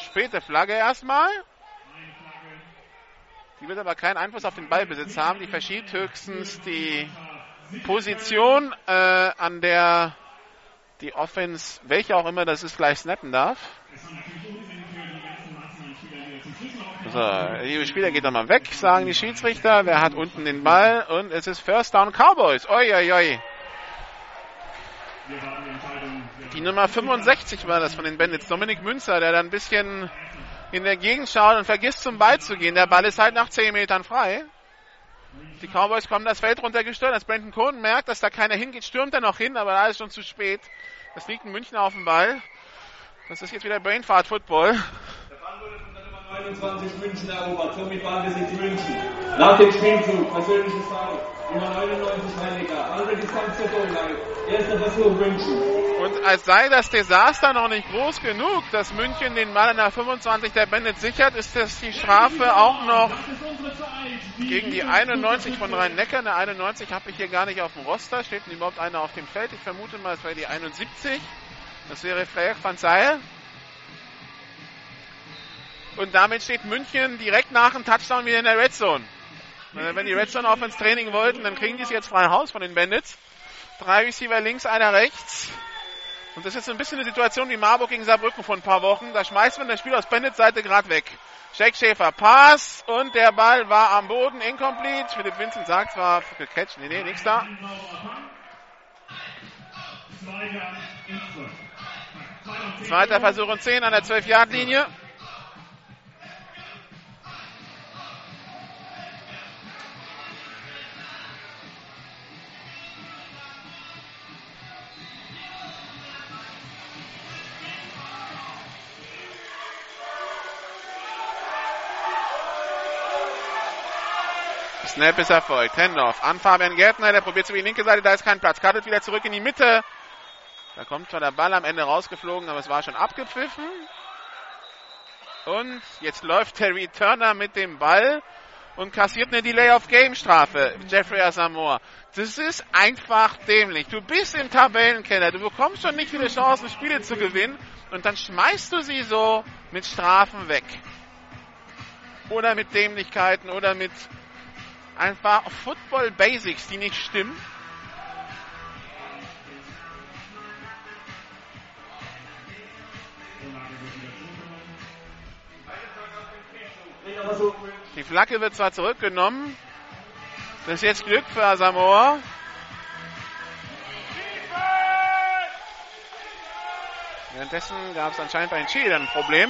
Späte Flagge erstmal. Die wird aber keinen Einfluss auf den Ballbesitz haben. Die verschiebt höchstens die Position, äh, an der die Offense, welche auch immer das ist, gleich snappen darf. So, die Spieler geht nochmal weg, sagen die Schiedsrichter. Wer hat unten den Ball? Und es ist First Down Cowboys. Oi, oi, oi. Die Nummer 65 war das von den Bandits. Dominik Münzer, der da ein bisschen in der Gegend schaut und vergisst zum Ball zu gehen. Der Ball ist halt nach 10 Metern frei. Die Cowboys kommen das Feld runtergestört. Als Brandon Cohn merkt, dass da keiner hingeht, stürmt er noch hin, aber da ist schon zu spät. Das liegt ein Münchner auf dem Ball. Das ist jetzt wieder Brainfart Football. 29 München erobert, somit Ballbesitz München. Nach dem Spielzug, persönliches Foul. Nummer 99 Heinecker, andere Distanz zur Torline. Erster Versuch München. Und als sei das Desaster noch nicht groß genug, dass München den Ball in der 25 der Bandit sichert, ist das die Strafe auch noch gegen die 91 von Rhein-Neckar. Eine 91 habe ich hier gar nicht auf dem Roster. Steht denn überhaupt einer auf dem Feld? Ich vermute mal, es wäre die 71. Das wäre Frère van Zijl. Und damit steht München direkt nach dem Touchdown wieder in der Red Zone. Wenn die Red Zone auf ins Training wollten, dann kriegen die es jetzt frei Haus von den Bandits. Drei Receiver links, einer rechts. Und das ist so ein bisschen eine Situation wie Marburg gegen Saarbrücken vor ein paar Wochen. Da schmeißt man das Spiel aus Bandits Seite gerade weg. Jack Schäfer, Pass und der Ball war am Boden, incomplete. Philipp Vincent sagt zwar gecatcht, nee, nee, nichts da. Zweiter Versuch und 10 an der 12-Yard-Linie. Snap ist erfolgt. Handoff an Fabian Gärtner. Der probiert zu die linke Seite. Da ist kein Platz. Cuttet wieder zurück in die Mitte. Da kommt zwar der Ball am Ende rausgeflogen, aber es war schon abgepfiffen. Und jetzt läuft Terry Turner mit dem Ball und kassiert eine Delay-of-Game-Strafe. Jeffrey Asamoah. Das ist einfach dämlich. Du bist im Tabellenkeller. Du bekommst schon nicht viele Chancen, Spiele zu gewinnen. Und dann schmeißt du sie so mit Strafen weg. Oder mit Dämlichkeiten oder mit einfach Football Basics, die nicht stimmen. Die Flagge wird zwar zurückgenommen. Das ist jetzt Glück für Asamoah. Währenddessen gab es anscheinend bei den Chile ein Problem.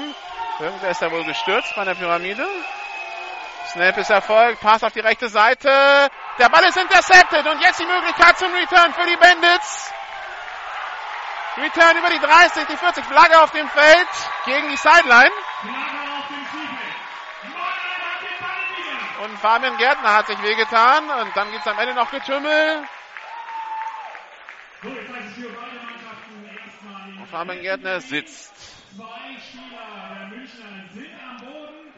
Irgendwer ist da wohl gestürzt bei der Pyramide. Snap ist erfolgt, Pass auf die rechte Seite. Der Ball ist intercepted und jetzt die Möglichkeit zum Return für die Bandits. Return über die 30, die 40 Flagge auf dem Feld gegen die Sideline. Und Fabian Gärtner hat sich wehgetan und dann gibt es am Ende noch Getümmel. Und Fabian Gärtner sitzt.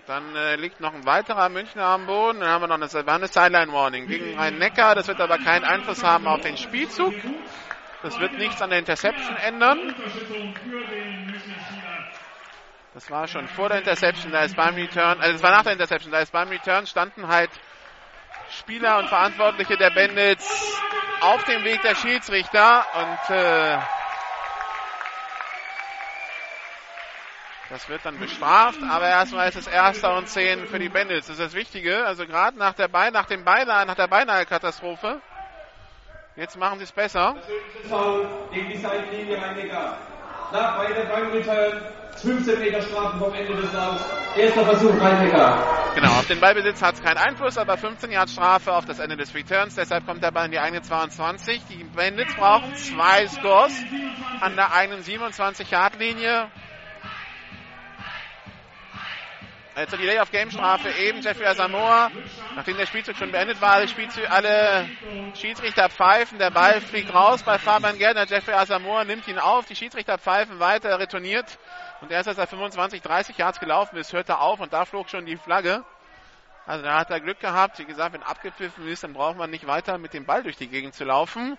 Dann äh, liegt noch ein weiterer Münchner am Boden. Dann haben wir noch eine, eine Sideline-Warning gegen Rhein-Neckar. Das wird aber keinen Einfluss haben auf den Spielzug. Das wird nichts an der Interception ändern. Das war schon vor der Interception, da ist beim Return, also es war nach der Interception, da ist beim Return standen halt Spieler und Verantwortliche der Bandits auf dem Weg der Schiedsrichter und äh, Das wird dann bestraft, aber erstmal ist es erster und zehn für die Bandits. Das ist das Wichtige. Also gerade nach der nach dem Beinahe, nach der beinahe Katastrophe. Jetzt machen sie es besser. Gegen die Seitenlinie Rhein-Neckar. Nach weiter beim Return. 15 Meter Strafen vom Ende des Laufs. Erster Versuch Rhein-Neckar. Genau, auf den Ballbesitz hat es keinen Einfluss, aber 15 Yard Strafe auf das Ende des Returns. Deshalb kommt der Ball in die eigene 22. Die Bandits brauchen zwei Scores an der eigenen 27 Yard Linie. Also die Lay-of-Game-Strafe eben Jeffrey Asamoah. Nachdem der Spielzug schon beendet war, alle, Spielzug, alle Schiedsrichter pfeifen. Der Ball fliegt raus bei Fabian Gärtner. Jeffrey Asamoah nimmt ihn auf. Die Schiedsrichter pfeifen weiter, retourniert. Und erst als er 25, 30 Yards gelaufen ist, hört er auf und da flog schon die Flagge. Also da hat er Glück gehabt. Wie gesagt, wenn abgepfiffen ist, dann braucht man nicht weiter mit dem Ball durch die Gegend zu laufen.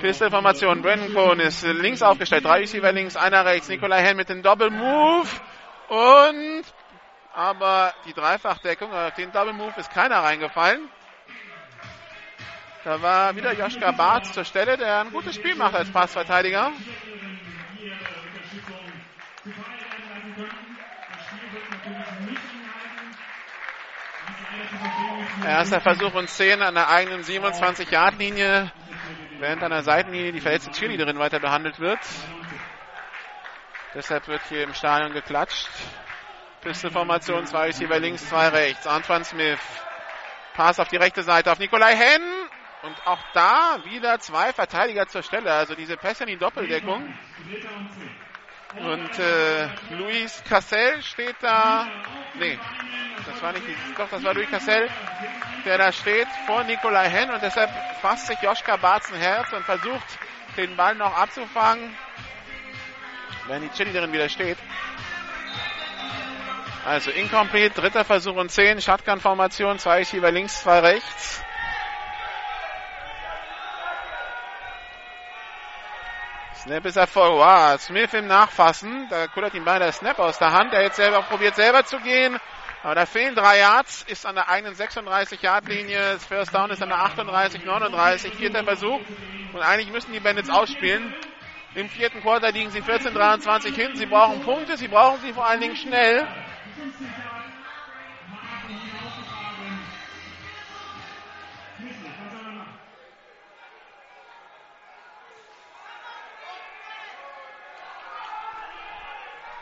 Pistol-Formation. Brandon Cohn ist links aufgestellt. Drei Receiver links, einer rechts. Nikolai Hen mit dem Double Move. Und aber die Dreifachdeckung, auf den Double Move ist keiner reingefallen. Da war wieder Joschka Barth zur Stelle, der ein gutes Spiel macht als Passverteidiger. Erster Versuch und 10 an der eigenen 27-Yard-Linie, während an der Seitenlinie die verletzte Cheerleaderin weiter behandelt wird. Deshalb wird hier im Stadion geklatscht. Pisteformation, zwei Receiver links, zwei rechts. Antoine Smith. Pass auf die rechte Seite auf Nikolai Henn. Und auch da wieder zwei Verteidiger zur Stelle. Also diese Pässe in die Doppeldeckung. Und äh, Luis Cassel steht da. Nee, das war nicht. Doch, das war Luis Cassel, der da steht vor Nikolai Henn. Und deshalb fasst sich Joschka Barzen Herz und versucht, den Ball noch abzufangen. Wenn die Chili wieder steht. Also incomplete, dritter Versuch und 10, Shotgun-Formation, zwei Receiver links, zwei rechts. Snap ist Erfolg. Wow, Smith im Nachfassen. Da kullert ihm beinahe der Snap aus der Hand. Er jetzt selber probiert selber zu gehen. Aber da fehlen drei Yards. Ist an der eigenen 36-Yard-Linie. Das First Down ist an der 38, 39. Vierter Versuch. Und eigentlich müssen die Bandits ausspielen. Im vierten Quarter liegen sie 14-23 hin. Sie brauchen Punkte. Sie brauchen sie vor allen Dingen schnell. 50 Jahren haben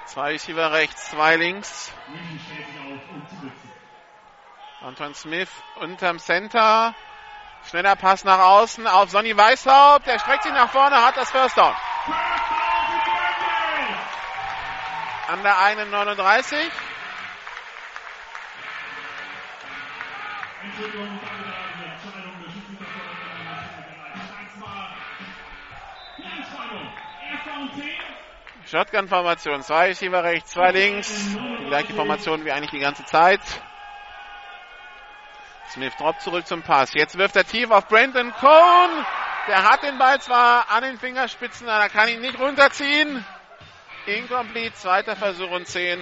Zwei Receiver rechts, zwei links. Anton Smith unterm Center. Schneller Pass nach außen auf Sonny Weißhaupt. Der streckt sich nach vorne, hat das First Down. An der 1,39. Shotgun-Formation. Zwei Receiver rechts, zwei links. Die gleiche Formation wie eigentlich die ganze Zeit. Smith droppt zurück zum Pass. Jetzt wirft er tief auf Brandon Cohn. Der hat den Ball zwar an den Fingerspitzen, aber er kann ihn nicht runterziehen. Incomplete, zweiter Versuch und 10.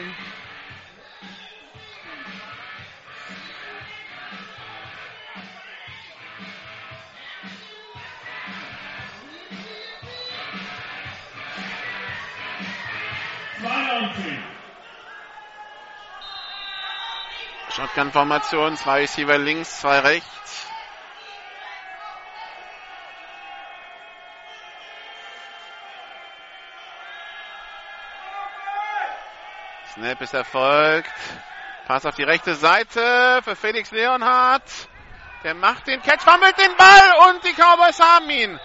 Shotgun-Formation, zwei Receiver links, zwei rechts. Snap ist erfolgt. Pass auf die rechte Seite für Felix Leonhardt. Der macht den Catch, fummelt den Ball und die Cowboys haben ihn.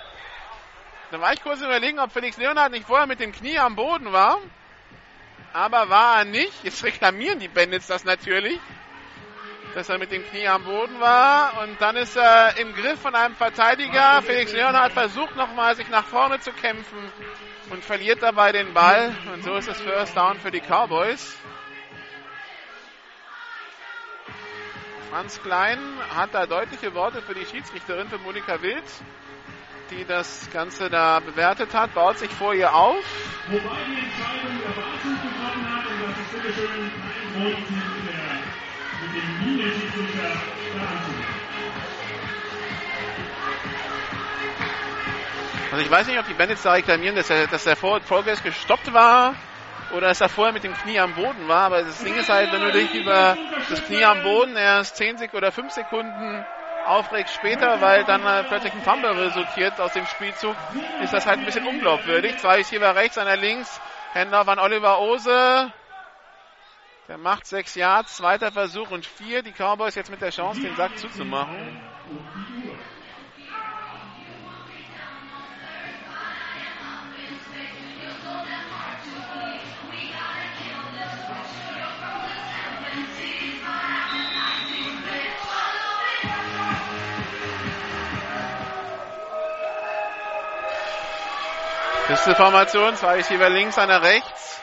Da war ich kurz überlegen, ob Felix Leonhardt nicht vorher mit dem Knie am Boden war. Aber war er nicht. Jetzt reklamieren die Bandits das natürlich dass er mit dem Knie am Boden war. Und dann ist er im Griff von einem Verteidiger. Felix Leonhardt versucht nochmal, sich nach vorne zu kämpfen und verliert dabei den Ball. Und so ist es First Down für die Cowboys. Franz Klein hat da deutliche Worte für die Schiedsrichterin, für Monika Wild, die das Ganze da bewertet hat, baut sich vor ihr auf. Wobei die Entscheidung der Also ich weiß nicht, ob die Bandits da reklamieren, dass der, dass der Progress gestoppt war oder dass er vorher mit dem Knie am Boden war. Aber das Ding ist halt, wenn du dich über das Knie am Boden erst 10 Sekunden oder 5 Sekunden aufregst später, weil dann plötzlich ein Fumble resultiert aus dem Spielzug, ist das halt ein bisschen unglaubwürdig. Zwei ist hier rechts, einer links. Händler von Oliver Ose. Der macht sechs Yards, zweiter Versuch und vier. Die Cowboys jetzt mit der Chance, den Sack zuzumachen. Formation, zwei Receiver links, einer rechts.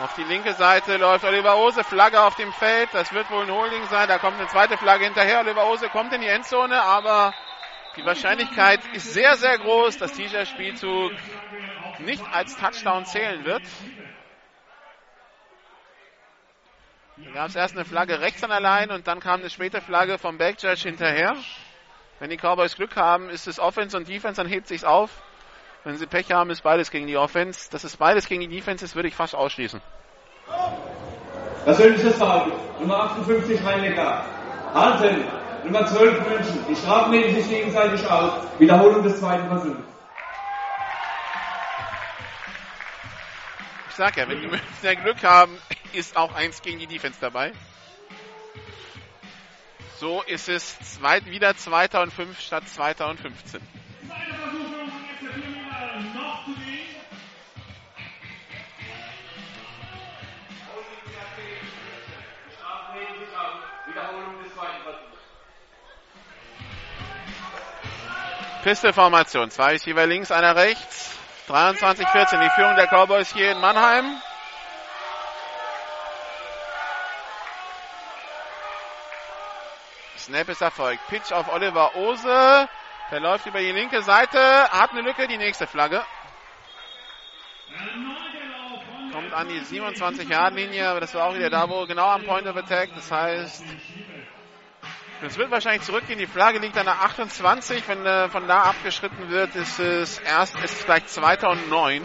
Auf die linke Seite läuft Oliver Ose, Flagge auf dem Feld. Das wird wohl ein Holding sein. Da kommt eine zweite Flagge hinterher. Oliver Ose kommt in die Endzone, aber die Wahrscheinlichkeit ist sehr, sehr groß, dass dieser Spielzug nicht als Touchdown zählen wird. Da gab es erst eine Flagge rechts an der Line und dann kam eine späte Flagge vom Backjudge hinterher. Wenn die Cowboys Glück haben, ist es Offense und Defense, dann hebt sich's auf. Wenn sie Pech haben, ist beides gegen die Offense. Dass es beides gegen die Defense ist, würde ich fast ausschließen. Persönliches Verhalten. Nummer 58 Rhein-Neckar. Halten. Nummer 12 München. Die Strafen nehmen sich gegenseitig aus. Wiederholung des zweiten Versuchs. Ich sag ja, wenn die Münchner Glück haben, ist auch eins gegen die Defense dabei. So ist es zweit, wieder 2005 statt 2015. Pistol-Formation. Zwei Receiver links, einer rechts. 23-14 die Führung der Cowboys hier in Mannheim. Snap ist erfolgt. Pitch auf Oliver Ose. Der läuft über die linke Seite. Hat eine Lücke. Die nächste Flagge. Kommt an die 27-Yard-Linie. Aber das war auch wieder da, wo genau am Point of Attack. Das heißt, es wird wahrscheinlich zurückgehen. Die Flagge liegt an der 28. Wenn äh, von da abgeschritten wird, ist es erst, ist es gleich 2009.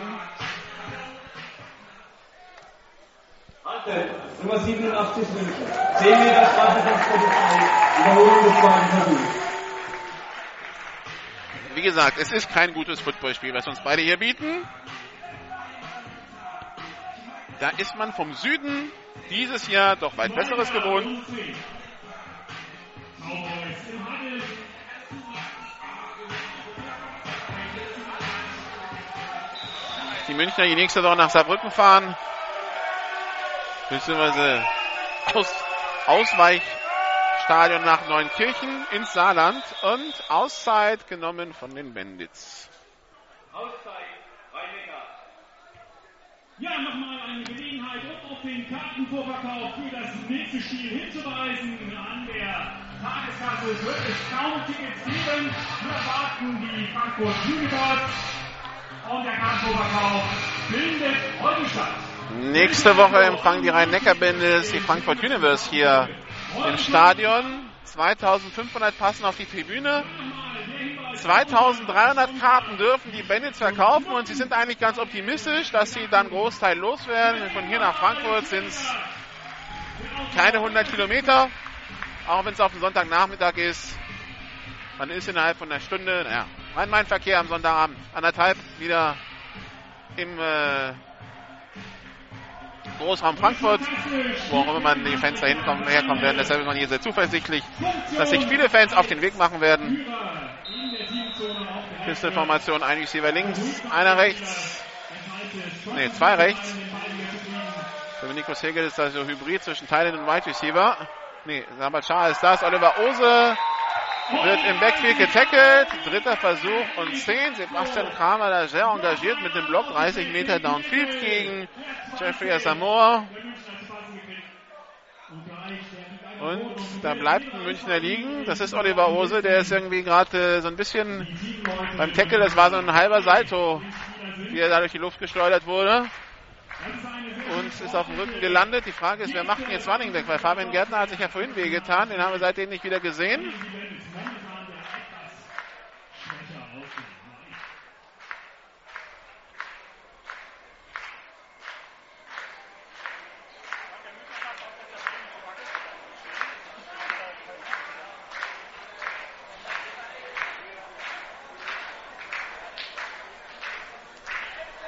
Halte, Nummer 87 München. 10 Meter Strafe von. Wiederholung des zweiten Versuchs. Wie gesagt, es ist kein gutes Footballspiel, was uns beide hier bieten. Da ist man vom Süden dieses Jahr doch weit Besseres gewohnt. Die Münchner die nächste Woche nach Saarbrücken beziehungsweise aus, Ausweichstadion nach Neunkirchen ins Saarland und Auszeit genommen von den Bandits. Auszeit, Ja, nochmal eine Gelegenheit, um auf den Kartenvorverkauf für das nächste Spiel hinzuweisen. An der Tageskasse wird es kaum Tickets geben. Wir erwarten die Frankfurt Universe und der Kartenvorverkauf findet heute statt. Nächste Woche empfangen die Rhein-Neckar-Bandits die Frankfurt Universe hier im Stadion. 2500 passen auf die Tribüne. 2300 Karten dürfen die Bandits verkaufen und sie sind eigentlich ganz optimistisch, dass sie dann Großteil loswerden. Von hier nach Frankfurt sind es keine 100 Kilometer, auch wenn es auf dem Sonntagnachmittag ist. Man ist innerhalb von einer Stunde, naja, mein Verkehr am Sonntagabend, anderthalb wieder im äh, Großraum Frankfurt, wo auch immer man die Fans da hinkommen, herkommen werden. Deshalb ist man hier sehr zuversichtlich, dass sich viele Fans auf den Weg machen werden. Pisteformation, ein Receiver links, einer rechts. Ne, zwei rechts. Dominikus Hegel ist also Hybrid zwischen Thailand und Wide Receiver. Ne, Sabat Shah ist das. Oliver Ose wird im Backfield getackelt. Dritter Versuch und 10. Sebastian Kramer da sehr engagiert mit dem Block. 30 Meter Downfield gegen Jeffrey Asamoah. Und da bleibt ein Münchner liegen. Das ist Oliver Ose, der ist irgendwie gerade so ein bisschen beim Tackle, das war so ein halber Salto, wie er da durch die Luft geschleudert wurde. Und ist auf dem Rücken gelandet. Die Frage ist, wer macht denn jetzt Running Back? Weil Fabian Gärtner hat sich ja vorhin wehgetan. Den haben wir seitdem nicht wieder gesehen.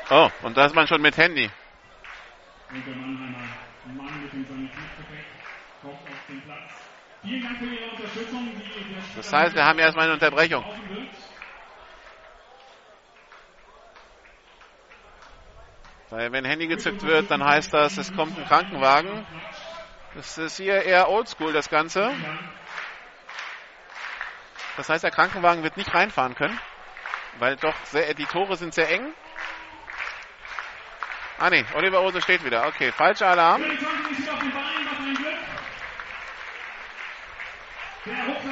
Oh, und da ist man schon mit Handy. Das heißt, wir haben erstmal eine Unterbrechung. Weil wenn Handy gezückt wird, dann heißt das, es kommt ein Krankenwagen. Das ist hier eher oldschool, das Ganze. Das heißt, der Krankenwagen wird nicht reinfahren können, weil doch sehr, die Tore sind sehr eng. Ah ne, Oliver Ose steht wieder. Okay, falscher Alarm.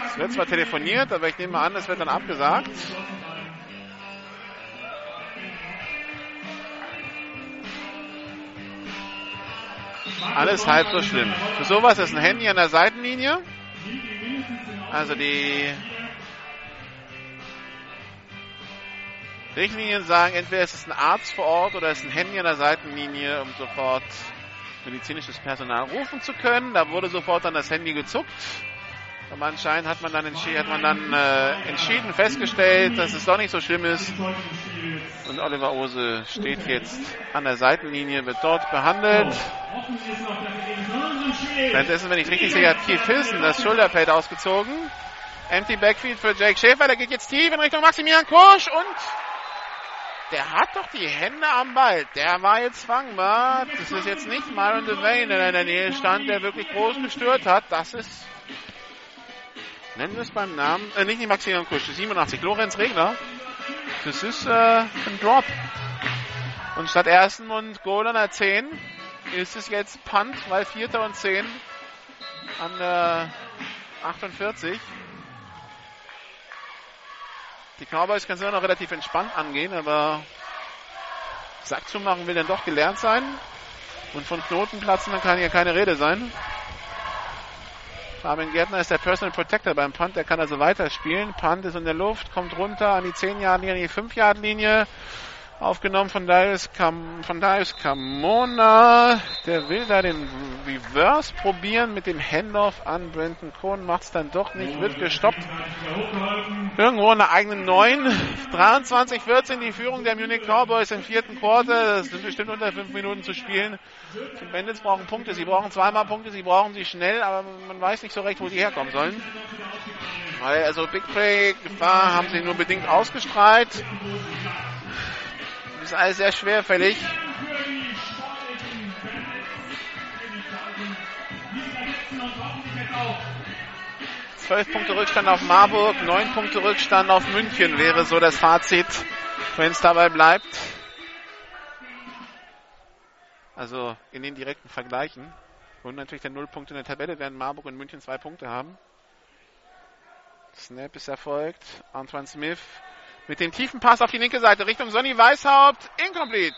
Es wird zwar telefoniert, aber ich nehme an, es wird dann abgesagt. Alles halb so schlimm. Für sowas ist ein Handy an der Seitenlinie. Also die Richtlinien sagen, entweder ist es ein Arzt vor Ort oder es ist ein Handy an der Seitenlinie, um sofort medizinisches Personal rufen zu können. Da wurde sofort dann das Handy gezuckt. Aber anscheinend hat man dann, entschieden, hat man dann äh, entschieden festgestellt, dass es doch nicht so schlimm ist. Und Oliver Ose steht jetzt an der Seitenlinie, wird dort behandelt. Währenddessen, wenn ich richtig sehe, hat Keith Hilson das Schulterpad ausgezogen. Empty Backfield für Jake Schäfer, der geht jetzt tief in Richtung Maximilian Kursch und der hat doch die Hände am Ball. Der war jetzt fangbar. Das ist jetzt nicht Myron Devane, der in der Nähe stand, der wirklich groß gestört hat. Das ist nennen wir es beim Namen, äh, nicht die Maximilian Kusch, 87, Lorenz Regner. Das ist äh, ein Drop. Und statt ersten und Goal an der 10 ist es jetzt Punt, weil Vierter und 10 an der 48. Die Cowboys können es immer noch relativ entspannt angehen, aber Sack zu machen will dann doch gelernt sein. Und von Knotenplatzen, dann kann hier keine Rede sein. Fabian Gärtner ist der Personal Protector beim Punt, der kann also weiterspielen. Punt ist in der Luft, kommt runter an die 10-Yard-Linie, an die 5-Yard-Linie. Aufgenommen von Darius, Cam von Darius Camona. Der will da den Reverse probieren mit dem Handoff an Brenton Cohn. Macht es dann doch nicht, wird gestoppt. Irgendwo in der eigenen 9. 23-14 die Führung der Munich Cowboys im vierten Quarter. Das sind bestimmt unter 5 Minuten zu spielen. Die Bandits brauchen Punkte. Sie brauchen zweimal Punkte. Sie brauchen sie schnell, aber man weiß nicht so recht, wo sie herkommen sollen. Weil also Big Play Gefahr haben sie nur bedingt ausgestrahlt ist alles sehr schwerfällig. Zwölf Punkte Rückstand auf Marburg, neun Punkte Rückstand auf München wäre so das Fazit, wenn es dabei bleibt. Also in den direkten Vergleichen. Und natürlich der Nullpunkt in der Tabelle, während Marburg und München zwei Punkte haben. Snap ist erfolgt. Antoine Smith mit dem tiefen Pass auf die linke Seite Richtung Sonny Weishaupt. Incomplete.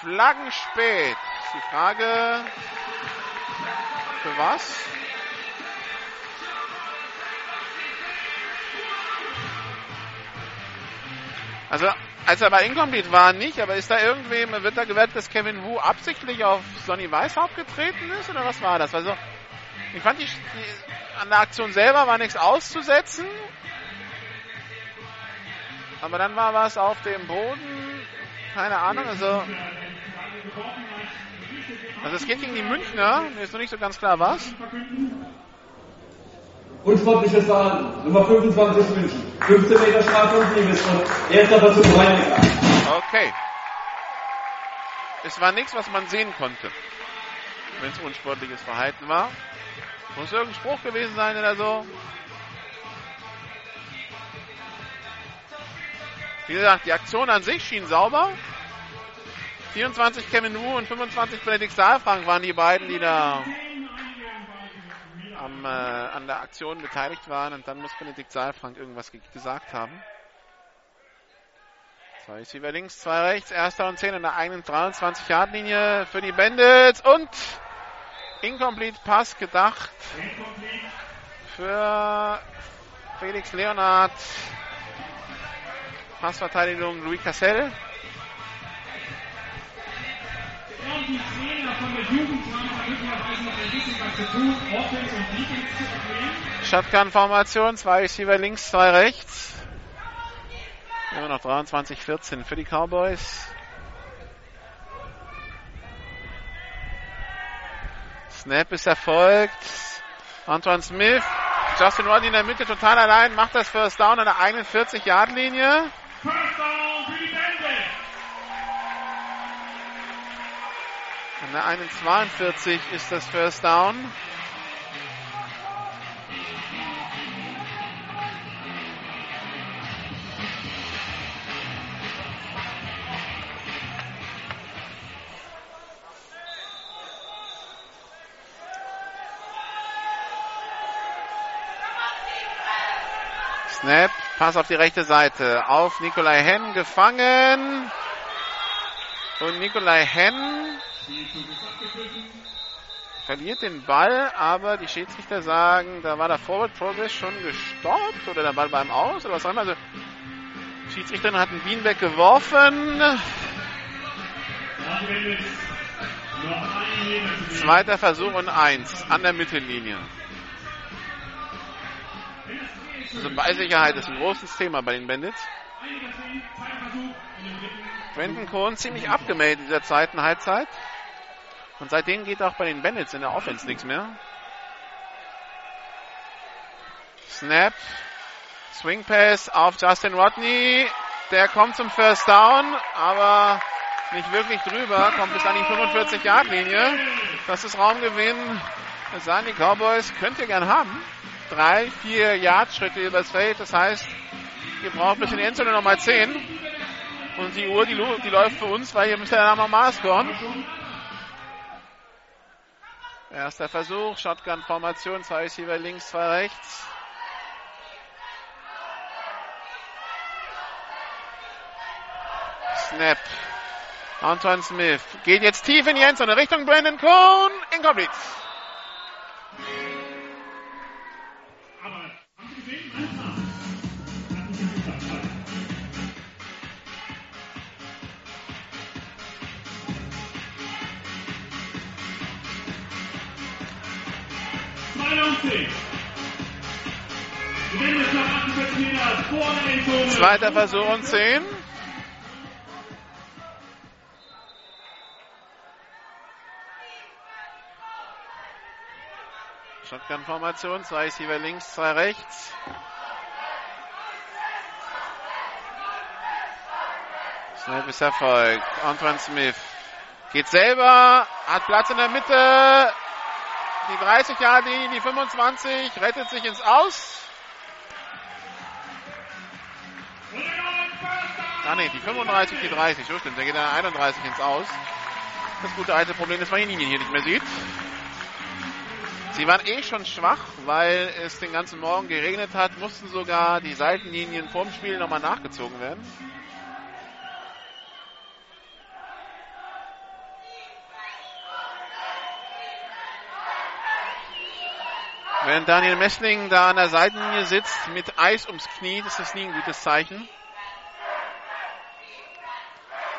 Flaggen spät. Die Frage, für was? Also, als er bei Incomplete war, nicht, aber ist da irgendwem, wird da gewettet, dass Kevin Wu absichtlich auf Sonny Weishaupt getreten ist, oder was war das? Also, ich fand die, die an der Aktion selber war nichts auszusetzen, aber dann war was auf dem Boden. Keine Ahnung. Also, also es geht gegen die Münchner. Mir ist noch nicht so ganz klar was. Unsportliches Verhalten. Nummer 25 München. 15 Meter Strafe und Liebesgrund. Erster Versuch Rheiniger. Okay. Es war nichts, was man sehen konnte. Wenn es unsportliches Verhalten war. Muss irgendein Spruch gewesen sein oder so. Wie gesagt, die Aktion an sich schien sauber. 24 Kevin Wu und 25 Benedikt Saalfrank waren die beiden, die da am, äh, an der Aktion beteiligt waren. Und dann muss Benedikt Saalfrank irgendwas gesagt haben. Zwei über links, zwei rechts, erster und zehn in der eigenen 23-Yard-Linie für die Bandits und Incomplete Pass gedacht für Felix Leonard. Passverteidigung Louis Cassel. Shotgun-Formation, zwei Receiver links, zwei rechts. Immer noch 23-14 für die Cowboys. Snap ist erfolgt. Antoine Smith. Justin Rodney in der Mitte total allein, macht das First Down an der eigenen 40-Yard-Linie. An der 1,42 ist das First Down. Snap, Pass auf die rechte Seite. Auf Nikolai Henn gefangen. Und Nikolai Henn verliert den Ball, aber die Schiedsrichter sagen, da war der Forward Progress schon gestoppt oder der Ball beim Aus oder was auch immer. Also, Schiedsrichterin hat einen Beanback geworfen. Zweiter Versuch und eins an der Mittellinie. Also Ballsicherheit ist ein großes Thema bei den Bandits. Quentin Cohn ziemlich abgemeldet in dieser zweiten Halbzeit. Und seitdem geht auch bei den Bandits in der Offense nichts mehr. Snap. Swing Pass auf Justin Rodney. Der kommt zum First Down, aber nicht wirklich drüber. Kommt bis an die 45-Yard-Linie. Das ist Raumgewinn. Das sagen die Cowboys. Könnt ihr gern haben. Drei, vier Yard-Schritte übers Feld. Das heißt, ihr braucht bis in die Endzone nochmal 10. Und die Uhr, die, die, läuft für uns, weil hier müsste ja nochmal scoren. Erster Versuch, Shotgun-Formation, zwei Receiver links, zwei rechts. Snap. Antoine Smith geht jetzt tief in die Endzone Richtung Brandon Cohn. Incomplete. Zweiter Versuch und 10. Shotgun-Formation, zwei Receiver links, zwei rechts. Snap ist erfolgt. Antoine Smith geht selber, hat Platz in der Mitte, die 30 Jahre, die, die 25, rettet sich ins Aus. Ah ne, die 35, die 30, so stimmt. Der geht dann 31 ins Aus. Das gute alte Problem, dass man die Linien hier nicht mehr sieht. Sie waren eh schon schwach, weil es den ganzen Morgen geregnet hat, mussten sogar die Seitenlinien vorm Spiel nochmal nachgezogen werden. Wenn Daniel Messling da an der Seitenlinie sitzt mit Eis ums Knie, das ist nie ein gutes Zeichen.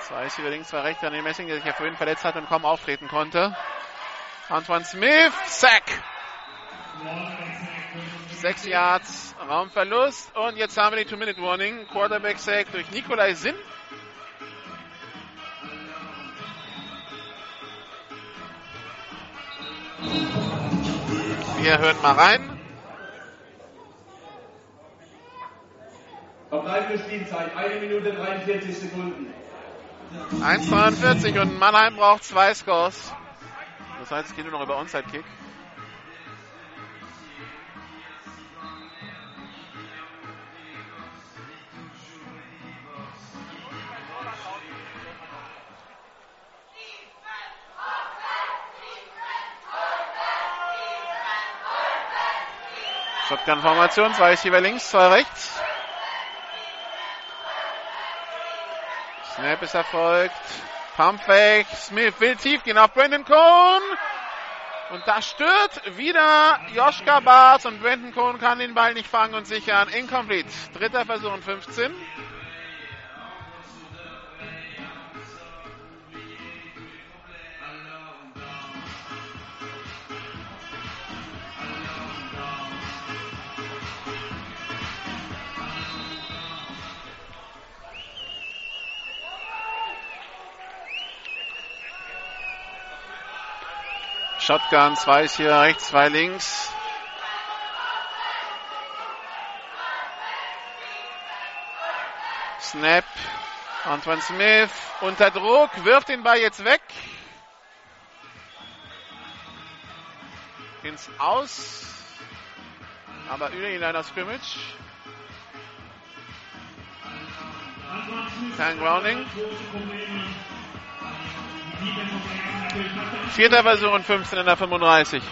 Zwei ist über links, zwei rechts. Daniel Messling, der sich ja vorhin verletzt hat und kaum auftreten konnte. Antoine Smith, Sack. Sechs Yards, Raumverlust. Und jetzt haben wir die Two-Minute-Warning. Quarterback-Sack durch Nikolai Sinn. Wir hören mal rein. Verbleibende Spielzeit, 1 Minute 43 Sekunden. 1,43 und Mannheim braucht zwei Scores. Das heißt, es geht nur noch über Onside-Kick. Shotgun-Formation, zwei Receiver links, zwei rechts. Snap ist erfolgt. Pumpfake. Smith will tief gehen auf Brandon Cohn. Und da stört wieder Joschka Bars und Brandon Cohn kann den Ball nicht fangen und sichern. Incomplete. Dritter Versuch und 15. Shotgun, zwei ist hier rechts, zwei links. Snap. Antoine Smith unter Druck, wirft den Ball jetzt weg. Ins Aus. Aber über ihn einer Scrimmage. Stan Grounding. Vierter Versuch und 15 in der 35.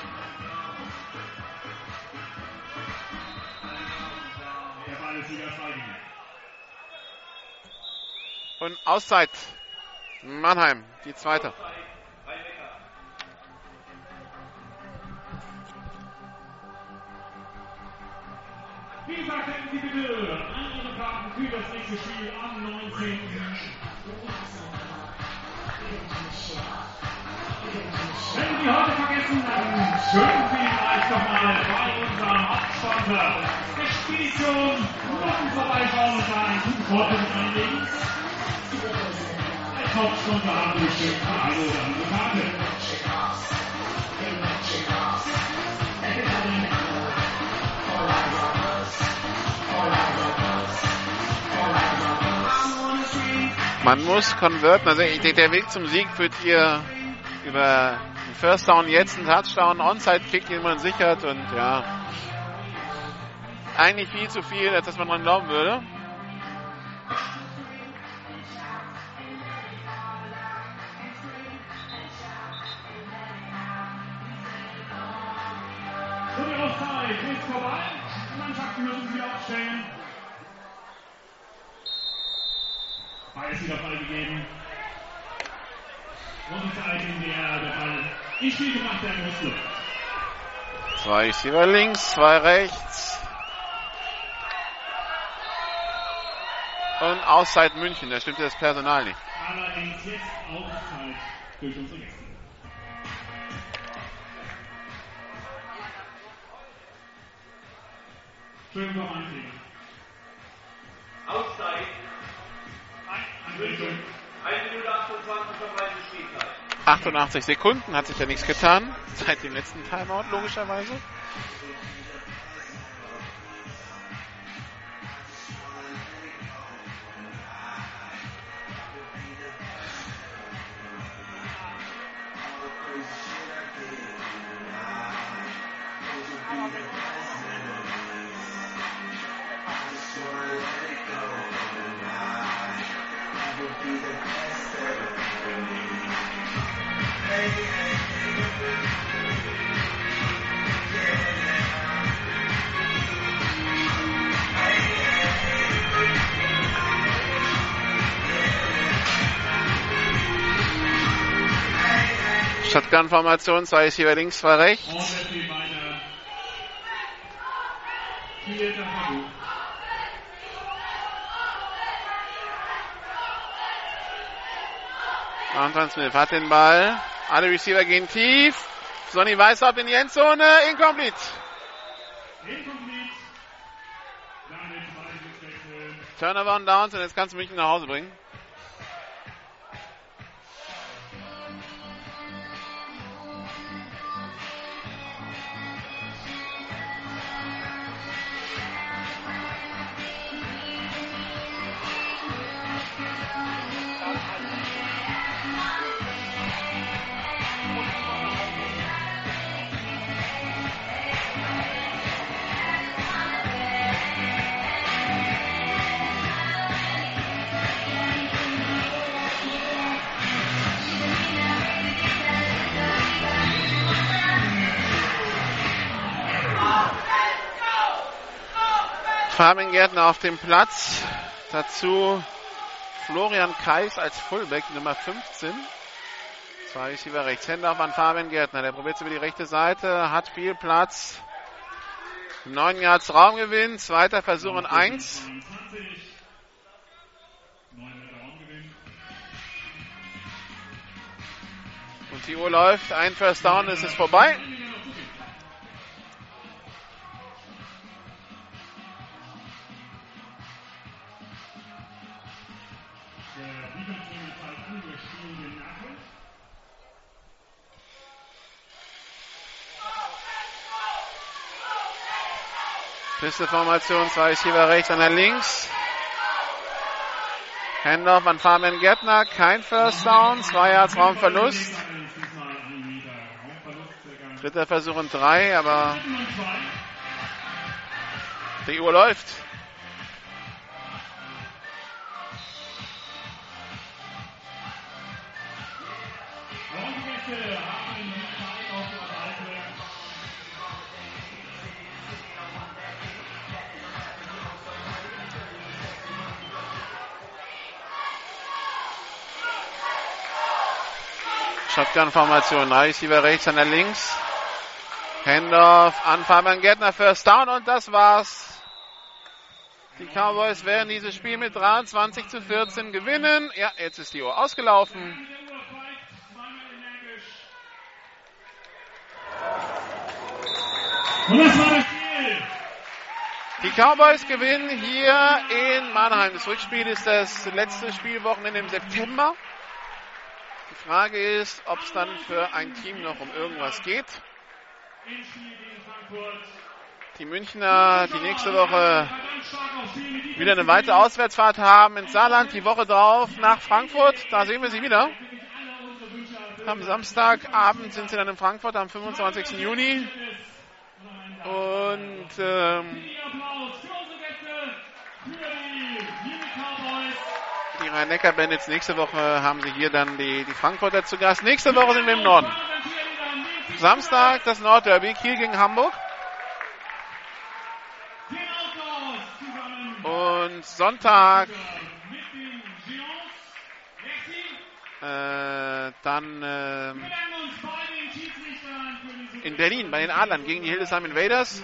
Und Auszeit. Mannheim, die zweite. Hauptsponsor der Spedition Nutten vorbeischauen und da einen guten Vorteil einlegen. Als Hauptsponsor haben wir bestimmt eine oder andere Karte. Man muss konverten. Also ich denke, der Weg zum Sieg führt hier über einen First Down, jetzt einen Touchdown, Onside-Kick, den man sichert und ja, eigentlich viel zu viel, als dass man dran glauben würde. Auszeit ist. Zwei Receiver links, zwei rechts. Und Auszeit München, da stimmt das Personal nicht. Allerdings jetzt Auszeit durch unsere Gäste. Schön. Auszeit. Ein, Anrichtung. 1 Minute 28 verbleibende Spielzeit. 88 Sekunden, hat sich ja nichts getan. Seit dem letzten Timeout, logischerweise. Shotgun-Formation, zwei Receiver links, zwei rechts. Anton Smith hat den Ball. Alle Receiver gehen tief. Sonny Weißhaupt in die Endzone. Incomplete. Incomplete. Turnover und Downs und jetzt kannst du mich nach Hause bringen. Fabian Gärtner auf dem Platz. Dazu Florian Kais als Fullback, Nummer 15. Zwei Receiver rechts. Hände auf an Fabian Gärtner. Der probiert es über die rechte Seite, hat viel Platz. Neun Yards Raumgewinn, zweiter Versuch und eins. 22. Neun Meter Raumgewinn. Und die Uhr läuft. Ein First Down, ist es vorbei. Pisteformation, zwei Receiver rechts, einer links. Handoff an Fabian Gärtner, kein First Down, zwei Yards Raumverlust. Dritter Versuch und drei, aber die Uhr läuft. Shotgun-Formation. Receiver rechts, einer links. Handoff an Fabian Gärtner, First Down und das war's. Die Cowboys werden dieses Spiel mit 23 zu 14 gewinnen. Ja, jetzt ist die Uhr ausgelaufen. Und das war das Spiel. Die Cowboys gewinnen hier in Mannheim. Das Rückspiel ist das letzte Spielwochenende im September. Frage ist, ob es dann für ein Team noch um irgendwas geht. Die Münchner, die nächste Woche wieder eine weite Auswärtsfahrt haben ins Saarland, die Woche drauf nach Frankfurt. Da sehen wir sie wieder. Am Samstagabend sind sie dann in Frankfurt am 25. Juni. Und ähm, die Rhein-Neckar-Bandits nächste Woche haben sie hier dann die, die Frankfurter zu Gast. Nächste Woche sind wir im Norden. Samstag das Nordderby, Kiel gegen Hamburg. Und Sonntag äh, dann äh, in Berlin bei den Adlern gegen die Hildesheim Invaders.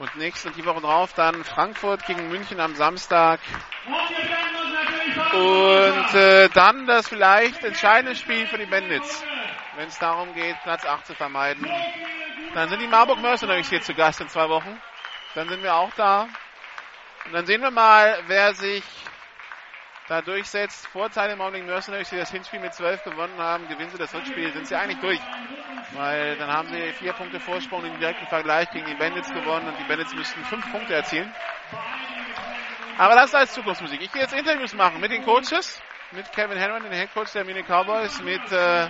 Und nächste die Woche drauf dann Frankfurt gegen München am Samstag. Und äh, dann das vielleicht entscheidende Spiel für die Bandits, wenn es darum geht, Platz 8 zu vermeiden. Dann sind die Marburg Mercenaries hier zu Gast in zwei Wochen. Dann sind wir auch da. Und dann sehen wir mal, wer sich da durchsetzt. Vorteile im Augenblick Mercenaries, die das Hinspiel mit 12 gewonnen haben, gewinnen sie das Rückspiel, sind sie eigentlich durch. Weil dann haben sie vier Punkte Vorsprung im direkten Vergleich gegen die Bandits gewonnen und die Bandits müssten fünf Punkte erzielen. Aber das ist als Zukunftsmusik. Ich gehe jetzt Interviews machen mit den Coaches, mit Kevin Henry, dem Headcoach der Munich Cowboys, mit äh,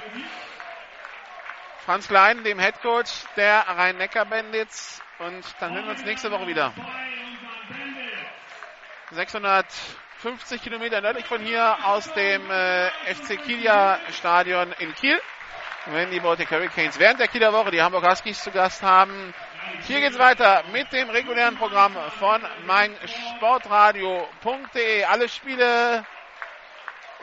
Franz Klein, dem Headcoach der Rhein-Neckar-Bandits. Und dann hören wir uns nächste Woche wieder. 650 Kilometer nördlich von hier aus dem äh, FC Kieler Stadion in Kiel. Wenn die Baltic Hurricanes während der Kieler Woche die Hamburg Huskies zu Gast haben. Hier geht's weiter mit dem regulären Programm von meinsportradio.de. Alle Spiele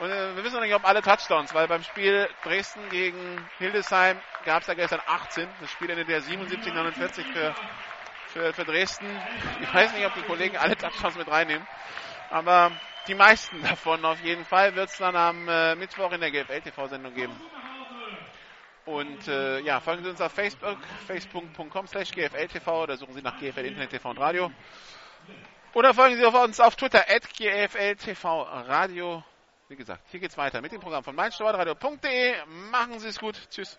und äh, wir wissen noch nicht, ob alle Touchdowns, weil beim Spiel Dresden gegen Hildesheim gab es ja gestern 18. Das Spiel endete ja 77-49 für, für, für Dresden. Ich weiß nicht, ob die Kollegen alle Touchdowns mit reinnehmen, aber die meisten davon auf jeden Fall wird es dann am äh, Mittwoch in der GFL-TV-Sendung geben. Und äh, ja, folgen Sie uns auf Facebook, facebook.com slash GFLTV oder suchen Sie nach GFL Internet TV und Radio. Oder folgen Sie uns auf Twitter at GFLTV Radio. Wie gesagt, hier geht's weiter mit dem Programm von meinsportradio.de. Machen Sie es gut. Tschüss.